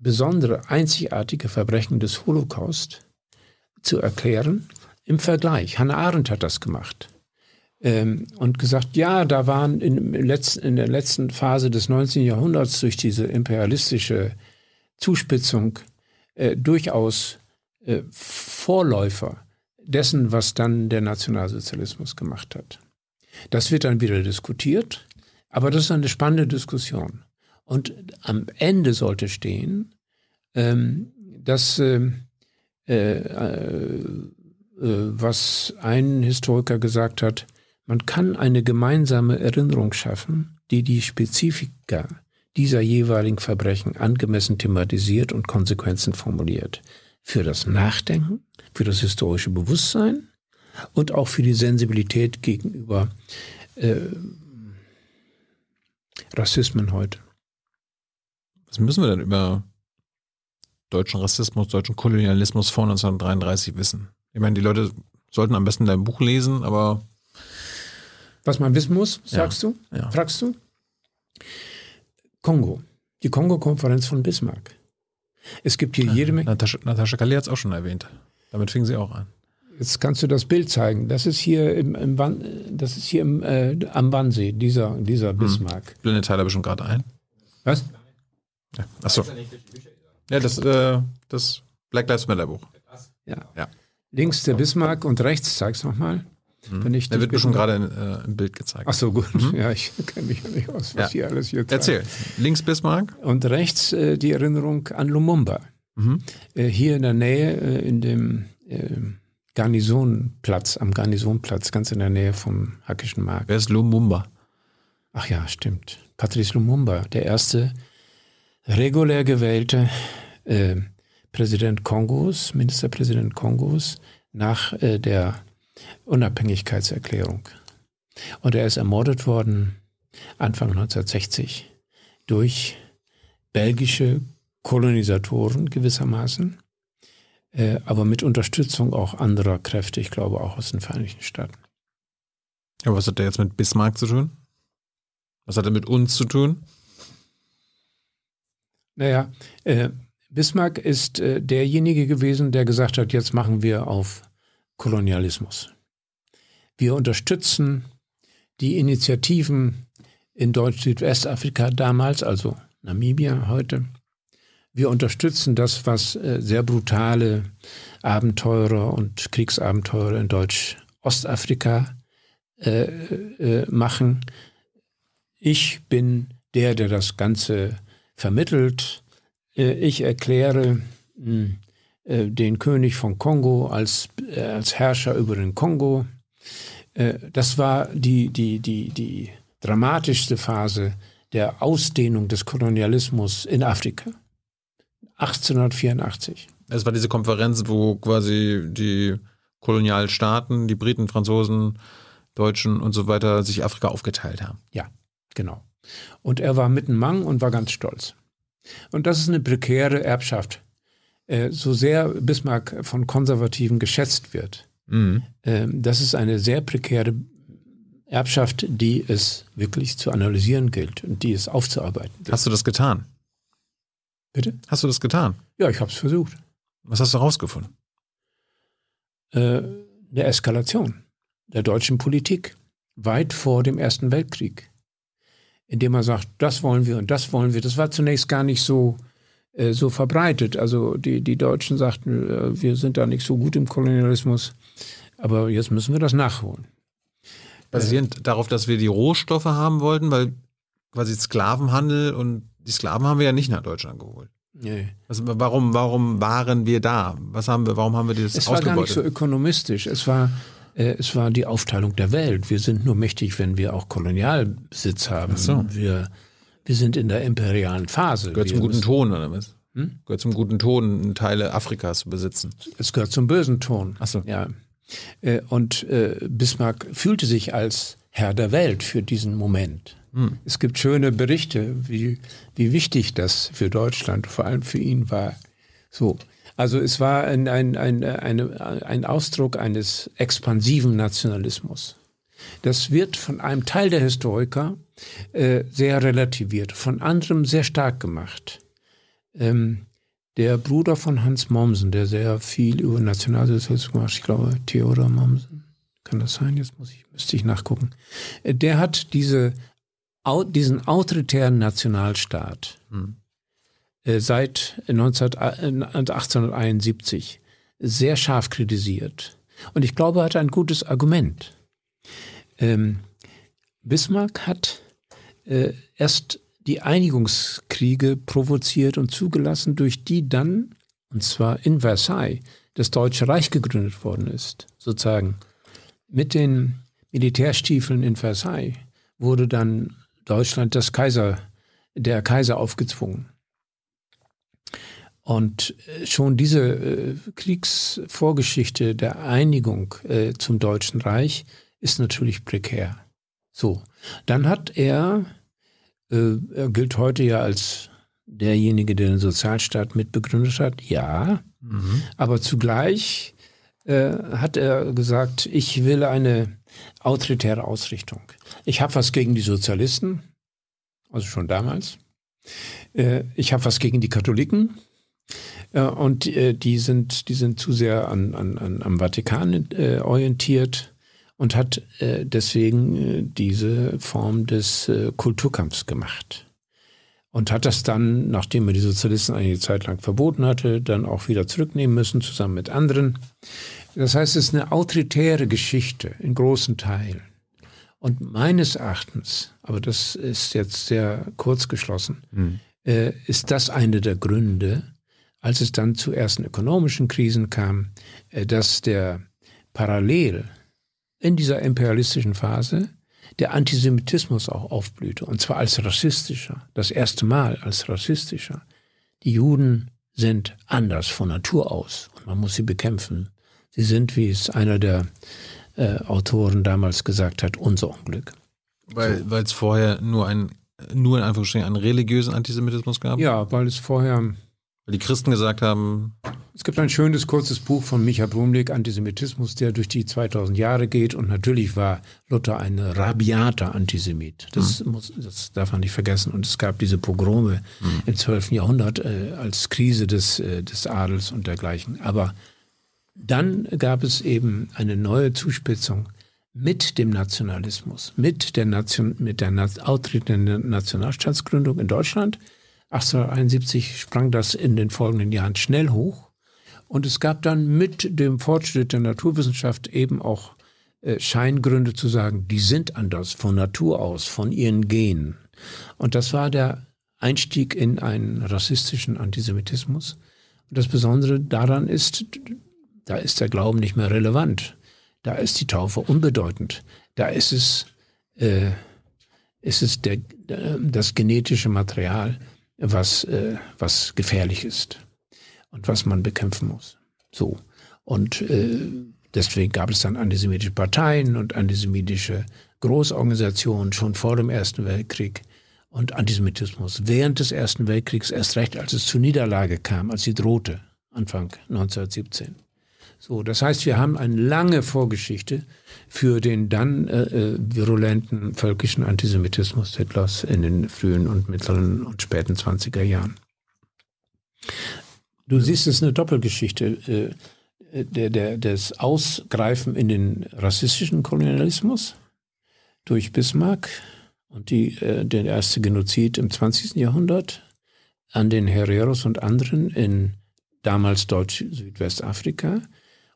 besondere, einzigartige Verbrechen des Holocaust zu erklären im Vergleich? Hannah Arendt hat das gemacht ähm, und gesagt, ja, da waren in, letzten, in der letzten Phase des 19. Jahrhunderts durch diese imperialistische Zuspitzung äh, durchaus äh, Vorläufer dessen, was dann der Nationalsozialismus gemacht hat. Das wird dann wieder diskutiert, aber das ist eine spannende Diskussion. Und am Ende sollte stehen, ähm, dass ähm, äh, äh, was ein Historiker gesagt hat, man kann eine gemeinsame Erinnerung schaffen, die die Spezifika dieser jeweiligen Verbrechen angemessen thematisiert und Konsequenzen formuliert. Für das Nachdenken, für das historische Bewusstsein und auch für die Sensibilität gegenüber äh, Rassismen heute. Was müssen wir denn über deutschen Rassismus, deutschen Kolonialismus vor 1933 wissen? Ich meine, die Leute sollten am besten dein Buch lesen, aber was man wissen muss, sagst ja, du? Ja. Fragst du? Kongo. Die Kongo-Konferenz von Bismarck. Es gibt hier jede Menge. Natascha, Natascha Kalli hat es auch schon erwähnt. Damit fing sie auch an. Jetzt kannst du das Bild zeigen. Das ist hier im, im das ist hier im, äh, am Wannsee, dieser, dieser. Bismarck. Hm. Blinde Tyler bestimmt gerade ein. Was? Ja. Achso. Ja, das, äh, das Black Lives Matter Buch. Ja. ja. Links der Bismarck und rechts, zeig's nochmal. Mhm. Wenn ich Der wird mir schon gerade äh, im Bild gezeigt. Ach so, gut. Mhm. Ja, ich kenne mich ja nicht aus, was ja. hier alles hier zeigt. Erzähl. Links Bismarck. Und rechts äh, die Erinnerung an Lumumba. Mhm. Äh, hier in der Nähe, äh, in dem äh, Garnisonplatz, am Garnisonplatz, ganz in der Nähe vom Hackischen Markt. Wer ist Lumumba? Ach ja, stimmt. Patrice Lumumba, der erste regulär gewählte äh, Präsident Kongos, Ministerpräsident Kongos, nach äh, der Unabhängigkeitserklärung. Und er ist ermordet worden Anfang 1960 durch belgische Kolonisatoren gewissermaßen, äh, aber mit Unterstützung auch anderer Kräfte, ich glaube auch aus den Vereinigten Staaten. Ja, was hat der jetzt mit Bismarck zu tun? Was hat er mit uns zu tun? Naja, äh, Bismarck ist äh, derjenige gewesen, der gesagt hat, jetzt machen wir auf Kolonialismus. Wir unterstützen die Initiativen in Deutsch-Südwestafrika damals, also Namibia heute. Wir unterstützen das, was äh, sehr brutale Abenteurer und Kriegsabenteurer in Deutsch-Ostafrika äh, äh, machen. Ich bin der, der das Ganze vermittelt. Äh, ich erkläre hm, äh, den König von Kongo als, äh, als Herrscher über den Kongo. Das war die, die, die, die dramatischste Phase der Ausdehnung des Kolonialismus in Afrika. 1884. Es war diese Konferenz, wo quasi die Kolonialstaaten, die Briten, Franzosen, Deutschen und so weiter sich Afrika aufgeteilt haben. Ja, genau. Und er war mitten Mang und war ganz stolz. Und das ist eine prekäre Erbschaft äh, so sehr Bismarck von Konservativen geschätzt wird, mhm. äh, das ist eine sehr prekäre Erbschaft, die es wirklich zu analysieren gilt und die es aufzuarbeiten gilt. Hast du das getan? Bitte? Hast du das getan? Ja, ich habe es versucht. Was hast du herausgefunden? Äh, eine Eskalation der deutschen Politik weit vor dem Ersten Weltkrieg, indem man sagt, das wollen wir und das wollen wir. Das war zunächst gar nicht so äh, so verbreitet. Also die, die Deutschen sagten, äh, wir sind da nicht so gut im Kolonialismus, aber jetzt müssen wir das nachholen. Basierend äh, darauf, dass wir die Rohstoffe haben wollten, weil quasi Sklavenhandel und die Sklaven haben wir ja nicht nach Deutschland geholt. Nee. Also warum, warum waren wir da? Was haben wir, warum haben wir das Es war gar nicht so ökonomistisch. Es war, es war die Aufteilung der Welt. Wir sind nur mächtig, wenn wir auch Kolonialbesitz haben. Ach so. Wir wir sind in der imperialen Phase. Gehört zum guten Ton, oder was? Hm? Gehört zum guten Ton, Teile Afrikas zu besitzen. Es gehört zum bösen Ton. Ach so. Ja. Äh, und äh, Bismarck fühlte sich als Herr der Welt für diesen Moment. Hm. Es gibt schöne Berichte, wie, wie wichtig das für Deutschland, vor allem für ihn war. So. Also es war ein, ein, ein, eine, ein Ausdruck eines expansiven Nationalismus. Das wird von einem Teil der Historiker äh, sehr relativiert, von anderem sehr stark gemacht. Ähm, der Bruder von Hans Mommsen, der sehr viel über Nationalsozialismus gemacht ich glaube Theodor Mommsen, kann das sein? Jetzt muss ich, müsste ich nachgucken. Äh, der hat diese, diesen autoritären Nationalstaat hm. Äh, seit 19, 1871 sehr scharf kritisiert. Und ich glaube, er hat ein gutes Argument. Ähm, Bismarck hat äh, erst die Einigungskriege provoziert und zugelassen, durch die dann, und zwar in Versailles, das Deutsche Reich gegründet worden ist, sozusagen. Mit den Militärstiefeln in Versailles wurde dann Deutschland das Kaiser, der Kaiser aufgezwungen. Und äh, schon diese äh, Kriegsvorgeschichte der Einigung äh, zum Deutschen Reich ist natürlich prekär. So, dann hat er, er gilt heute ja als derjenige, der den Sozialstaat mitbegründet hat, ja, mhm. aber zugleich hat er gesagt, ich will eine autoritäre Ausrichtung. Ich habe was gegen die Sozialisten, also schon damals. Ich habe was gegen die Katholiken. Äh, und äh, die sind, die sind zu sehr an, an, an, am Vatikan äh, orientiert und hat deswegen diese Form des Kulturkampfs gemacht. Und hat das dann, nachdem er die Sozialisten einige Zeit lang verboten hatte, dann auch wieder zurücknehmen müssen, zusammen mit anderen. Das heißt, es ist eine autoritäre Geschichte in großen Teilen. Und meines Erachtens, aber das ist jetzt sehr kurz geschlossen, hm. ist das eine der Gründe, als es dann zu ersten ökonomischen Krisen kam, äh, dass der parallel in dieser imperialistischen Phase der Antisemitismus auch aufblühte, und zwar als rassistischer, das erste Mal als rassistischer. Die Juden sind anders von Natur aus und man muss sie bekämpfen. Sie sind, wie es einer der äh, Autoren damals gesagt hat, unser Unglück. Weil so. es vorher nur ein, nur in Anführungsstrichen einen religiösen Antisemitismus gab? Ja, weil es vorher weil die Christen gesagt haben. Es gibt ein schönes, kurzes Buch von Micha Brumlik, Antisemitismus, der durch die 2000 Jahre geht. Und natürlich war Luther ein rabiater Antisemit. Das, mhm. muss, das darf man nicht vergessen. Und es gab diese Pogrome mhm. im 12. Jahrhundert äh, als Krise des, äh, des Adels und dergleichen. Aber dann gab es eben eine neue Zuspitzung mit dem Nationalismus, mit der, Nation, mit der auftretenden Nationalstaatsgründung in Deutschland 1871 sprang das in den folgenden Jahren schnell hoch. Und es gab dann mit dem Fortschritt der Naturwissenschaft eben auch äh, Scheingründe zu sagen, die sind anders von Natur aus, von ihren Genen. Und das war der Einstieg in einen rassistischen Antisemitismus. Und das Besondere daran ist, da ist der Glauben nicht mehr relevant. Da ist die Taufe unbedeutend. Da ist es, äh, ist es der, das genetische Material, was, äh, was gefährlich ist und was man bekämpfen muss. So. Und äh, deswegen gab es dann antisemitische Parteien und antisemitische Großorganisationen schon vor dem Ersten Weltkrieg und Antisemitismus während des Ersten Weltkriegs erst recht, als es zur Niederlage kam, als sie drohte, Anfang 1917. So, das heißt, wir haben eine lange Vorgeschichte für den dann äh, äh, virulenten völkischen Antisemitismus Hitlers in den frühen und mittleren und späten 20er Jahren. Du siehst es eine Doppelgeschichte äh, der, der, des Ausgreifen in den rassistischen Kolonialismus durch Bismarck und die, äh, der erste Genozid im 20. Jahrhundert an den Hereros und anderen in damals Deutsch-Südwestafrika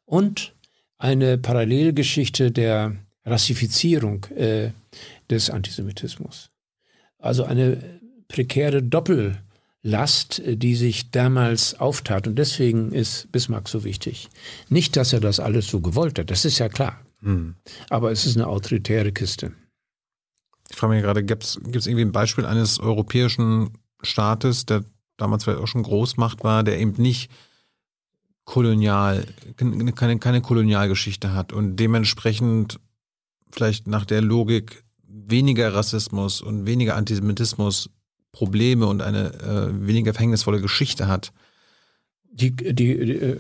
und eine Parallelgeschichte der Rassifizierung äh, des Antisemitismus. Also eine prekäre Doppellast, die sich damals auftat. Und deswegen ist Bismarck so wichtig. Nicht, dass er das alles so gewollt hat, das ist ja klar. Hm. Aber es ist eine autoritäre Kiste. Ich frage mich gerade, gibt es irgendwie ein Beispiel eines europäischen Staates, der damals vielleicht auch schon Großmacht war, der eben nicht kolonial, keine, keine Kolonialgeschichte hat und dementsprechend vielleicht nach der Logik weniger Rassismus und weniger Antisemitismus Probleme und eine äh, weniger verhängnisvolle Geschichte hat. Die, die, die äh,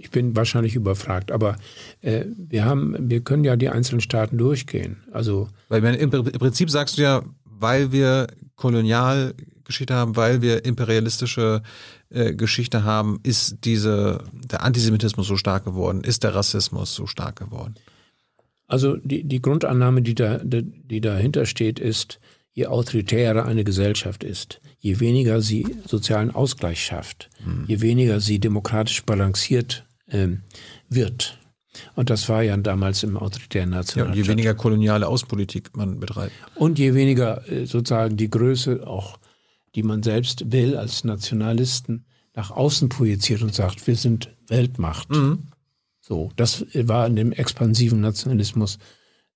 ich bin wahrscheinlich überfragt, aber äh, wir haben, wir können ja die einzelnen Staaten durchgehen. Also weil im, im Prinzip sagst du ja, weil wir Kolonialgeschichte haben, weil wir imperialistische äh, Geschichte haben, ist diese der Antisemitismus so stark geworden, ist der Rassismus so stark geworden. Also die, die Grundannahme, die, da, die dahinter steht, ist, je autoritärer eine Gesellschaft ist, je weniger sie sozialen Ausgleich schafft, mhm. je weniger sie demokratisch balanciert ähm, wird. Und das war ja damals im autoritären Nationalstaat. Ja, je weniger koloniale Außenpolitik man betreibt. Und je weniger äh, sozusagen die Größe auch, die man selbst will als Nationalisten, nach außen projiziert und sagt, wir sind Weltmacht. Mhm. So, das war in dem expansiven Nationalismus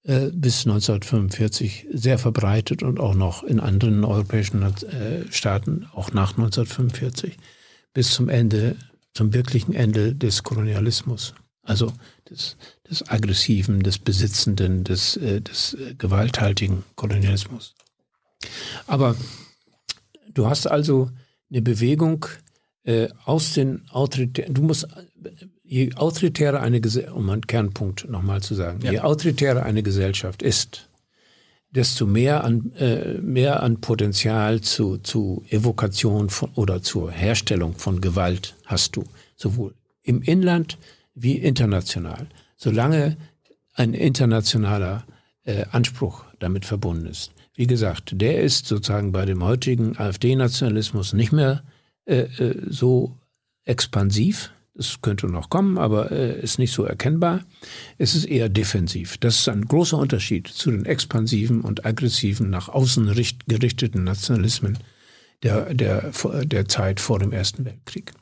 äh, bis 1945 sehr verbreitet und auch noch in anderen europäischen äh, Staaten, auch nach 1945, bis zum Ende, zum wirklichen Ende des Kolonialismus. Also des, des aggressiven, des besitzenden, des, äh, des äh, gewalthaltigen Kolonialismus. Aber du hast also eine Bewegung äh, aus den autoritären, du musst je autoritärer eine Gesellschaft, um einen Kernpunkt nochmal zu sagen, ja. je autoritärer eine Gesellschaft ist, desto mehr an, äh, mehr an Potenzial zu, zu Evokation von, oder zur Herstellung von Gewalt hast du, sowohl im Inland wie international, solange ein internationaler äh, Anspruch damit verbunden ist. Wie gesagt, der ist sozusagen bei dem heutigen AfD-Nationalismus nicht mehr äh, äh so expansiv, es könnte noch kommen, aber äh, ist nicht so erkennbar. Es ist eher defensiv. Das ist ein großer Unterschied zu den expansiven und aggressiven, nach außen gerichteten Nationalismen der, der, der Zeit vor dem Ersten Weltkrieg.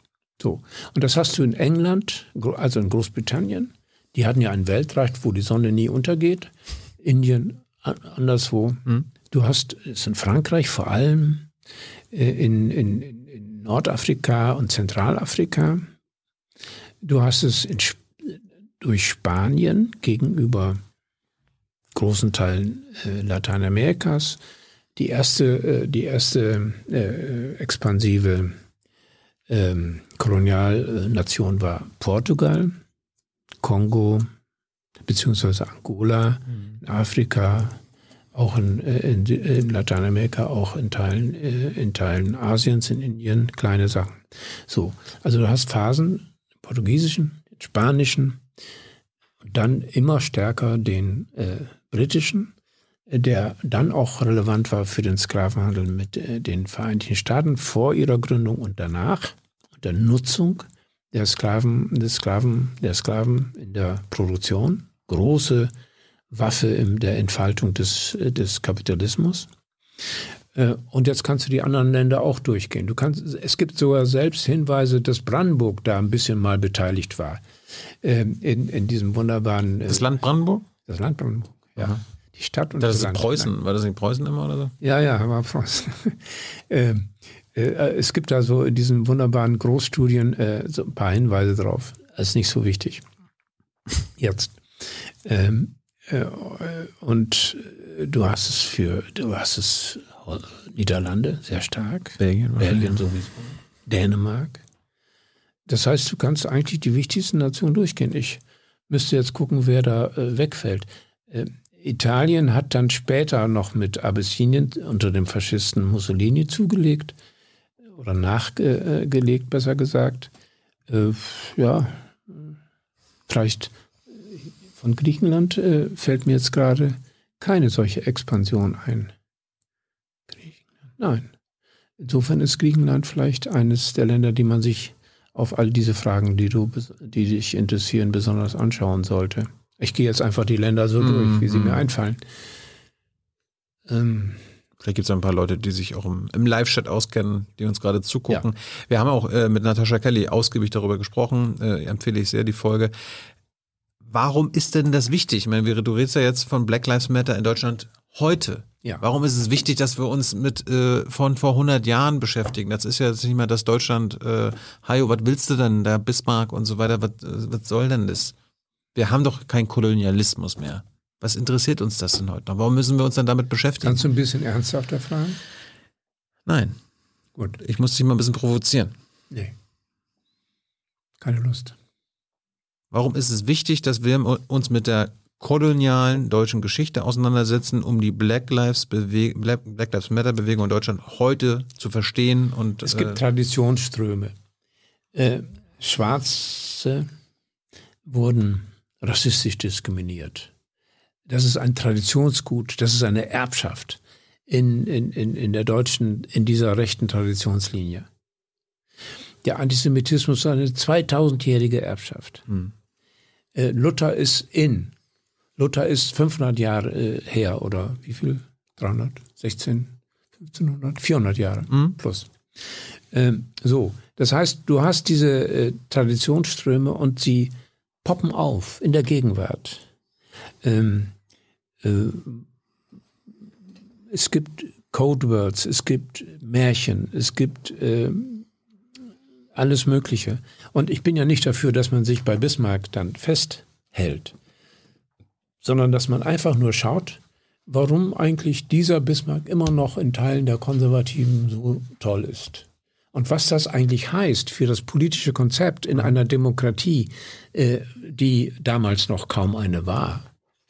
So. Und das hast du in England, also in Großbritannien. Die hatten ja ein Weltreich, wo die Sonne nie untergeht. Indien anderswo. Mhm. Du hast es in Frankreich vor allem, äh, in, in, in Nordafrika und Zentralafrika. Du hast es in, durch Spanien gegenüber großen Teilen äh, Lateinamerikas. Die erste, äh, die erste äh, expansive ähm, Kolonialnation war Portugal, Kongo, beziehungsweise Angola, mhm. Afrika, auch in, äh, in, in, Lateinamerika, auch in Teilen, äh, in Teilen Asiens, in Indien, kleine Sachen. So, also du hast Phasen, portugiesischen, spanischen dann immer stärker den äh, britischen, äh, der dann auch relevant war für den Sklavenhandel mit äh, den Vereinigten Staaten vor ihrer Gründung und danach, der Nutzung der Sklaven, des Sklaven, der Sklaven in der Produktion, große Waffe in der Entfaltung des, äh, des Kapitalismus. Äh, und jetzt kannst du die anderen Länder auch durchgehen. Du kannst, es gibt sogar selbst Hinweise, dass Brandenburg da ein bisschen mal beteiligt war. Ähm, in, in diesem wunderbaren. Äh, das Land Brandenburg? Das Land Brandenburg, ja. Aha. Die Stadt und das, das ist Land. Preußen. War das nicht Preußen immer oder so? Ja, ja, war Preußen. ähm, äh, es gibt da so in diesen wunderbaren Großstudien so ein paar Hinweise drauf. Das ist nicht so wichtig. Jetzt. Ähm, äh, und du hast es für, du hast es Niederlande sehr stark. Belgien, Belgien sowieso. Dänemark. Das heißt, du kannst eigentlich die wichtigsten Nationen durchgehen. Ich müsste jetzt gucken, wer da äh, wegfällt. Äh, Italien hat dann später noch mit Abyssinien unter dem Faschisten Mussolini zugelegt oder nachgelegt, besser gesagt. Äh, ja, vielleicht von Griechenland äh, fällt mir jetzt gerade keine solche Expansion ein. Nein. Insofern ist Griechenland vielleicht eines der Länder, die man sich auf all diese Fragen, die du, die dich interessieren, besonders anschauen sollte. Ich gehe jetzt einfach die Länder so durch, mm, wie sie mm. mir einfallen. Ähm, Vielleicht gibt es ein paar Leute, die sich auch im, im Live-Chat auskennen, die uns gerade zugucken. Ja. Wir haben auch äh, mit Natascha Kelly ausgiebig darüber gesprochen. Äh, empfehle ich sehr die Folge. Warum ist denn das wichtig? Ich meine, du redest ja jetzt von Black Lives Matter in Deutschland heute. Ja. Warum ist es wichtig, dass wir uns mit äh, von vor 100 Jahren beschäftigen? Das ist ja jetzt nicht mehr das Deutschland, äh, Hajo, was willst du denn, da Bismarck und so weiter, was, äh, was soll denn das? Wir haben doch keinen Kolonialismus mehr. Was interessiert uns das denn heute noch? Warum müssen wir uns dann damit beschäftigen? Kannst du ein bisschen ernsthafter fragen? Nein. Gut. Ich muss dich mal ein bisschen provozieren. Nee. Keine Lust. Warum ist es wichtig, dass wir uns mit der kolonialen deutschen Geschichte auseinandersetzen, um die Black Lives, Black, Black Lives Matter Bewegung in Deutschland heute zu verstehen und es gibt äh, Traditionsströme. Äh, Schwarze wurden rassistisch diskriminiert. Das ist ein Traditionsgut, das ist eine Erbschaft in, in, in, in der deutschen, in dieser rechten Traditionslinie. Der Antisemitismus ist eine 2000-jährige Erbschaft. Hm. Äh, Luther ist in. Luther ist 500 Jahre äh, her oder wie viel? 300? 16? 1500? 400 Jahre hm. plus. Ähm, so, das heißt, du hast diese äh, Traditionsströme und sie poppen auf in der Gegenwart. Ähm, äh, es gibt Codewords, es gibt Märchen, es gibt äh, alles Mögliche. Und ich bin ja nicht dafür, dass man sich bei Bismarck dann festhält, sondern dass man einfach nur schaut, warum eigentlich dieser Bismarck immer noch in Teilen der Konservativen so toll ist. Und was das eigentlich heißt für das politische Konzept in einer Demokratie, äh, die damals noch kaum eine war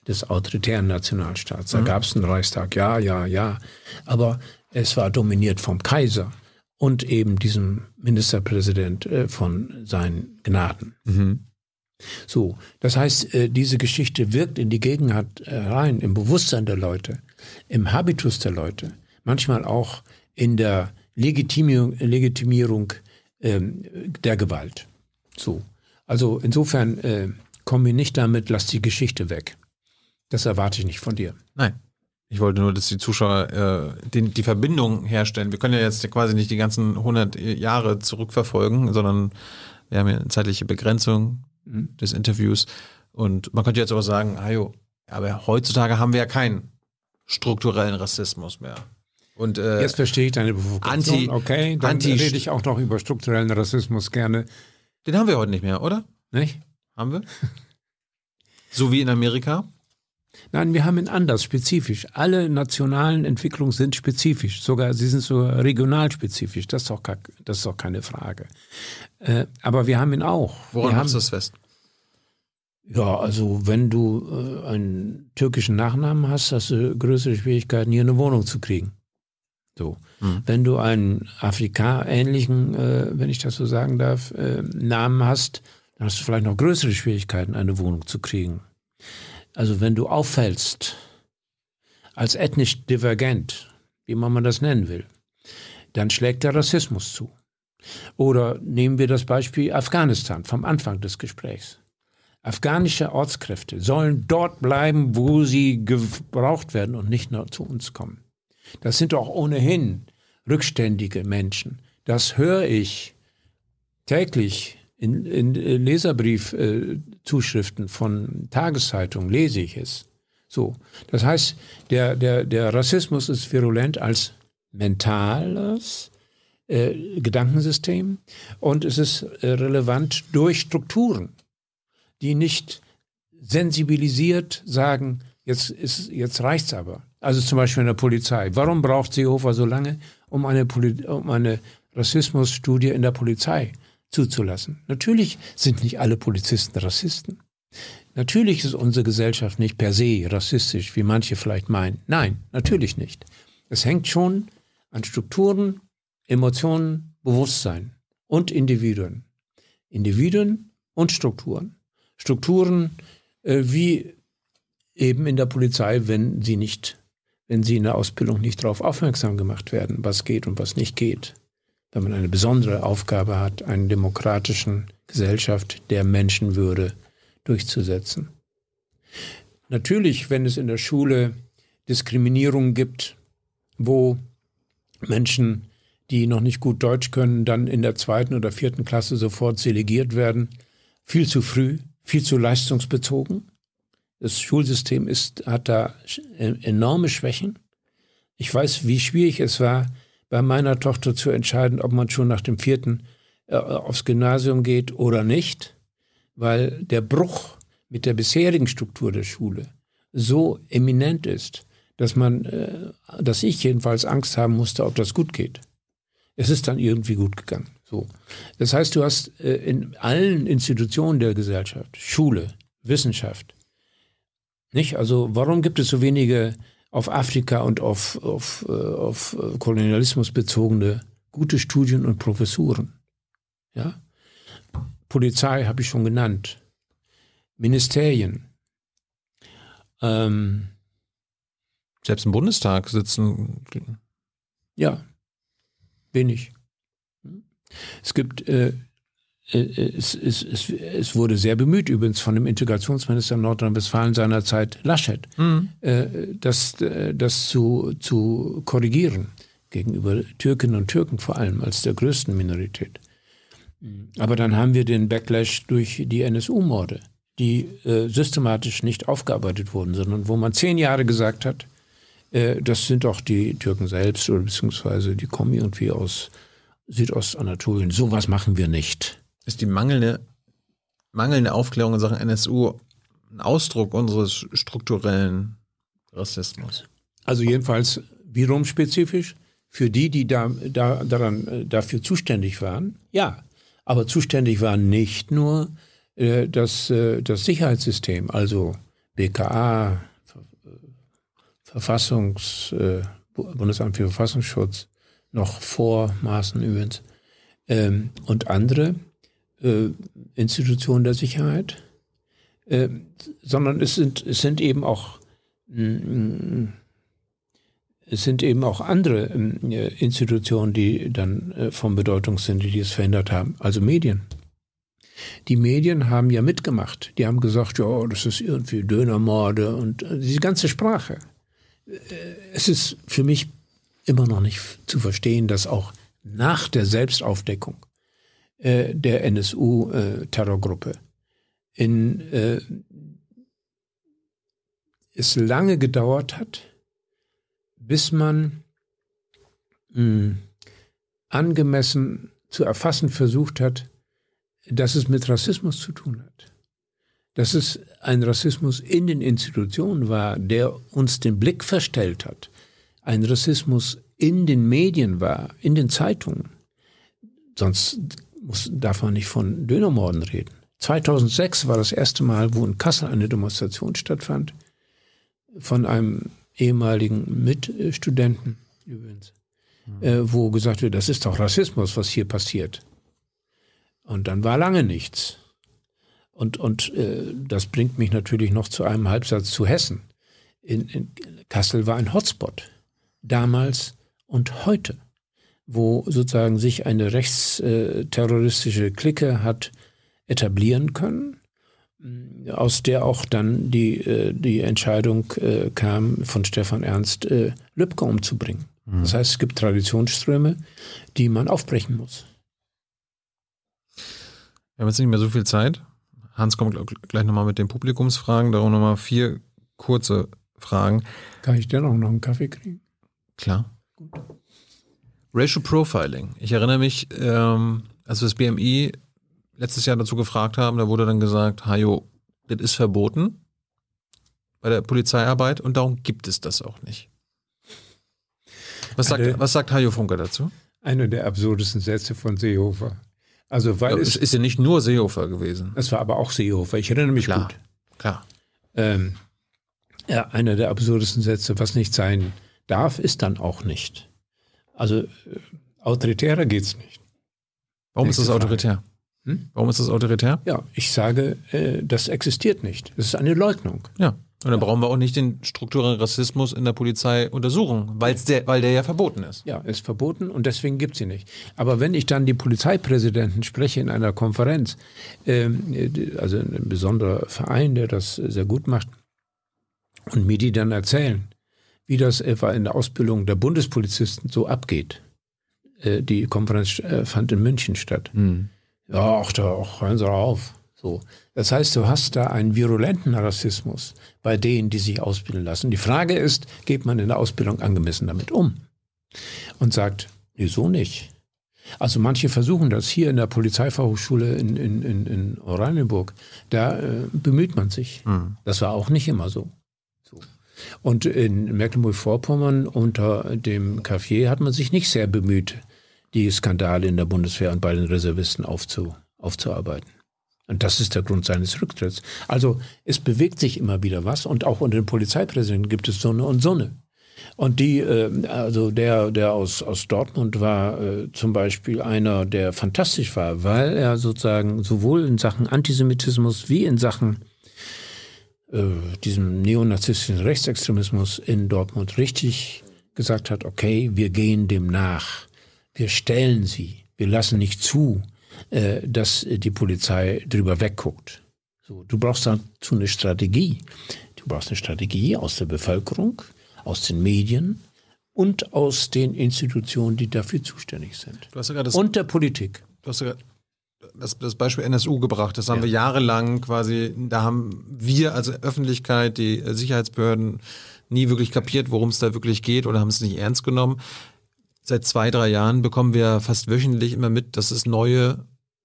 des autoritären Nationalstaats. Da mhm. gab es einen Reichstag, ja, ja, ja. Aber es war dominiert vom Kaiser und eben diesem Ministerpräsident äh, von seinen Gnaden. Mhm. So, das heißt, äh, diese Geschichte wirkt in die Gegenwart äh, rein, im Bewusstsein der Leute, im Habitus der Leute, manchmal auch in der Legitimierung, Legitimierung ähm, der Gewalt. So, also insofern kommen wir nicht damit, lass die Geschichte weg. Das erwarte ich nicht von dir. Nein. Ich wollte nur, dass die Zuschauer äh, die, die Verbindung herstellen. Wir können ja jetzt quasi nicht die ganzen 100 Jahre zurückverfolgen, sondern wir haben ja eine zeitliche Begrenzung mhm. des Interviews. Und man könnte jetzt aber sagen, ajo, aber heutzutage haben wir ja keinen strukturellen Rassismus mehr. Und, äh, Jetzt verstehe ich deine Provokation. Anti, okay, dann anti rede ich auch noch über strukturellen Rassismus gerne. Den haben wir heute nicht mehr, oder? Nicht? Haben wir? so wie in Amerika? Nein, wir haben ihn anders, spezifisch. Alle nationalen Entwicklungen sind spezifisch, sogar sie sind sogar regional spezifisch. Das ist doch, das ist doch keine Frage. Äh, aber wir haben ihn auch. Woran machst du das fest? Ja, also wenn du äh, einen türkischen Nachnamen hast, hast du größere Schwierigkeiten, hier eine Wohnung zu kriegen. So. Mhm. Wenn du einen Afrika-ähnlichen, äh, wenn ich das so sagen darf, äh, Namen hast, dann hast du vielleicht noch größere Schwierigkeiten, eine Wohnung zu kriegen. Also wenn du auffällst als ethnisch divergent, wie man das nennen will, dann schlägt der Rassismus zu. Oder nehmen wir das Beispiel Afghanistan vom Anfang des Gesprächs. Afghanische Ortskräfte sollen dort bleiben, wo sie gebraucht werden und nicht nur zu uns kommen. Das sind doch ohnehin rückständige Menschen. Das höre ich täglich in, in Leserbriefzuschriften äh, von Tageszeitungen lese ich es. So, das heißt, der, der, der Rassismus ist virulent als mentales äh, Gedankensystem und es ist äh, relevant durch Strukturen, die nicht sensibilisiert sagen, jetzt, ist, jetzt reicht's aber. Also zum Beispiel in der Polizei. Warum braucht Seehofer so lange, um eine, um eine Rassismusstudie in der Polizei zuzulassen. Natürlich sind nicht alle Polizisten Rassisten. Natürlich ist unsere Gesellschaft nicht per se rassistisch, wie manche vielleicht meinen. Nein, natürlich nicht. Es hängt schon an Strukturen, Emotionen, Bewusstsein und Individuen. Individuen und Strukturen. Strukturen äh, wie eben in der Polizei, wenn sie nicht, wenn sie in der Ausbildung nicht darauf aufmerksam gemacht werden, was geht und was nicht geht wenn man eine besondere Aufgabe hat, eine demokratischen Gesellschaft der Menschenwürde durchzusetzen. Natürlich, wenn es in der Schule Diskriminierung gibt, wo Menschen, die noch nicht gut Deutsch können, dann in der zweiten oder vierten Klasse sofort selegiert werden, viel zu früh, viel zu leistungsbezogen. Das Schulsystem ist, hat da enorme Schwächen. Ich weiß, wie schwierig es war, bei meiner Tochter zu entscheiden, ob man schon nach dem vierten äh, aufs Gymnasium geht oder nicht, weil der Bruch mit der bisherigen Struktur der Schule so eminent ist, dass man, äh, dass ich jedenfalls Angst haben musste, ob das gut geht. Es ist dann irgendwie gut gegangen. So. Das heißt, du hast äh, in allen Institutionen der Gesellschaft, Schule, Wissenschaft, nicht? Also warum gibt es so wenige auf Afrika und auf, auf, äh, auf Kolonialismus bezogene gute Studien und Professuren? Ja? Polizei habe ich schon genannt. Ministerien. Ähm, Selbst im Bundestag sitzen. Ja, wenig. Es gibt, äh, äh, es, es, es, es, wurde sehr bemüht, übrigens von dem Integrationsminister Nordrhein-Westfalen seinerzeit Laschet, mhm. äh, das, äh, das zu, zu korrigieren gegenüber Türkinnen und Türken vor allem als der größten Minorität. Aber dann haben wir den Backlash durch die NSU-Morde, die äh, systematisch nicht aufgearbeitet wurden, sondern wo man zehn Jahre gesagt hat, äh, das sind doch die Türken selbst oder beziehungsweise die kommen irgendwie aus Südostanatolien. Sowas machen wir nicht. Ist die mangelnde, mangelnde Aufklärung in Sachen NSU ein Ausdruck unseres strukturellen Rassismus? Also jedenfalls wiederum spezifisch für die, die da, da, daran, äh, dafür zuständig waren, ja. Aber zuständig war nicht nur äh, das, äh, das Sicherheitssystem, also BKA, Verfassungs, äh, Bundesamt für Verfassungsschutz, noch vor Maßen übrigens, ähm, und andere äh, Institutionen der Sicherheit, äh, sondern es sind, es sind eben auch mm, es sind eben auch andere äh, Institutionen, die dann äh, von Bedeutung sind, die es verändert haben. Also Medien. Die Medien haben ja mitgemacht. Die haben gesagt, ja, das ist irgendwie Dönermorde und äh, diese ganze Sprache. Es ist für mich immer noch nicht zu verstehen, dass auch nach der Selbstaufdeckung äh, der NSU-Terrorgruppe äh, in äh, es lange gedauert hat, bis man mh, hm, angemessen zu erfassen versucht hat, dass es mit Rassismus zu tun hat. Dass es ein Rassismus in den Institutionen war, der uns den Blick verstellt hat. Ein Rassismus in den Medien war, in den Zeitungen. Sonst muss, darf man nicht von Dönermorden reden. 2006 war das erste Mal, wo in Kassel eine Demonstration stattfand von einem ehemaligen Mitstudenten übrigens, mhm. äh, wo gesagt wird, das ist doch Rassismus, was hier passiert. Und dann war lange nichts. Und, und äh, das bringt mich natürlich noch zu einem Halbsatz zu Hessen. In, in Kassel war ein Hotspot. Damals und heute, wo sozusagen sich eine rechtsterroristische Clique hat etablieren können aus der auch dann die, äh, die Entscheidung äh, kam, von Stefan Ernst äh, Lübcke umzubringen. Mhm. Das heißt, es gibt Traditionsströme, die man aufbrechen muss. Wir haben jetzt nicht mehr so viel Zeit. Hans kommt gleich nochmal mit den Publikumsfragen, darum nochmal vier kurze Fragen. Kann ich denn auch noch einen Kaffee kriegen? Klar. Gut. Racial Profiling. Ich erinnere mich, ähm, als wir das BMI letztes Jahr dazu gefragt haben, da wurde dann gesagt, Hajo, das ist verboten bei der Polizeiarbeit und darum gibt es das auch nicht. Was sagt, eine, was sagt Hajo Funke dazu? Einer der absurdesten Sätze von Seehofer. Also, weil ja, es ist ja nicht nur Seehofer gewesen. Es war aber auch Seehofer. Ich erinnere mich klar, gut. Klar. Ähm, ja, einer der absurdesten Sätze, was nicht sein darf, ist dann auch nicht. Also äh, autoritärer geht's nicht. Warum Nächste ist das autoritär? Hm? Warum ist das autoritär? Ja, ich sage, äh, das existiert nicht. Das ist eine Leugnung. Ja. Und dann brauchen wir auch nicht den strukturellen Rassismus in der Polizei untersuchen, weil's der, weil der ja verboten ist. Ja, ist verboten und deswegen gibt es ihn nicht. Aber wenn ich dann die Polizeipräsidenten spreche in einer Konferenz, ähm, also ein besonderer Verein, der das sehr gut macht, und mir die dann erzählen, wie das etwa in der Ausbildung der Bundespolizisten so abgeht. Äh, die Konferenz äh, fand in München statt. Mhm ja, ach, da, ach, hören Sie doch auf. So. Das heißt, du hast da einen virulenten Rassismus bei denen, die sich ausbilden lassen. Die Frage ist, geht man in der Ausbildung angemessen damit um? Und sagt, wieso nicht? Also manche versuchen das hier in der Polizeifachhochschule in, in, in, in Oranienburg. Da äh, bemüht man sich. Mhm. Das war auch nicht immer so. Und in Mecklenburg-Vorpommern unter dem Café hat man sich nicht sehr bemüht, die Skandale in der Bundeswehr und bei den Reservisten aufzu, aufzuarbeiten. Und das ist der Grund seines Rücktritts. Also es bewegt sich immer wieder was und auch unter den Polizeipräsidenten gibt es so eine und so eine. Und die, äh, also der, der aus, aus Dortmund war äh, zum Beispiel einer, der fantastisch war, weil er sozusagen sowohl in Sachen Antisemitismus wie in Sachen äh, diesem neonazistischen Rechtsextremismus in Dortmund richtig gesagt hat, okay, wir gehen dem nach, wir stellen sie, wir lassen nicht zu, äh, dass die Polizei drüber wegguckt. So, du brauchst dazu eine Strategie. Du brauchst eine Strategie aus der Bevölkerung, aus den Medien und aus den Institutionen, die dafür zuständig sind. Und der Politik. Du hast ja das, das Beispiel NSU gebracht. Das haben ja. wir jahrelang quasi, da haben wir als Öffentlichkeit, die Sicherheitsbehörden nie wirklich kapiert, worum es da wirklich geht oder haben es nicht ernst genommen. Seit zwei, drei Jahren bekommen wir fast wöchentlich immer mit, dass es neue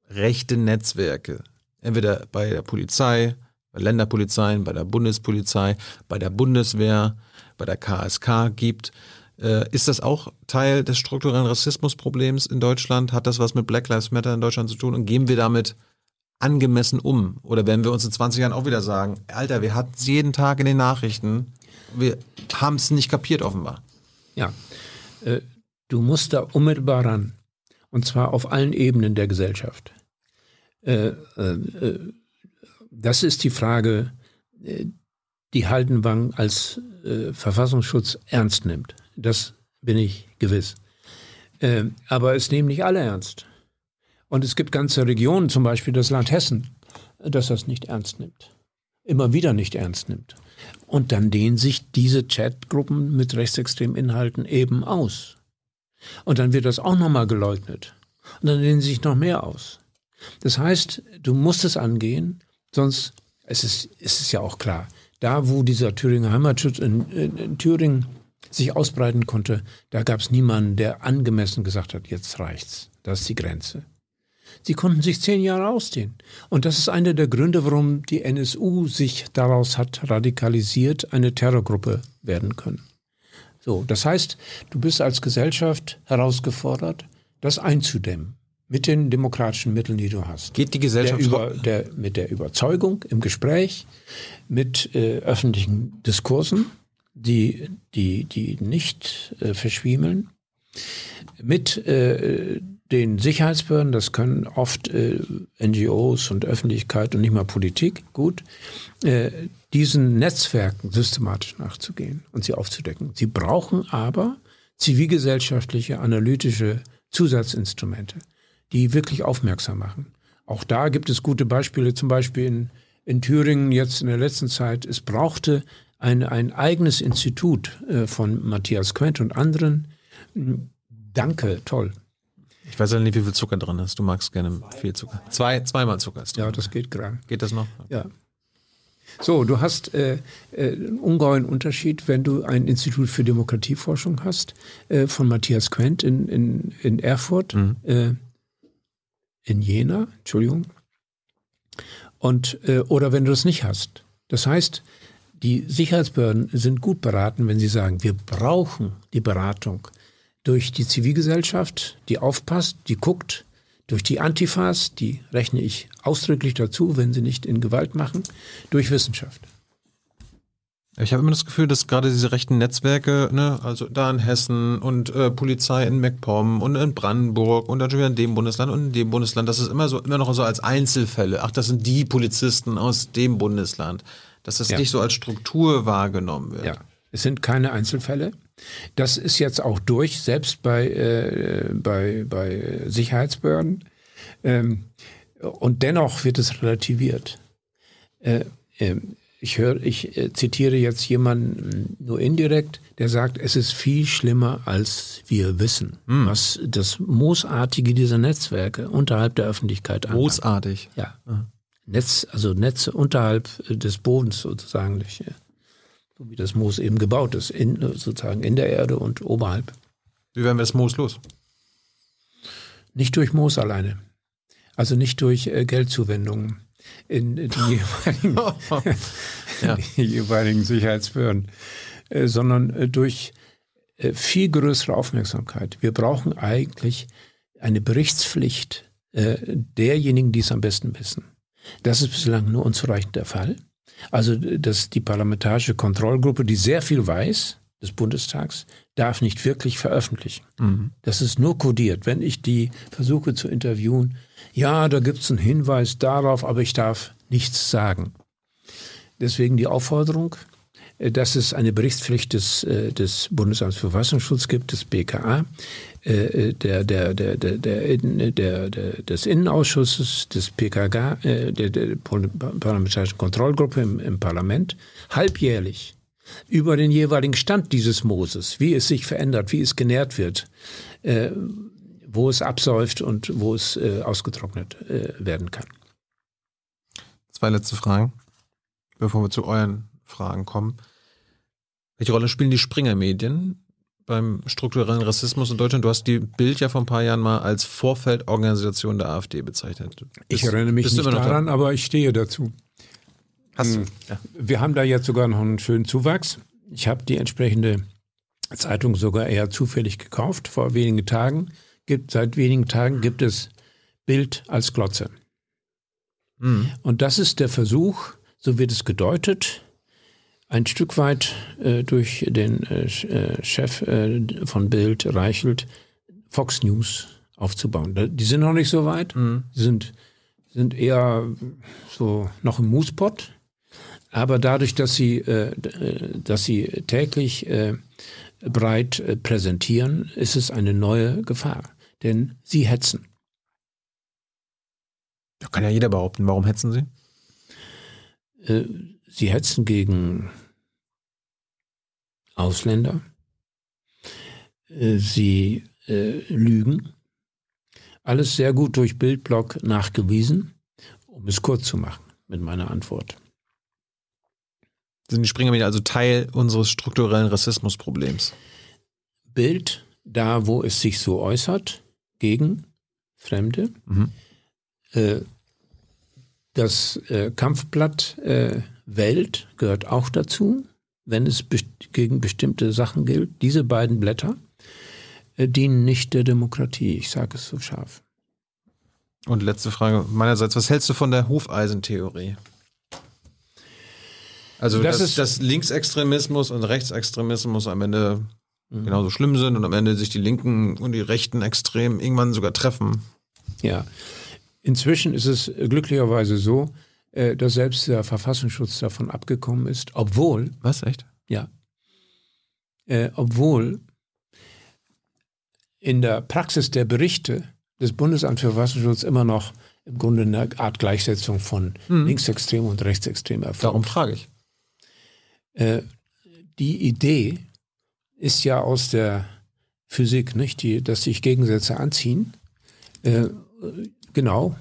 rechte Netzwerke, entweder bei der Polizei, bei Länderpolizeien, bei der Bundespolizei, bei der Bundeswehr, bei der KSK gibt. Äh, ist das auch Teil des strukturellen Rassismusproblems in Deutschland? Hat das was mit Black Lives Matter in Deutschland zu tun? Und gehen wir damit angemessen um? Oder werden wir uns in 20 Jahren auch wieder sagen, Alter, wir hatten es jeden Tag in den Nachrichten, wir haben es nicht kapiert offenbar. Ja, äh, du musst da unmittelbar ran. Und zwar auf allen Ebenen der Gesellschaft. Äh, äh, das ist die Frage, äh, die Haldenwang als äh, Verfassungsschutz ernst nimmt. Das bin ich gewiss. Äh, aber es nehmen nicht alle ernst. Und es gibt ganze Regionen, zum Beispiel das Land Hessen, das das nicht ernst nimmt. Immer wieder nicht ernst nimmt. Und dann dehnen sich diese Chatgruppen mit rechtsextremen Inhalten eben aus. Und dann wird das auch nochmal geleugnet. Und dann dehnen sie sich noch mehr aus. Das heißt, du musst es angehen, sonst, es ist, es ist ja auch klar, da wo dieser Thüringer Heimatschutz in, in, in Thüringen sich ausbreiten konnte, da gab es niemanden, der angemessen gesagt hat, jetzt reicht's. Das ist die Grenze. Sie konnten sich zehn Jahre ausdehnen. Und das ist einer der Gründe, warum die NSU sich daraus hat radikalisiert, eine Terrorgruppe werden können. So, das heißt, du bist als Gesellschaft herausgefordert, das einzudämmen mit den demokratischen Mitteln, die du hast. Geht die Gesellschaft der über, der, mit der Überzeugung im Gespräch, mit äh, öffentlichen Diskursen, die, die, die nicht äh, verschwiemeln, mit äh, den Sicherheitsbehörden, das können oft äh, NGOs und Öffentlichkeit und nicht mal Politik, gut, äh, diesen Netzwerken systematisch nachzugehen und sie aufzudecken. Sie brauchen aber zivilgesellschaftliche, analytische Zusatzinstrumente, die wirklich aufmerksam machen. Auch da gibt es gute Beispiele, zum Beispiel in, in Thüringen jetzt in der letzten Zeit. Es brauchte ein, ein eigenes Institut äh, von Matthias Quent und anderen. Danke, toll. Ich weiß ja nicht, wie viel Zucker drin ist. Du magst gerne viel Zucker. Zwei, zweimal Zucker ist drin. Ja, das geht gerade. Geht das noch? Ja. So, du hast äh, äh, einen ungeheuren Unterschied, wenn du ein Institut für Demokratieforschung hast, äh, von Matthias Quent in, in, in Erfurt, mhm. äh, in Jena, Entschuldigung, und, äh, oder wenn du das nicht hast. Das heißt, die Sicherheitsbehörden sind gut beraten, wenn sie sagen, wir brauchen die Beratung durch die Zivilgesellschaft, die aufpasst, die guckt, durch die Antifas, die rechne ich ausdrücklich dazu, wenn sie nicht in Gewalt machen, durch Wissenschaft. Ich habe immer das Gefühl, dass gerade diese rechten Netzwerke, ne, also da in Hessen und äh, Polizei in MacPom und in Brandenburg und dann schon wieder in dem Bundesland und in dem Bundesland, das ist immer so immer noch so als Einzelfälle. Ach, das sind die Polizisten aus dem Bundesland, dass das ja. nicht so als Struktur wahrgenommen wird. Ja, es sind keine Einzelfälle. Das ist jetzt auch durch, selbst bei, äh, bei, bei Sicherheitsbehörden. Ähm, und dennoch wird es relativiert. Äh, äh, ich höre, ich äh, zitiere jetzt jemanden nur indirekt, der sagt, es ist viel schlimmer, als wir wissen, hm. was das Moosartige dieser Netzwerke unterhalb der Öffentlichkeit angeht. Moosartig? Ja. Netz, also Netze unterhalb des Bodens sozusagen so wie das Moos eben gebaut ist, in, sozusagen in der Erde und oberhalb. Wie werden wir das Moos los? Nicht durch Moos alleine. Also nicht durch äh, Geldzuwendungen in, in die, jeweiligen, ja. die jeweiligen Sicherheitsbehörden, äh, sondern äh, durch äh, viel größere Aufmerksamkeit. Wir brauchen eigentlich eine Berichtspflicht äh, derjenigen, die es am besten wissen. Das ist bislang nur unzureichend der Fall. Also, dass die parlamentarische Kontrollgruppe, die sehr viel weiß, des Bundestags, darf nicht wirklich veröffentlichen. Mhm. Das ist nur kodiert. Wenn ich die versuche zu interviewen, ja, da gibt es einen Hinweis darauf, aber ich darf nichts sagen. Deswegen die Aufforderung, dass es eine Berichtspflicht des, äh, des Bundesamts für Verfassungsschutz gibt, des BKA, äh, der, der, der, der, des Innenausschusses, des PKG, der, der Parlamentarischen Kontrollgruppe im, im Parlament, halbjährlich über den jeweiligen Stand dieses Mooses, wie es sich verändert, wie es genährt wird, äh, wo es absäuft und wo es äh, ausgetrocknet äh, werden kann. Zwei letzte Fragen, bevor wir zu euren Fragen kommen. Welche Rolle spielen die Springer-Medien beim strukturellen Rassismus in Deutschland? Du hast die Bild ja vor ein paar Jahren mal als Vorfeldorganisation der AfD bezeichnet. Bist, ich erinnere mich nicht daran, da? aber ich stehe dazu. Hast du? Hm. Ja. Wir haben da jetzt sogar noch einen schönen Zuwachs. Ich habe die entsprechende Zeitung sogar eher zufällig gekauft vor wenigen Tagen. Gibt, seit wenigen Tagen gibt es Bild als Glotze. Mhm. Und das ist der Versuch, so wird es gedeutet, ein Stück weit äh, durch den äh, äh Chef äh, von Bild, Reichelt, Fox News aufzubauen. Die sind noch nicht so weit. Mhm. Sind, sind eher so noch im Moosepot. Aber dadurch, dass sie, äh, äh, dass sie täglich breit präsentieren, ist es eine neue Gefahr. Denn sie hetzen. Da kann ja jeder behaupten. Warum hetzen sie? Sie hetzen gegen Ausländer. Äh, sie lügen. Alles sehr gut durch Bildblock nachgewiesen, um es kurz zu machen mit meiner Antwort sind die Springermedien also Teil unseres strukturellen Rassismusproblems? Bild, da wo es sich so äußert, gegen Fremde. Mhm. Äh, das äh, Kampfblatt äh, Welt gehört auch dazu, wenn es gegen bestimmte Sachen gilt. Diese beiden Blätter äh, dienen nicht der Demokratie, ich sage es so scharf. Und letzte Frage meinerseits, was hältst du von der Hufeisentheorie? Also, das dass, dass Linksextremismus und Rechtsextremismus am Ende mhm. genauso schlimm sind und am Ende sich die Linken und die Rechten extrem irgendwann sogar treffen. Ja. Inzwischen ist es glücklicherweise so, äh, dass selbst der Verfassungsschutz davon abgekommen ist, obwohl. Was, echt? Ja. Äh, obwohl in der Praxis der Berichte des Bundesamts für Verfassungsschutz immer noch im Grunde eine Art Gleichsetzung von mhm. Linksextrem und Rechtsextrem erfolgt. Darum frage ich. Äh, die Idee ist ja aus der Physik, nicht? Die, dass sich Gegensätze anziehen. Äh, genau.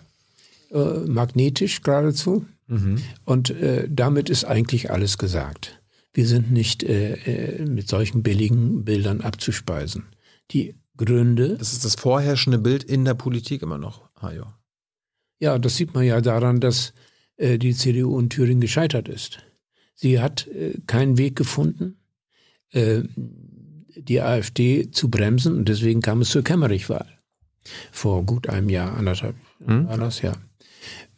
Äh, magnetisch geradezu. Mhm. Und äh, damit ist eigentlich alles gesagt. Wir sind nicht äh, äh, mit solchen billigen Bildern abzuspeisen. Die Gründe. Das ist das vorherrschende Bild in der Politik immer noch, Hajo. Ja, das sieht man ja daran, dass die CDU in Thüringen gescheitert ist. Sie hat äh, keinen Weg gefunden, äh, die AfD zu bremsen und deswegen kam es zur Kemmerich-Wahl. Vor gut einem Jahr, anderthalb hm? war das, ja.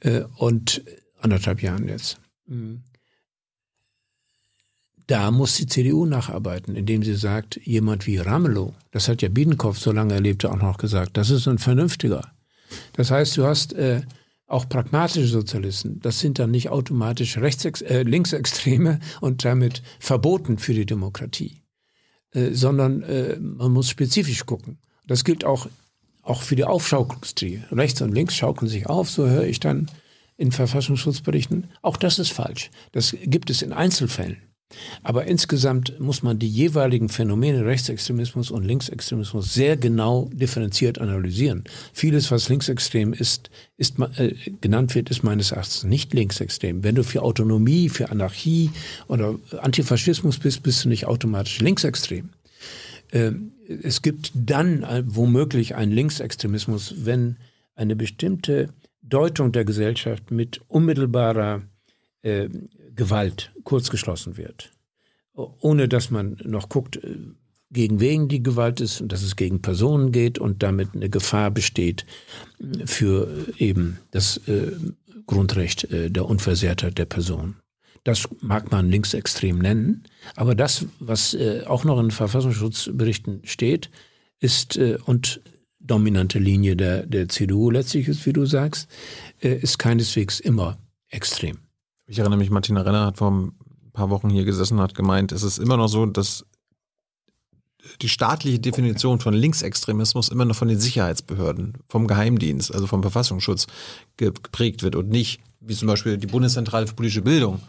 Äh, und anderthalb Jahren jetzt. Hm. Da muss die CDU nacharbeiten, indem sie sagt, jemand wie Ramelow, das hat ja Biedenkopf, solange er lebte, auch noch gesagt, das ist ein Vernünftiger. Das heißt, du hast äh, auch pragmatische Sozialisten, das sind dann nicht automatisch Rechtsex äh, Linksextreme und damit verboten für die Demokratie, äh, sondern äh, man muss spezifisch gucken. Das gilt auch, auch für die Aufschaukelungsstrie. Rechts und links schaukeln sich auf, so höre ich dann in Verfassungsschutzberichten. Auch das ist falsch. Das gibt es in Einzelfällen. Aber insgesamt muss man die jeweiligen Phänomene Rechtsextremismus und Linksextremismus sehr genau differenziert analysieren. Vieles, was linksextrem ist, ist äh, genannt wird, ist meines Erachtens nicht linksextrem. Wenn du für Autonomie, für Anarchie oder Antifaschismus bist, bist du nicht automatisch linksextrem. Äh, es gibt dann äh, womöglich einen Linksextremismus, wenn eine bestimmte Deutung der Gesellschaft mit unmittelbarer äh, Gewalt kurzgeschlossen wird. Ohne dass man noch guckt, äh, gegen wen die Gewalt ist und dass es gegen Personen geht und damit eine Gefahr besteht für eben das äh, Grundrecht äh, der Unversehrtheit der Person. Das mag man linksextrem nennen, aber das, was äh, auch noch in Verfassungsschutzberichten steht, ist äh, und dominante Linie der, der CDU letztlich ist, wie du sagst, äh, ist keineswegs immer extrem. Ich erinnere mich, Martina Renner hat vor ein paar Wochen hier gesessen und hat gemeint, es ist immer noch so, dass die staatliche Definition von Linksextremismus immer noch von den Sicherheitsbehörden, vom Geheimdienst, also vom Verfassungsschutz geprägt wird und nicht, wie zum Beispiel die Bundeszentrale für politische Bildung,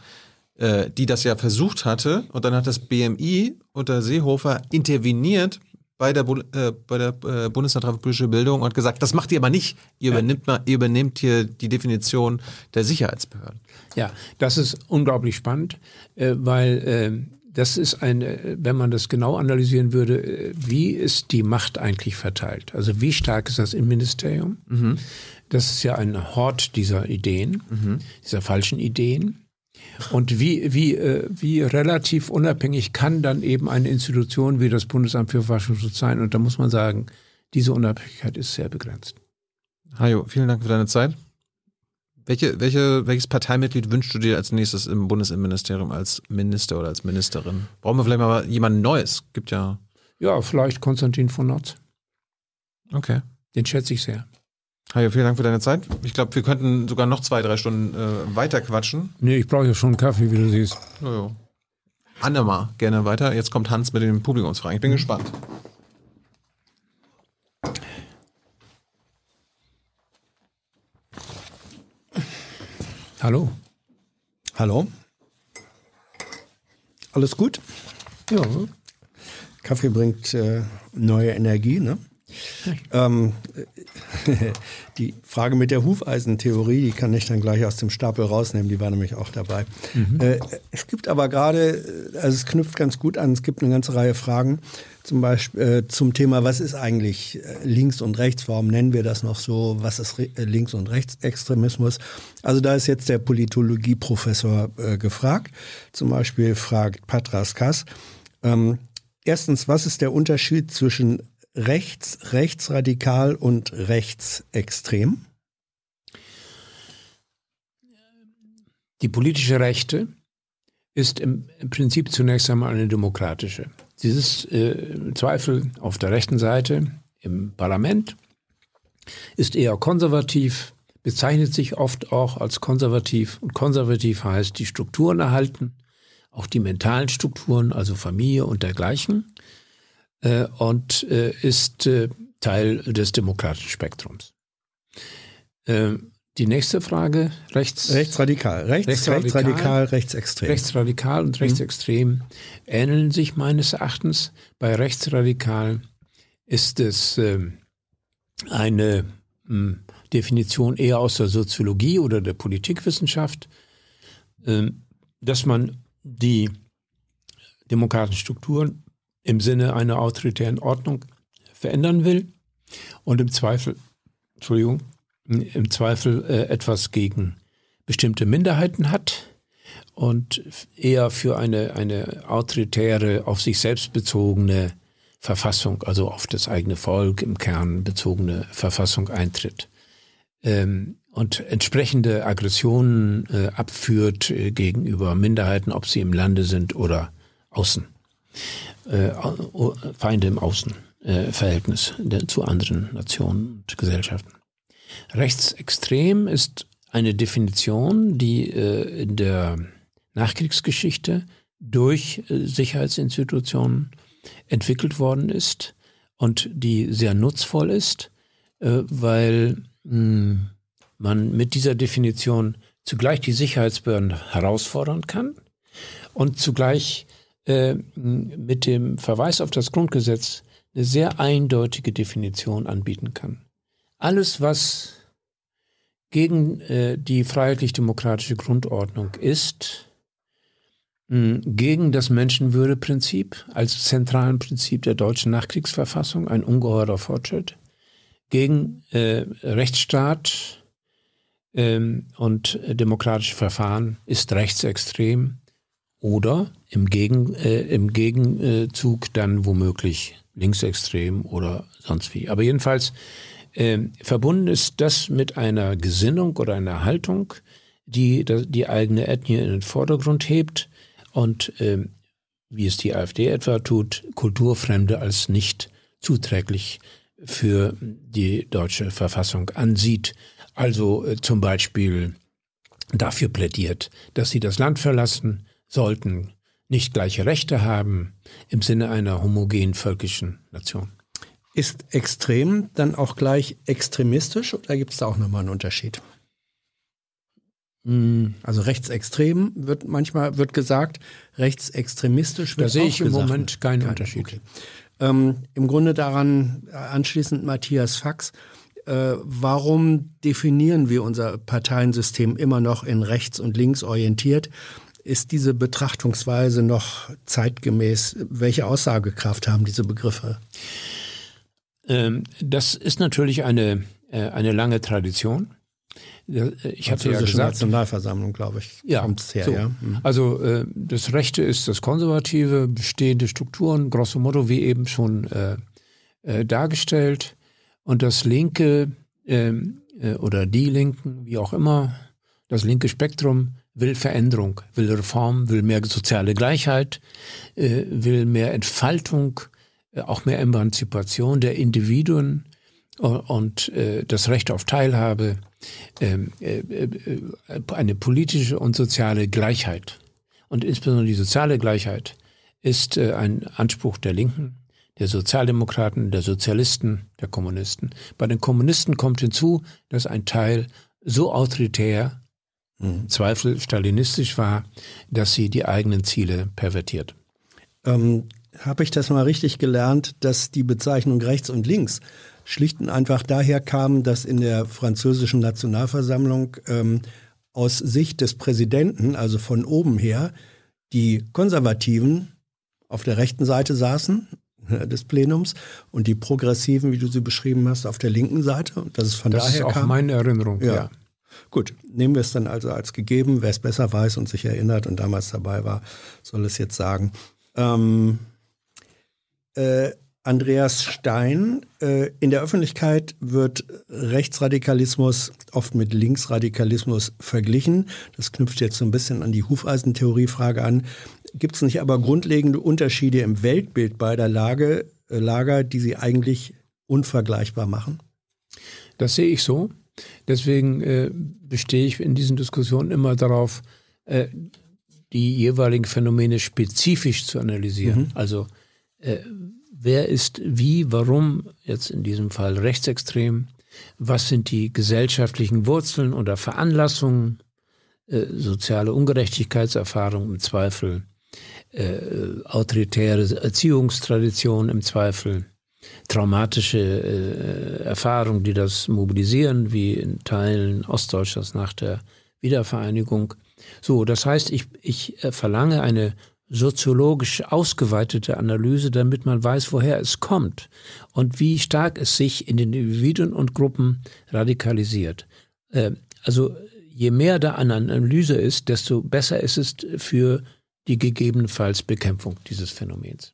äh, die das ja versucht hatte und dann hat das BMI unter Seehofer interveniert bei der, äh, bei der äh, Bundeszentrale für politische Bildung und gesagt, das macht ihr aber nicht. Ihr übernimmt, mal, ihr übernehmt hier die Definition der Sicherheitsbehörden. Ja, das ist unglaublich spannend, äh, weil äh, das ist ein, wenn man das genau analysieren würde, äh, wie ist die Macht eigentlich verteilt? Also wie stark ist das Innenministerium? Mhm. Das ist ja ein Hort dieser Ideen, mhm. dieser falschen Ideen. Und wie, wie, äh, wie relativ unabhängig kann dann eben eine Institution wie das Bundesamt für Verfassungsschutz sein? Und da muss man sagen, diese Unabhängigkeit ist sehr begrenzt. Hajo, vielen Dank für deine Zeit. Welche, welche, welches Parteimitglied wünschst du dir als nächstes im Bundesinnenministerium als Minister oder als Ministerin? Brauchen wir vielleicht mal jemanden Neues? Gibt ja. Ja, vielleicht Konstantin von Notz. Okay. Den schätze ich sehr. Hajo, vielen Dank für deine Zeit. Ich glaube, wir könnten sogar noch zwei, drei Stunden äh, weiter quatschen. Nee, ich brauche ja schon einen Kaffee, wie du siehst. Jojo. Annema, gerne weiter. Jetzt kommt Hans mit den Publikumsfragen. Ich bin mhm. gespannt. Hallo. Hallo. Alles gut? Ja. Kaffee bringt äh, neue Energie, ne? Ähm, die Frage mit der Hufeisentheorie, die kann ich dann gleich aus dem Stapel rausnehmen, die war nämlich auch dabei. Mhm. Äh, es gibt aber gerade, also es knüpft ganz gut an, es gibt eine ganze Reihe Fragen, zum Beispiel äh, zum Thema, was ist eigentlich äh, Links- und Rechts, warum nennen wir das noch so, was ist Re äh, Links- und Rechtsextremismus? Also da ist jetzt der Politologieprofessor äh, gefragt, zum Beispiel fragt Patras Kass, ähm, erstens, was ist der Unterschied zwischen rechts, rechtsradikal und rechtsextrem? Die politische Rechte ist im, im Prinzip zunächst einmal eine demokratische. Dieses äh, Zweifel auf der rechten Seite im Parlament ist eher konservativ, bezeichnet sich oft auch als konservativ. Und konservativ heißt die Strukturen erhalten, auch die mentalen Strukturen, also Familie und dergleichen äh, und äh, ist äh, Teil des demokratischen Spektrums. Ähm, die nächste Frage, rechts, rechtsradikal, rechts, rechtsradikal, rechtsradikal rechtsextrem. Rechtsradikal und rechtsextrem mhm. ähneln sich meines Erachtens. Bei rechtsradikal ist es äh, eine mh, hm, Definition eher aus der Soziologie oder der Politikwissenschaft, äh, dass man die demokratischen Strukturen im Sinne einer autoritären Ordnung verändern will und im Zweifel, Entschuldigung, im Zweifel äh, etwas gegen bestimmte Minderheiten hat und eher für eine, eine autoritäre, auf sich selbst bezogene Verfassung, also auf das eigene Volk im Kern bezogene Verfassung eintritt. Ähm, und entsprechende Aggressionen äh, abführt äh, gegenüber Minderheiten, ob sie im Lande sind oder außen äh, Feinde im Außenverhältnis äh, zu anderen Nationen und Gesellschaften. Rechtsextrem ist eine Definition, die äh, in der Nachkriegsgeschichte durch äh, Sicherheitsinstitutionen entwickelt worden ist und die sehr nutzvoll ist, äh, weil mh, hm, man mit dieser Definition zugleich die Sicherheitsbehörden herausfordern kann und zugleich äh, mit dem Verweis auf das Grundgesetz eine sehr eindeutige Definition anbieten kann. Alles, was gegen äh, die freiheitlich-demokratische Grundordnung ist, mh, gegen das Menschenwürdeprinzip als zentralen Prinzip der deutschen Nachkriegsverfassung, ein ungeheurer Fortschritt, gegen äh, Rechtsstaat ähm, und demokratische Verfahren ist rechtsextrem oder im, Gegen, äh, im Gegenzug dann womöglich linksextrem oder sonst wie. Aber jedenfalls äh, verbunden ist das mit einer Gesinnung oder einer Haltung, die die eigene Ethnie in den Vordergrund hebt und äh, wie es die AfD etwa tut, Kulturfremde als nicht zuträglich für die deutsche Verfassung ansieht. Also äh, zum Beispiel dafür plädiert, dass sie das Land verlassen sollten, nicht gleiche Rechte haben im Sinne einer homogenen völkischen Nation. Ist extrem dann auch gleich extremistisch oder gibt es da auch nochmal einen Unterschied? Hm. Also rechtsextrem wird manchmal wird gesagt, rechtsextremistisch wird Da sehe ich im gesagt. Moment keinen Kein, Unterschied. Okay. Ähm, Im Grunde daran anschließend Matthias Fax. Äh, warum definieren wir unser Parteiensystem immer noch in rechts und links orientiert? Ist diese Betrachtungsweise noch zeitgemäß? Welche Aussagekraft haben diese Begriffe? Ähm, das ist natürlich eine, äh, eine lange Tradition. Ich hatte ja gesagt, Nationalversammlung, glaube ich, ja, kommt's her. So. Ja. Mhm. Also äh, das Rechte ist das Konservative, bestehende Strukturen, grosso modo wie eben schon äh, äh, dargestellt. Und das Linke ähm, äh, oder die Linken, wie auch immer, das linke Spektrum will Veränderung, will Reform, will mehr soziale Gleichheit, äh, will mehr Entfaltung, äh, auch mehr Emanzipation der Individuen und das Recht auf Teilhabe ähm, äh, äh, eine politische und soziale Gleichheit. Und insbesondere die soziale Gleichheit ist äh, ein Anspruch der Linken, der Sozialdemokraten, der Sozialisten, der Kommunisten. Bei den Kommunisten kommt hinzu, dass ein Teil so autoritär, mhm. Zweifel stalinistisch war, dass sie die eigenen Ziele pervertiert. Ähm, Habe ich das mal richtig gelernt, dass die Bezeichnung rechts und links schlicht und einfach daher kam, dass in der französischen Nationalversammlung ähm, aus Sicht des Präsidenten, also von oben her, die Konservativen auf der rechten Seite saßen äh, des Plenums und die Progressiven, wie du sie beschrieben hast, auf der linken Seite. Und das ist von das daher ist auch kam. meine Erinnerung. Ja. ja. Gut, nehmen wir es dann also als gegeben. Wer es besser weiß und sich erinnert und damals dabei war, soll es jetzt sagen. Ähm, äh, Andreas Stein. Äh, in der Öffentlichkeit wird Rechtsradikalismus oft mit Linksradikalismus verglichen. Das knüpft jetzt so ein bisschen an die Hufeisentheoriefrage an. Gibt es nicht aber grundlegende Unterschiede im Weltbild beider Lage, äh, Lager, die sie eigentlich unvergleichbar machen? Das sehe ich so. Deswegen äh, bestehe ich in diesen Diskussionen immer darauf, äh, die jeweiligen Phänomene spezifisch zu analysieren. Mhm. Also äh, wer ist wie, warum, jetzt in diesem Fall rechtsextrem, was sind die gesellschaftlichen Wurzeln oder Veranlassungen, äh, soziale Ungerechtigkeitserfahrung im Zweifel, äh, autoritäre Erziehungstradition im Zweifel, traumatische äh, Erfahrungen, die das mobilisieren, wie in Teilen Ostdeutschlands nach der Wiedervereinigung. So, das heißt, ich, ich äh, verlange eine soziologisch ausgeweitete Analyse, damit man weiß, woher es kommt und wie stark es sich in den Individuen und Gruppen radikalisiert. Äh, also je mehr da an Analyse ist, desto besser ist es für die gegebenenfalls Bekämpfung dieses Phänomens.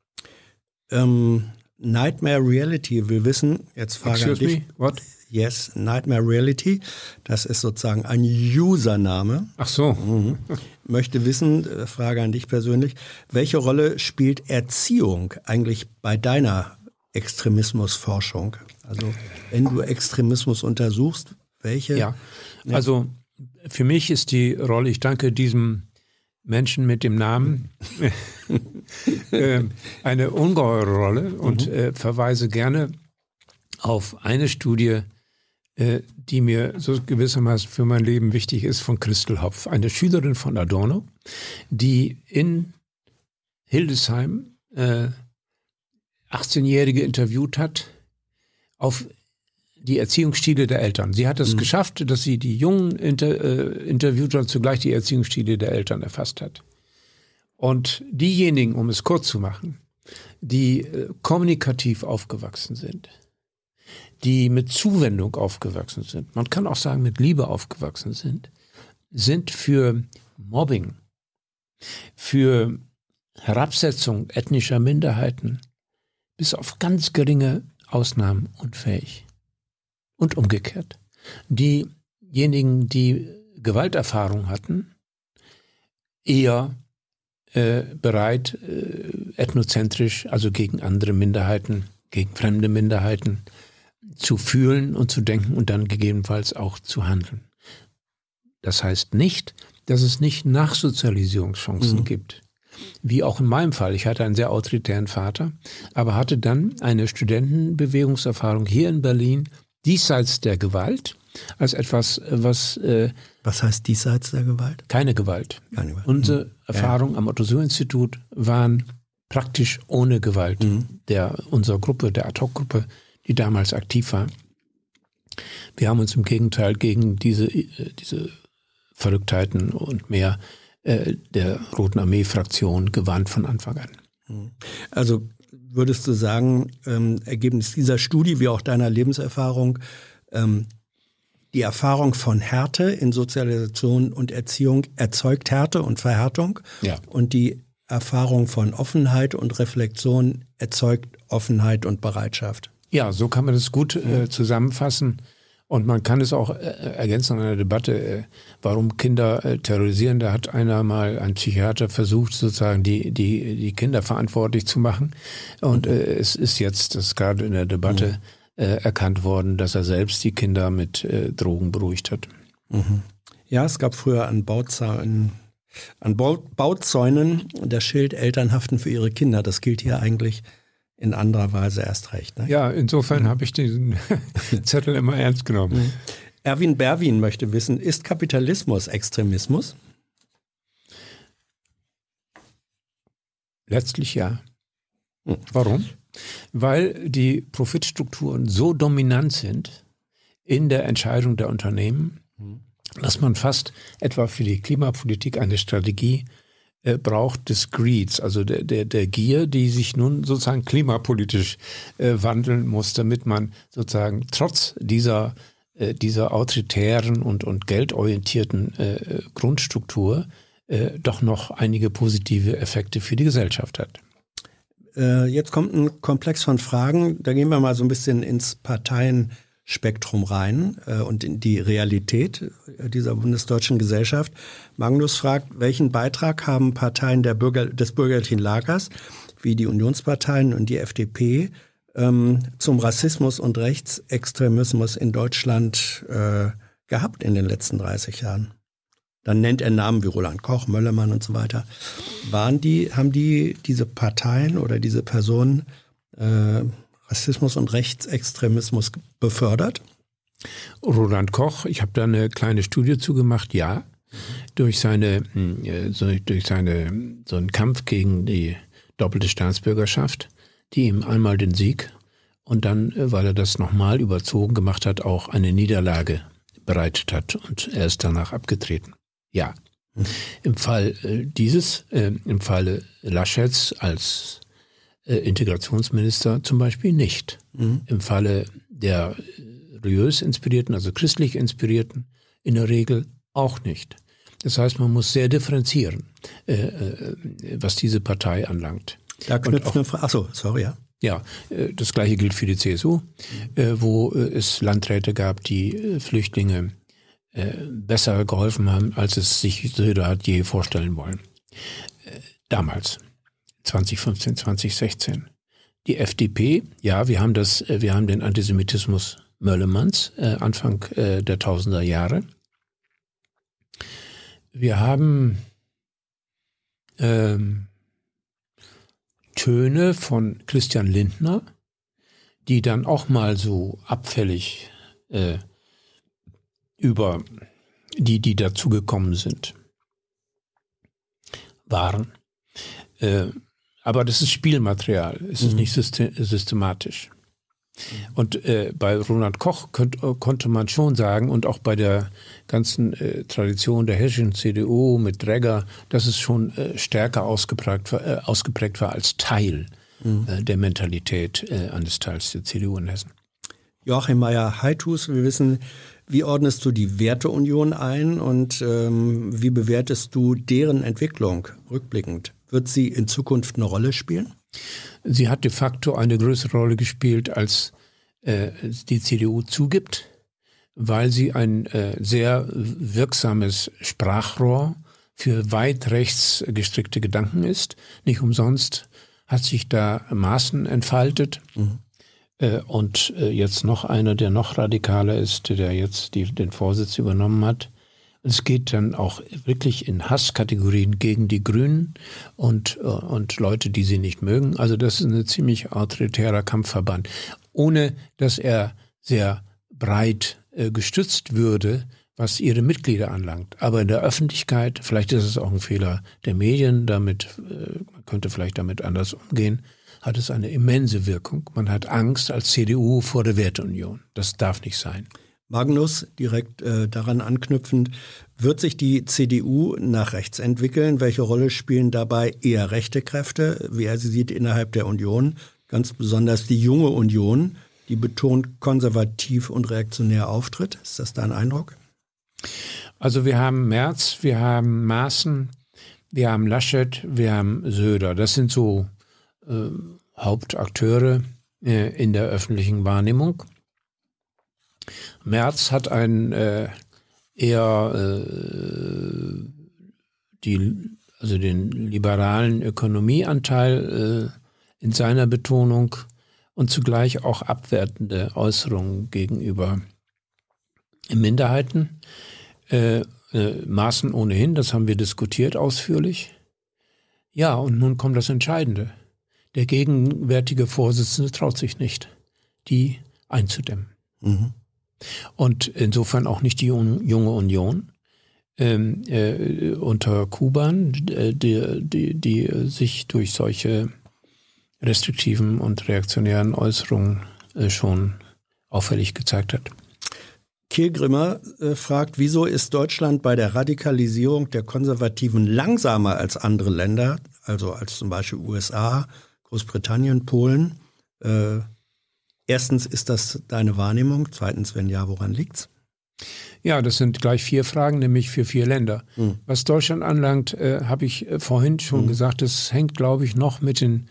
Ähm, Nightmare Reality will wissen, jetzt frage ich dich. Me? What? Yes, Nightmare Reality. Das ist sozusagen ein Username. Ach so. Mhm. Möchte wissen, äh, Frage an dich persönlich, welche Rolle spielt Erziehung eigentlich bei deiner Extremismusforschung? Also, wenn du Extremismus untersuchst, welche? Ja, also für mich ist die Rolle, ich danke diesem Menschen mit dem Namen äh, eine ungeheure Rolle und mhm. äh, verweise gerne auf eine Studie, äh, die mir so gewissermaßen für mein Leben wichtig ist, von Christel Hopf, eine Schülerin von Adorno, die in Hildesheim äh, 18-Jährige interviewt hat auf die Erziehungsstile der Eltern. Sie hat es mhm. geschafft, dass sie die Jungen inter, äh, interviewt hat, zugleich die Erziehungsstile der Eltern erfasst hat. Und diejenigen, um es kurz zu machen, die äh, kommunikativ aufgewachsen sind, die mit Zuwendung aufgewachsen sind, man kann auch sagen mit Liebe aufgewachsen sind, sind für Mobbing für Herabsetzung ethnischer Minderheiten bis auf ganz geringe Ausnahmen unfähig. Und umgekehrt. Diejenigen, die Gewalterfahrung hatten, eher äh, bereit, äh, ethnozentrisch, also gegen andere Minderheiten, gegen fremde Minderheiten zu fühlen und zu denken und dann gegebenenfalls auch zu handeln. Das heißt nicht, dass es nicht Nachsozialisierungschancen mhm. gibt. Wie auch in meinem Fall. Ich hatte einen sehr autoritären Vater, aber hatte dann eine Studentenbewegungserfahrung hier in Berlin, diesseits der Gewalt, als etwas, was. Äh, was heißt diesseits der Gewalt? Keine Gewalt. Keine Gewalt. Unsere mhm. Erfahrungen ja. am Otto-Suhr-Institut waren praktisch ohne Gewalt mhm. der unserer Gruppe, der Ad-Hoc-Gruppe, die damals aktiv war. Wir haben uns im Gegenteil gegen diese, äh, diese Verrücktheiten und mehr äh, der Roten Armee-Fraktion gewarnt von Anfang an. Mhm. Also würdest du sagen, ähm, Ergebnis dieser Studie wie auch deiner Lebenserfahrung, ähm, die Erfahrung von Härte in Sozialisation und Erziehung erzeugt Härte und Verhärtung. Ja. Und die Erfahrung von Offenheit und Reflexion erzeugt Offenheit und Bereitschaft. Ja, so kann man das gut äh, zusammenfassen. Und man kann es auch äh, ergänzen an einer Debatte, äh, warum Kinder äh, terrorisieren. Da hat einer mal, ein Psychiater, versucht, sozusagen die, die, die Kinder verantwortlich zu machen. Und äh, es ist jetzt, das ist gerade in der Debatte, mhm erkannt worden, dass er selbst die Kinder mit Drogen beruhigt hat. Mhm. Ja, es gab früher an Bauzäunen, an Bauzäunen das Schild Eltern haften für ihre Kinder. Das gilt hier eigentlich in anderer Weise erst recht. Ne? Ja, insofern mhm. habe ich diesen Zettel immer ernst genommen. Mhm. Erwin Berwin möchte wissen, ist Kapitalismus Extremismus? Letztlich ja. Mhm. Warum? Weil die Profitstrukturen so dominant sind in der Entscheidung der Unternehmen, dass man fast etwa für die Klimapolitik eine Strategie äh, braucht des Greeds, also der, der, der Gier, die sich nun sozusagen klimapolitisch äh, wandeln muss, damit man sozusagen trotz dieser, äh, dieser autoritären und, und geldorientierten äh, Grundstruktur äh, doch noch einige positive Effekte für die Gesellschaft hat. Äh, jetzt kommt ein Komplex von Fragen. Da gehen wir mal so ein bisschen ins Parteienspektrum rein äh, und in die Realität dieser bundesdeutschen Gesellschaft. Magnus fragt, welchen Beitrag haben Parteien der Bürger, des bürgerlichen Lagers, wie die Unionsparteien und die FDP, ähm, zum Rassismus und Rechtsextremismus in Deutschland äh, gehabt in den letzten 30 Jahren? Dann nennt er Namen wie Roland Koch, Möllermann und so weiter. Waren die, haben die diese Parteien oder diese Personen äh, Rassismus und Rechtsextremismus befördert? Roland Koch, ich habe da eine kleine Studie zugemacht, ja. Durch seine, hm, äh, durch seine, so einen Kampf gegen die doppelte Staatsbürgerschaft, die ihm einmal den Sieg und dann, äh, weil er das nochmal überzogen gemacht hat, auch eine Niederlage bereitet hat und er ist danach abgetreten. Ja. Im Fall äh, dieses, äh, im Falle Laschets als äh, Integrationsminister zum Beispiel nicht. Mhm. Im Falle der religiös inspirierten, also christlich inspirierten, in der Regel auch nicht. Das heißt, man muss sehr differenzieren, äh, äh, was diese Partei anlangt. Da knüpft eine Frage. Achso, sorry, ja. Ja, äh, das gleiche gilt für die CSU, mhm. wo es Landräte gab, die Flüchtlinge äh, besser geholfen haben, als es sich Söder hat je vorstellen wollen. Äh, damals, 2015, 2016. Die FDP, ja, wir haben das, äh, wir haben den Antisemitismus Möllemanns äh, Anfang äh, der Tausender Jahre. Wir haben ähm, Töne von Christian Lindner, die dann auch mal so abfällig äh, über die, die dazugekommen sind, waren. Äh, aber das ist Spielmaterial, es ist mhm. nicht systematisch. Und äh, bei Roland Koch könnt, konnte man schon sagen, und auch bei der ganzen äh, Tradition der hessischen CDU mit Dregger, dass es schon äh, stärker ausgeprägt, äh, ausgeprägt war als Teil mhm. Äh, der Mentalität äh, eines Teils der CDU in Hessen. Joachim Meyer-Heitus, wir wissen, wie ordnest du die Werteunion ein und ähm, wie bewertest du deren Entwicklung rückblickend? Wird sie in Zukunft eine Rolle spielen? Sie hat de facto eine größere Rolle gespielt, als äh, die CDU zugibt, weil sie ein äh, sehr wirksames Sprachrohr für weit rechts gestrickte Gedanken ist. Nicht umsonst hat sich da Maßen entfaltet. Mhm. Äh, und äh, jetzt noch einer, der noch radikaler ist, der jetzt die, den Vorsitz übernommen hat. Es geht dann auch wirklich in Hasskategorien gegen die Grünen und, äh, und Leute, die sie nicht mögen. Also das ist ein ziemlich autoritärer Kampfverband, ohne dass er sehr breit gestützt würde, was ihre Mitglieder anlangt. Aber in der Öffentlichkeit, vielleicht ist es auch ein Fehler der Medien, damit, man könnte vielleicht damit anders umgehen, hat es eine immense Wirkung. Man hat Angst als CDU vor der Werteunion. Das darf nicht sein. Magnus, direkt äh, daran anknüpfend, wird sich die CDU nach rechts entwickeln? Welche Rolle spielen dabei eher rechte Kräfte, wie er sie sieht innerhalb der Union? Ganz besonders die junge Union, die betont konservativ und reaktionär auftritt. Ist das dein Eindruck? Also wir haben Merz, wir haben Maaßen, wir haben Laschet, wir haben Söder. Das sind so äh, Hauptakteure äh, in der öffentlichen Wahrnehmung. Merz hat ein äh, eher äh, die, also den liberalen Ökonomieanteil äh, in seiner Betonung und zugleich auch abwertende Äußerungen gegenüber Minderheiten. Äh, Maßen ohnehin, das haben wir diskutiert ausführlich. Ja, und nun kommt das Entscheidende. Der gegenwärtige Vorsitzende traut sich nicht, die einzudämmen. Mhm. Und insofern auch nicht die junge Union ähm, äh, unter Kuban, äh, die, die, die sich durch solche restriktiven und reaktionären Äußerungen äh, schon auffällig gezeigt hat. Kilgrimmer äh, fragt, wieso ist Deutschland bei der Radikalisierung der Konservativen langsamer als andere Länder, also als zum Beispiel USA, Großbritannien, Polen. Äh, erstens, ist das deine Wahrnehmung? Zweitens, wenn ja, woran liegt's? Ja, das sind gleich vier Fragen, nämlich für vier Länder. Hm. Was Deutschland anlangt, äh, habe ich äh, vorhin schon hm. gesagt, das hängt, glaube ich, noch mit den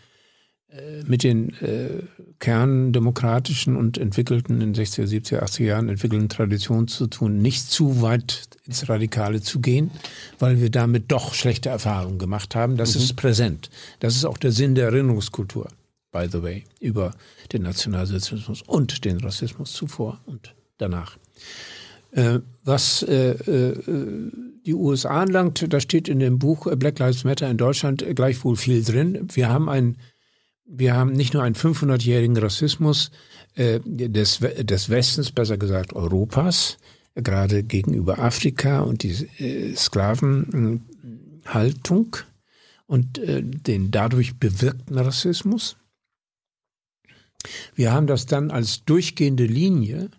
mit den äh, kerndemokratischen und entwickelten in 60er, 70er, 80er Jahren entwickelten Traditionen zu tun, nicht zu weit ins Radikale zu gehen, weil wir damit doch schlechte Erfahrungen gemacht haben. Das mhm. ist präsent. Das ist auch der Sinn der Erinnerungskultur, by the way, über den Nationalsozialismus und den Rassismus zuvor und danach. Äh, was äh, äh, die USA anlangt, da steht in dem Buch Black Lives Matter in Deutschland gleichwohl viel drin. Wir haben ein wir haben nicht nur einen 500-jährigen Rassismus äh, des, des Westens, besser gesagt Europas, gerade gegenüber Afrika und die äh, Sklavenhaltung und äh, den dadurch bewirkten Rassismus. Wir haben das dann als durchgehende Linie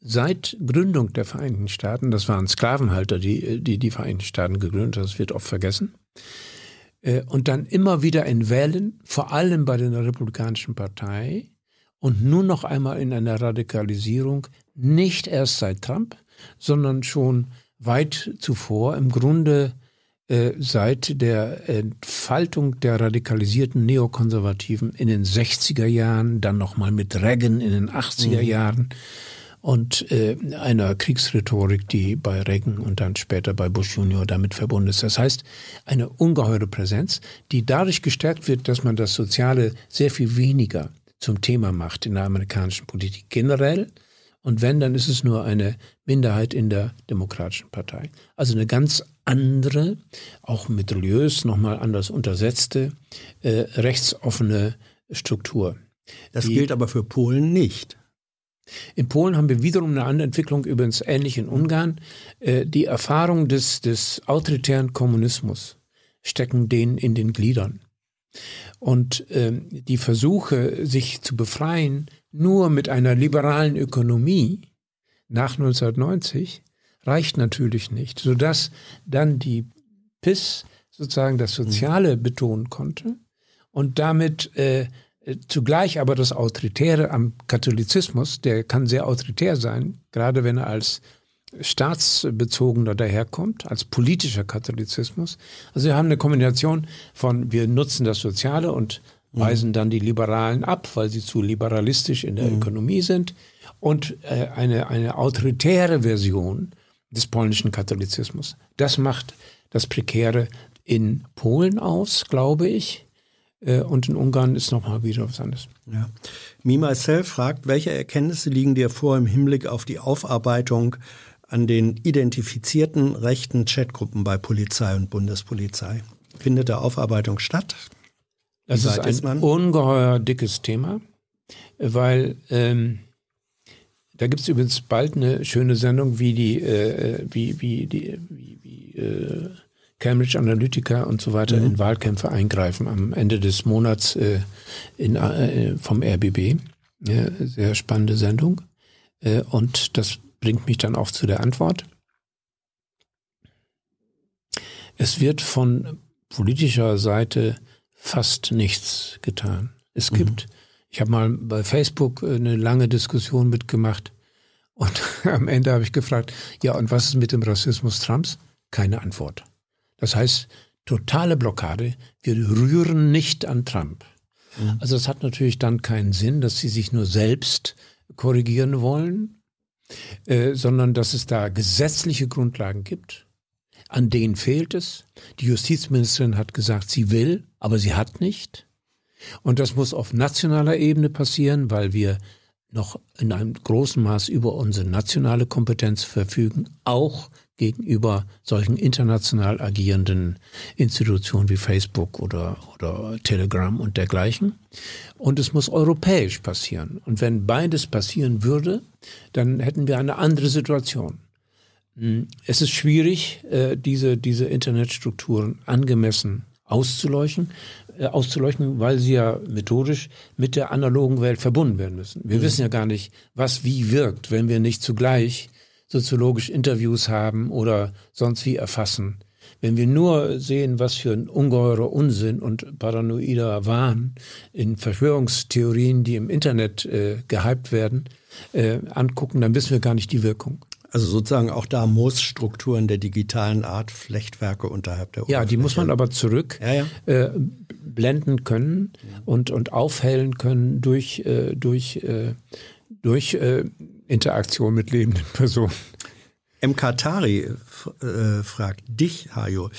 seit Gründung der Vereinigten Staaten, das waren Sklavenhalter, die die, die Vereinigten Staaten gegründet haben, das wird oft vergessen, und dann immer wieder in Wellen, vor allem bei der Republikanischen Partei und nun noch einmal in einer Radikalisierung, nicht erst seit Trump, sondern schon weit zuvor, im Grunde äh, seit der Entfaltung der radikalisierten Neokonservativen in den 60er Jahren, dann nochmal mit Reagan in den 80er mhm. Und äh, einer Kriegsrhetorik, die bei Reagan und dann später bei Bush Junior damit verbunden ist. Das heißt, eine ungeheure Präsenz, die dadurch gestärkt wird, dass man das Soziale sehr viel weniger zum Thema macht in der amerikanischen Politik generell. Und wenn, dann ist es nur eine Minderheit in der Demokratischen Partei. Also eine ganz andere, auch mit religiös nochmal anders untersetzte, äh, rechtsoffene Struktur. Das gilt aber für Polen nicht. In Polen haben wir wiederum eine andere Entwicklung, übrigens ähnlich in Ungarn. Äh, die Erfahrung des, des autoritären Kommunismus stecken denen in den Gliedern. Und ähm, die Versuche, sich zu befreien, nur mit einer liberalen Ökonomie nach 1990 reicht natürlich nicht, sodass dann die PIS sozusagen das Soziale betonen konnte und damit äh, Äh, zugleich aber das Autoritäre am Katholizismus, der kann sehr autoritär sein, gerade wenn er als staatsbezogener daherkommt, als politischer Katholizismus. Also wir haben eine Kombination von, wir nutzen das Soziale und weisen dann die Liberalen ab, weil sie zu liberalistisch in der mhm. Ökonomie sind und äh, eine, eine autoritäre Version des polnischen Katholizismus. Das macht das Prekäre in Polen aus, glaube ich. Äh, und in Ungarn ist nochmal wieder was anderes. Ja. Me Myself fragt, welche Erkenntnisse liegen dir vor im Hinblick auf die Aufarbeitung an den identifizierten rechten Chatgruppen bei Polizei und Bundespolizei? Findet da Aufarbeitung statt? Das ist ein ist ungeheuer dickes Thema, weil ähm, da gibt es übrigens bald eine schöne Sendung, wie die, äh, wie, wie die, wie, wie äh, Cambridge Analytica und so weiter mhm. in Wahlkämpfe eingreifen am Ende des Monats äh, in, äh, vom RBB. Ja, sehr spannende Sendung. Äh, und das bringt mich dann auch zu der Antwort. Es wird von politischer Seite fast nichts getan. Es mhm. gibt, ich habe mal bei Facebook eine lange Diskussion mitgemacht und am Ende habe ich gefragt, ja, und was ist mit dem Rassismus Trumps? Keine Antwort. Das heißt, totale Blockade, wir rühren nicht an Trump. Mhm. Also es hat natürlich dann keinen Sinn, dass sie sich nur selbst korrigieren wollen, äh, sondern dass es da gesetzliche Grundlagen gibt. An denen fehlt es. Die Justizministerin hat gesagt, sie will, aber sie hat nicht. Und das muss auf nationaler Ebene passieren, weil wir noch in einem großen Maß über unsere nationale Kompetenz verfügen, auch gegenüber solchen international agierenden Institutionen wie Facebook oder, oder Telegram und dergleichen. Und es muss europäisch passieren. Und wenn beides passieren würde, dann hätten wir eine andere Situation. Hm, es ist schwierig, äh, diese, diese Internetstrukturen angemessen auszuleuchten, äh, auszuleuchten, weil sie ja methodisch mit der analogen Welt verbunden werden müssen. Wir mhm. wissen ja gar nicht, was wie wirkt, wenn wir nicht zugleich soziologisch Interviews haben oder sonst wie erfassen. Wenn wir nur sehen, was für ein ungeheurer Unsinn und paranoider Wahn in Verschwörungstheorien, die im Internet äh, gehypt werden, äh, angucken, dann wissen wir gar nicht die Wirkung. Also sozusagen auch da Moosstrukturen der digitalen Art, Flechtwerke unterhalb der Ja, die muss man aber zurück ja, ja. Äh, blenden können und, und aufhellen können durch, äh, durch, äh, durch äh, Interaktion mit lebenden Personen. M. Katari äh, fragt dich, Hajo.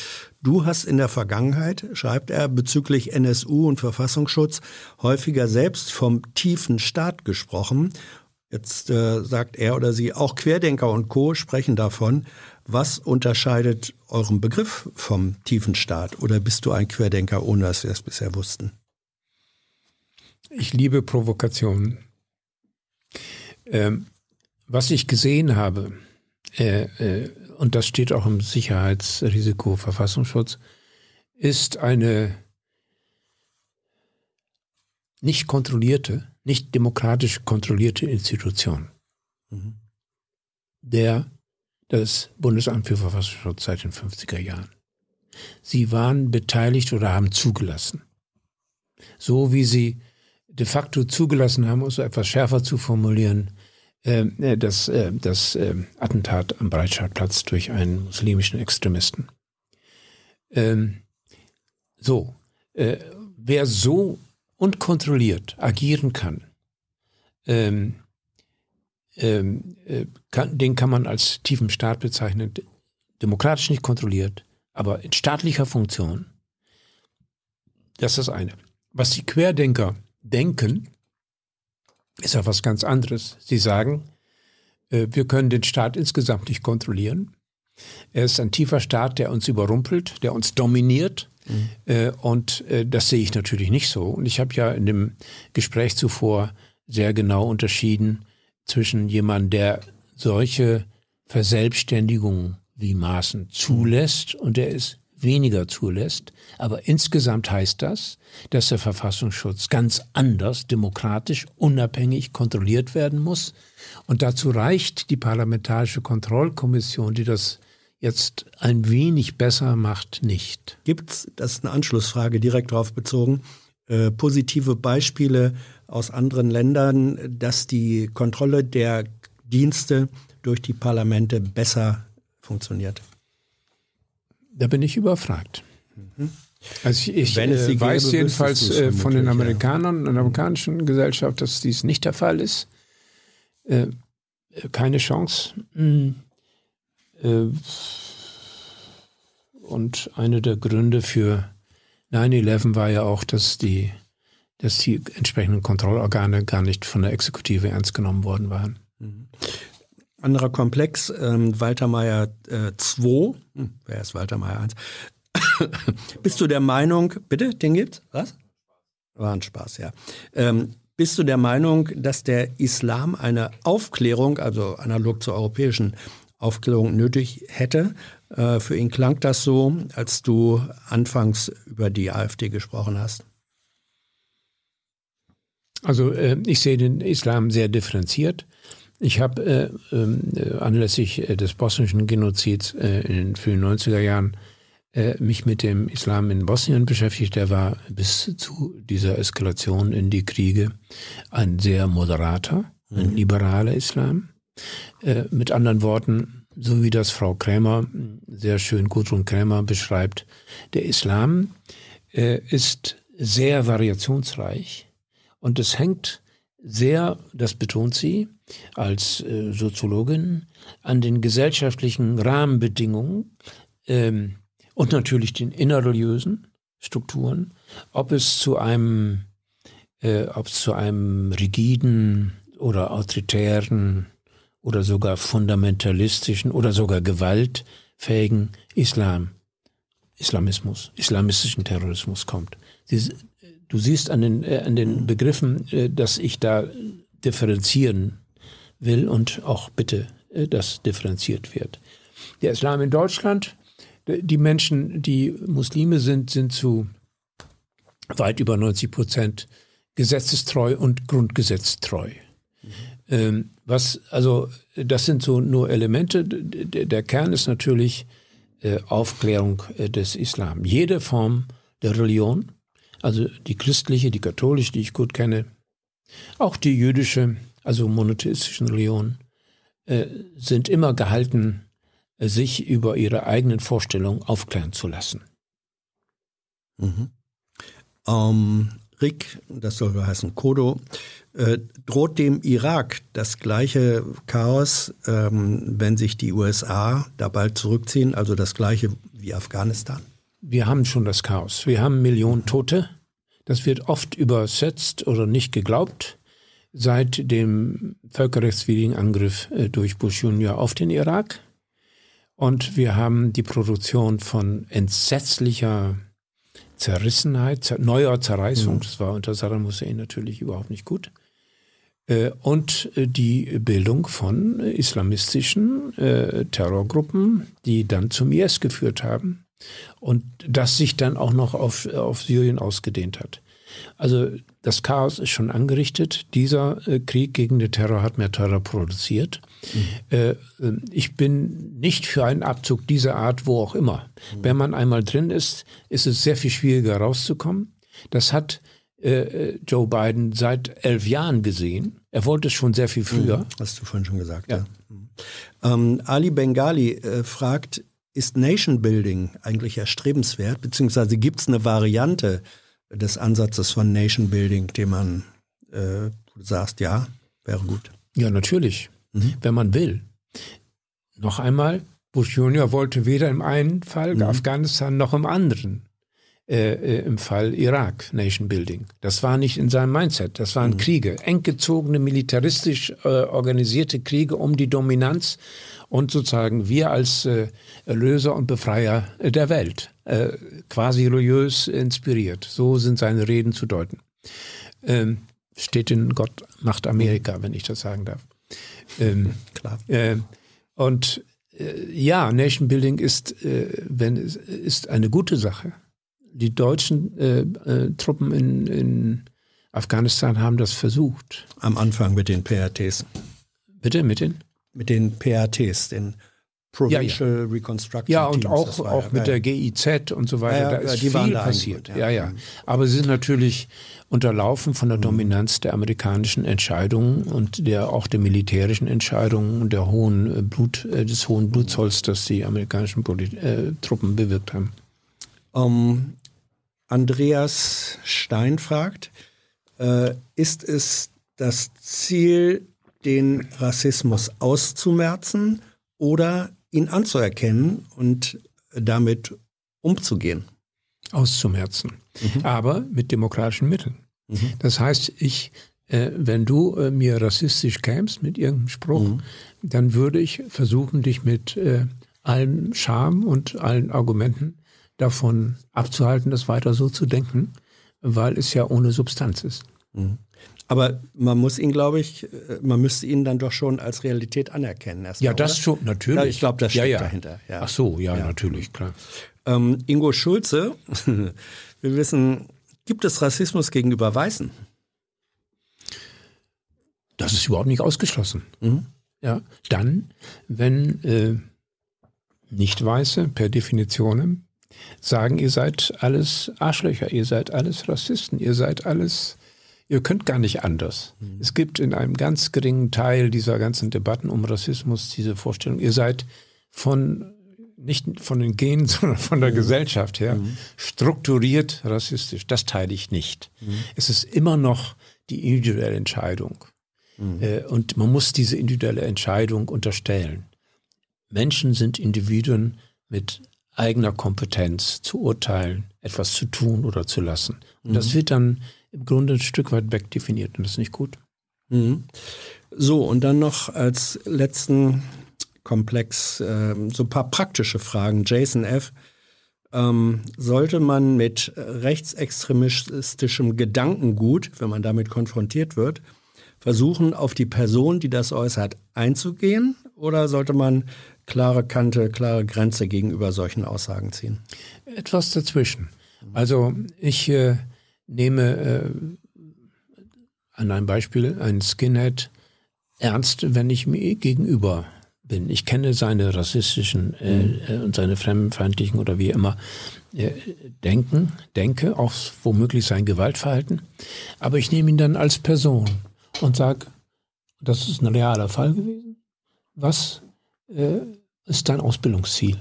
Du hast in der Vergangenheit, schreibt er, bezüglich NSU und Verfassungsschutz häufiger selbst vom tiefen Staat gesprochen. Jetzt äh, sagt er oder sie, auch Querdenker und Co. sprechen davon. Was unterscheidet euren Begriff vom tiefen Staat? Oder bist du ein Querdenker, ohne dass wir es bisher wussten? Ich liebe Provokationen. Ähm, was ich gesehen habe, äh, äh, und das steht auch im Sicherheitsrisiko Verfassungsschutz, ist eine nicht kontrollierte, nicht demokratisch kontrollierte Institution, mhm. der das Bundesamt für Verfassungsschutz seit den 50er Jahren. Sie waren beteiligt oder haben zugelassen. So wie sie de facto zugelassen haben, um es etwas schärfer zu formulieren, ähm, äh, das, äh, das äh, Attentat am Breitscheidplatz durch einen muslimischen Extremisten. Ähm, so, äh, wer so unkontrolliert agieren kann, ähm, ähm, äh, kann, den kann man als tiefen Staat bezeichnen, demokratisch nicht kontrolliert, aber in staatlicher Funktion. Das ist das eine. Was die Querdenker denken, ist ja was ganz anderes. Sie sagen, äh, wir können den Staat insgesamt nicht kontrollieren. Er ist ein tiefer Staat, der uns überrumpelt, der uns dominiert. Mhm. Äh, und äh, das sehe ich natürlich nicht so. Und ich habe ja in dem Gespräch zuvor sehr genau unterschieden zwischen jemandem, der solche Verselbstständigungen wie Maßen zulässt und der ist weniger zulässt. Aber insgesamt heißt das, dass der Verfassungsschutz ganz anders, demokratisch, unabhängig kontrolliert werden muss. Und dazu reicht die Parlamentarische Kontrollkommission, die das jetzt ein wenig besser macht, nicht. Gibt es, das ist eine Anschlussfrage direkt darauf bezogen, äh, positive Beispiele aus anderen Ländern, dass die Kontrolle der Dienste durch die Parlamente besser funktioniert? Da bin ich überfragt. Mhm. Also ich, ich äh, weiß gäbe, jedenfalls äh, von den Amerikanern und der amerikanischen Gesellschaft, dass dies nicht der Fall ist. Äh, keine Chance. Mhm. Äh, und einer der Gründe für 9-11 war ja auch, dass die, dass die entsprechenden Kontrollorgane gar nicht von der Exekutive ernst genommen worden waren. Mhm. Anderer Komplex, ähm, Walter Meyer 2, äh, hm, wer ist Walter Meyer 1? Bist du der Meinung, bitte, den gibt's? Was? War ein Spaß, ja. Ähm, bist du der Meinung, dass der Islam eine Aufklärung, also analog zur europäischen Aufklärung, nötig hätte? Äh, für ihn klang das so, als du anfangs über die AfD gesprochen hast. Also äh, ich sehe den Islam sehr differenziert. Ich habe äh, äh, anlässlich äh, des bosnischen Genozids äh, in den frühen 90er Jahren mich mit dem Islam in Bosnien beschäftigt. Der war bis zu dieser Eskalation in die Kriege ein sehr moderater, ein mhm. liberaler Islam. Äh, mit anderen Worten, so wie das Frau Krämer, sehr schön Gudrun Krämer beschreibt, der Islam äh, ist sehr variationsreich und es hängt sehr, das betont sie als äh, Soziologin, an den gesellschaftlichen Rahmenbedingungen ähm, und natürlich den innerreligiösen Strukturen, ob es zu einem, äh, ob es zu einem rigiden oder autoritären oder sogar fundamentalistischen oder sogar gewaltfähigen Islam, Islamismus, islamistischen Terrorismus kommt. Du siehst an den, äh, an den Begriffen, äh, dass ich da differenzieren will und auch bitte, äh, dass differenziert wird. Der Islam in Deutschland die Menschen, die Muslime sind, sind zu weit über 90 Prozent gesetzestreu und grundgesetztreu. Mhm. Ähm, was, also, das sind so nur Elemente. Der Kern ist natürlich äh, Aufklärung äh, des Islam. Jede Form der Religion, also die christliche, die katholische, die ich gut kenne, auch die jüdische, also monotheistischen Religionen, äh, sind immer gehalten, sich über ihre eigenen Vorstellungen aufklären zu lassen. Mhm. Ähm, Rick, das soll heißen Kodo, äh, droht dem Irak das gleiche Chaos, ähm, wenn sich die USA da bald zurückziehen, also das gleiche wie Afghanistan? Wir haben schon das Chaos. Wir haben Millionen Tote. Das wird oft übersetzt oder nicht geglaubt. Seit dem völkerrechtswidrigen Angriff äh, durch Bush Junior auf den Irak und wir haben die Produktion von entsetzlicher Zerrissenheit, neuer Zerreißung. Mhm. Das war unter Saddam Hussein natürlich überhaupt nicht gut. Äh, und äh, die Bildung von islamistischen Terrorgruppen, die dann zum IS geführt haben und das sich dann auch noch auf, auf Syrien ausgedehnt hat. Also das Chaos ist schon angerichtet. Dieser äh, Krieg gegen den Terror hat mehr Terror produziert. Mhm. Äh, ich bin nicht für einen Abzug dieser Art, wo auch immer. Mhm. Wenn man einmal drin ist, ist es sehr viel schwieriger rauszukommen. Das hat äh, Joe Biden seit elf Jahren gesehen. Er wollte es schon sehr viel früher. Mhm. Hast du vorhin schon gesagt, ja. ja. Mhm. Ähm, Ali Bengali äh, fragt, ist Nation Building eigentlich erstrebenswert, beziehungsweise gibt es eine Variante des Ansatzes von Nation Building, den man äh, sagst, ja, wäre gut. Ja, natürlich, mhm. wenn man will. Noch einmal, Bush Junior wollte weder im einen Fall mhm. Afghanistan noch im anderen. Äh, äh, im Fall Irak, Nation Building. Das war nicht in seinem Mindset. Das waren mhm. Kriege, eng gezogene, militaristisch äh, organisierte Kriege um die Dominanz und sozusagen wir als äh, Erlöser und Befreier äh, der Welt, äh, quasi religiös inspiriert. So sind seine Reden zu deuten. Ähm, steht in Gott macht Amerika, wenn ich das sagen darf. Ähm, Klar. Äh, und äh, ja, Nation Building ist, äh, wenn, ist eine gute Sache. Die deutschen Truppen in, in Afghanistan haben das versucht. Am Anfang mit den PRTs. Bitte, mit den? Mit den PATs, den Provincial Reconstruction Ja, und Teams, auch, auch ja- mit ja, der GIZ und so weiter. Ja, ja, da ist viel da passiert. ja. Ja, ja. Aber sie sind natürlich unterlaufen Mhm. von der Dominanz der amerikanischen Entscheidungen und der auch der militärischen Entscheidungen und der hohen äh, Blut, äh, des hohen Blutzolls, das die amerikanischen Polit äh, Truppen bewirkt haben. Ähm, Andreas Stein fragt, äh, ist es das Ziel, den Rassismus auszumerzen oder ihn anzuerkennen und damit umzugehen? auszumerzen, aber mit demokratischen Mitteln. Das heißt, ich, äh, wenn du äh, mir rassistisch kämst mit irgendeinem Spruch, dann würde ich versuchen, dich mit äh, allem Charme und allen Argumenten davon abzuhalten, das weiter so zu denken, weil es ja ohne Substanz ist. Aber man muss ihn, glaube ich, äh, man müsste ihn dann doch schon als Realität anerkennen. erstmal, Ja, das schon, natürlich. Ja, ich glaube, das ja, steckt ja. dahinter. Ja. Ach so, ja, natürlich, klar. Ähm, Ingo Schulze, wir wissen, gibt es Rassismus gegenüber Weißen? Das ist überhaupt nicht ausgeschlossen. Ja, dann, wenn äh, Nicht-Weiße per Definition sagen, ihr seid alles Arschlöcher, ihr seid alles Rassisten, ihr seid alles, ihr könnt gar nicht anders. Es gibt in einem ganz geringen Teil dieser ganzen Debatten um Rassismus diese Vorstellung, ihr seid von nicht von den Genen, sondern von der Gesellschaft her strukturiert rassistisch. Das teile ich nicht. Es ist immer noch die individuelle Entscheidung. Äh, Und man muss diese individuelle Entscheidung unterstellen. Menschen sind Individuen mit eigener Kompetenz zu urteilen, etwas zu tun oder zu lassen. Und das wird dann im Grunde ein Stück weit wegdefiniert und das ist nicht gut. Mhm. So, und dann noch als letzten Komplex ähm, so ein paar praktische Fragen. Jason F. Ähm, sollte man mit rechtsextremistischem Gedankengut, wenn man damit konfrontiert wird, versuchen, auf die Person, die das äußert, einzugehen? Oder sollte man klare Kante, klare Grenze gegenüber solchen Aussagen ziehen? Etwas dazwischen. Also ich äh, nehme äh, an einem Beispiel einen Skinhead ernst, wenn ich mir gegenüber bin. Ich kenne seine rassistischen äh, äh, und seine fremdenfeindlichen oder wie immer äh, Denken, denke, auch womöglich sein Gewaltverhalten. Aber ich nehme ihn dann als Person und sage, das ist ein realer Fall gewesen. Was äh, ist dein Ausbildungsziel?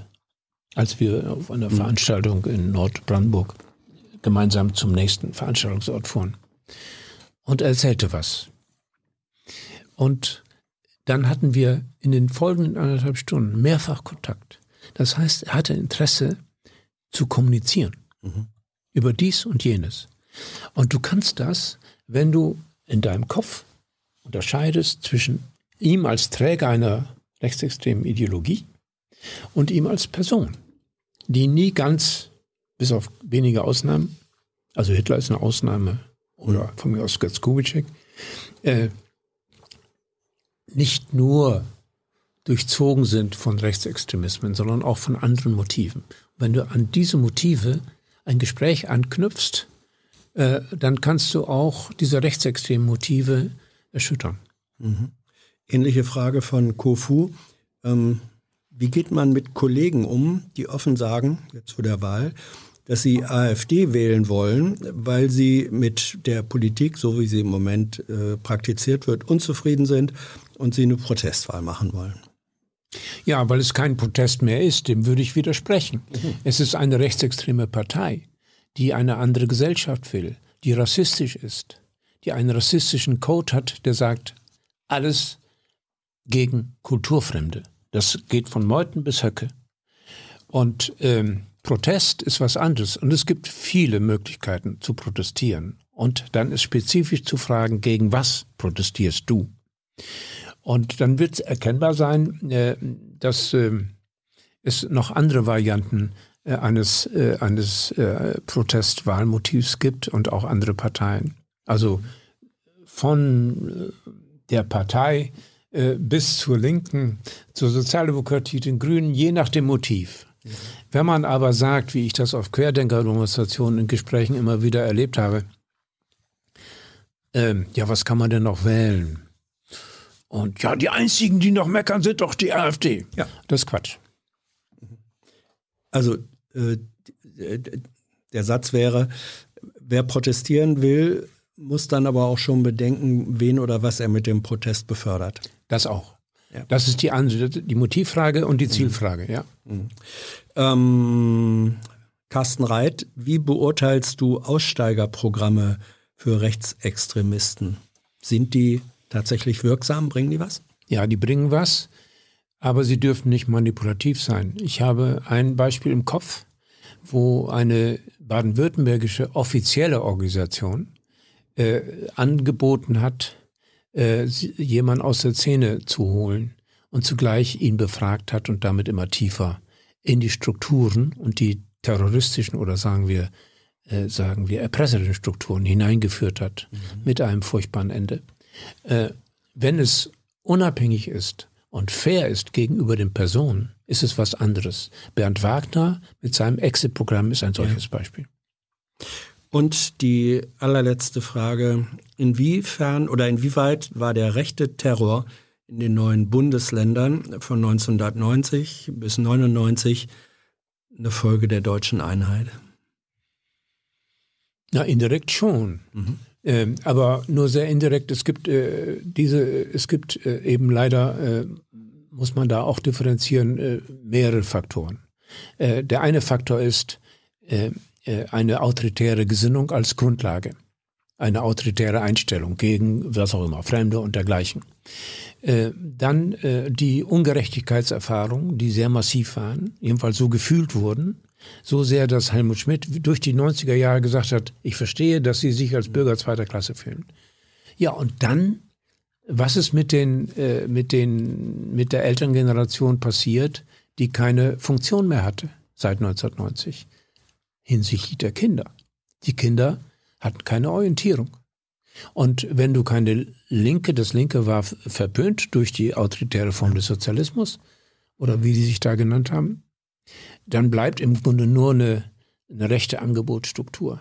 Als wir auf einer Veranstaltung in Nordbrandenburg gemeinsam zum nächsten Veranstaltungsort fuhren. Und er erzählte was. Und dann hatten wir in den folgenden anderthalb Stunden mehrfach Kontakt. Das heißt, er hatte Interesse zu kommunizieren über dies und jenes. Und du kannst das, wenn du in deinem Kopf unterscheidest zwischen ihm als Träger einer rechtsextremen Ideologie und ihm als Person, die nie ganz, bis auf wenige Ausnahmen, also Hitler ist eine Ausnahme oder von mir aus Götz Kubitschek, äh, nicht nur durchzogen sind von Rechtsextremismen, sondern auch von anderen Motiven. Wenn du an diese Motive ein Gespräch anknüpfst, äh, dann kannst du auch diese rechtsextremen Motive erschüttern. Ähnliche Frage von Kofu. Ähm, wie geht man mit Kollegen um, die offen sagen, jetzt vor der Wahl, dass sie AfD wählen wollen, weil sie mit der Politik, so wie sie im Moment äh, praktiziert wird, unzufrieden sind und sie eine Protestwahl machen wollen? Ja, weil es kein Protest mehr ist, dem würde ich widersprechen. Es ist eine rechtsextreme Partei, die eine andere Gesellschaft will, die rassistisch ist, die einen rassistischen Code hat, der sagt, alles gegen Kulturfremde. Das geht von Meuthen bis Höcke. Und ähm, Protest ist was anderes. Und es gibt viele Möglichkeiten zu protestieren. Und dann ist spezifisch zu fragen, gegen was protestierst du? Und dann wird erkennbar sein, äh, dass äh, es noch andere Varianten äh, eines, eines Protestwahlmotivs gibt und auch andere Parteien. Also von der Partei bis zur Linken, zur Sozialdemokratie, den Grünen, je nach dem Motiv. Wenn man aber sagt, wie ich das auf Querdenker-Demonstrationen in Gesprächen immer wieder erlebt habe, ähm, ja, was kann man denn noch wählen? Und ja, die einzigen, die noch meckern, sind doch die AfD. Ja. Das ist Quatsch. Also äh, der Satz wäre, wer protestieren will, muss dann aber auch schon bedenken, wen oder was er mit dem Protest befördert. Das auch. Ja. Das ist die, die Motivfrage und die mhm. Zielfrage, ja. Mhm. Ähm, Carsten Reit, wie beurteilst du Aussteigerprogramme für Rechtsextremisten? Sind die tatsächlich wirksam? Bringen die was? Ja, die bringen was, aber sie dürfen nicht manipulativ sein. Ich habe ein Beispiel im Kopf, wo eine baden-württembergische offizielle Organisation äh, angeboten hat, äh, jemand aus der Szene zu holen und zugleich ihn befragt hat und damit immer tiefer in die Strukturen und die terroristischen oder sagen wir, äh, sagen wir erpresserischen Strukturen hineingeführt hat mhm. mit einem furchtbaren Ende. Äh, wenn es unabhängig ist und fair ist gegenüber den Personen, ist es was anderes. Bernd Wagner mit seinem Exit-Programm ist ein solches ja. Beispiel. Und die allerletzte Frage, inwiefern oder inwieweit war der rechte Terror in den neuen Bundesländern von 1990 bis 1999 eine Folge der deutschen Einheit? Na, indirekt schon. Mhm. Ähm, aber nur sehr indirekt. Es gibt äh, diese, es gibt äh, eben leider, äh, muss man da auch differenzieren, äh, mehrere Faktoren. Äh, der eine Faktor ist äh, eine autoritäre Gesinnung als Grundlage, eine autoritäre Einstellung gegen was auch immer, Fremde und dergleichen. dann die Ungerechtigkeitserfahrungen, die sehr massiv waren, jedenfalls so gefühlt wurden so sehr, dass Helmut Schmidt durch die 90er Jahre gesagt hat, ich verstehe, dass Sie sich als Bürger zweiter Klasse fühlen. Ja, und dann, was ist mit den, äh, mit den, mit der Elterngeneration passiert, die keine Funktion mehr hatte seit 1990 hinsichtlich der Kinder? Die Kinder hatten keine Orientierung. Und wenn du keine Linke, das Linke war verpönt durch die autoritäre Form des Sozialismus, oder wie die sich da genannt haben, dann bleibt im Grunde nur eine, eine rechte Angebotsstruktur.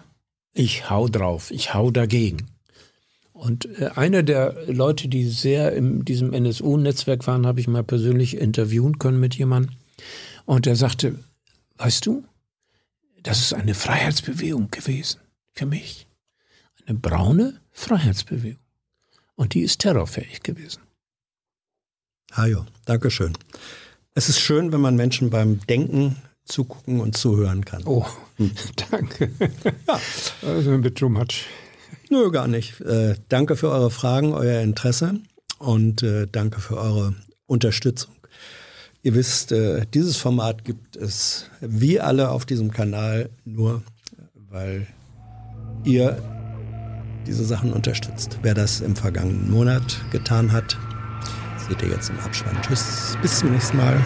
Ich hau drauf, ich hau dagegen. Und äh, einer der Leute, die sehr in diesem NSU-Netzwerk waren, habe ich mal persönlich interviewen können mit jemandem. Und der sagte, weißt du, das ist eine Freiheitsbewegung gewesen für mich. Eine braune Freiheitsbewegung. Und die ist terrorfähig gewesen. Ah ja, Dankeschön. Es ist schön, wenn man Menschen beim Denken zugucken und zuhören kann. Oh, hm. danke. Ja. Also ein bit too much. Nö, gar nicht. Äh, danke für eure Fragen, euer Interesse und äh, danke für eure Unterstützung. Ihr wisst, äh, dieses Format gibt es wie alle auf diesem Kanal nur, weil ihr diese Sachen unterstützt. Wer das im vergangenen Monat getan hat, seht ihr jetzt im Abspann. Tschüss, bis zum nächsten Mal.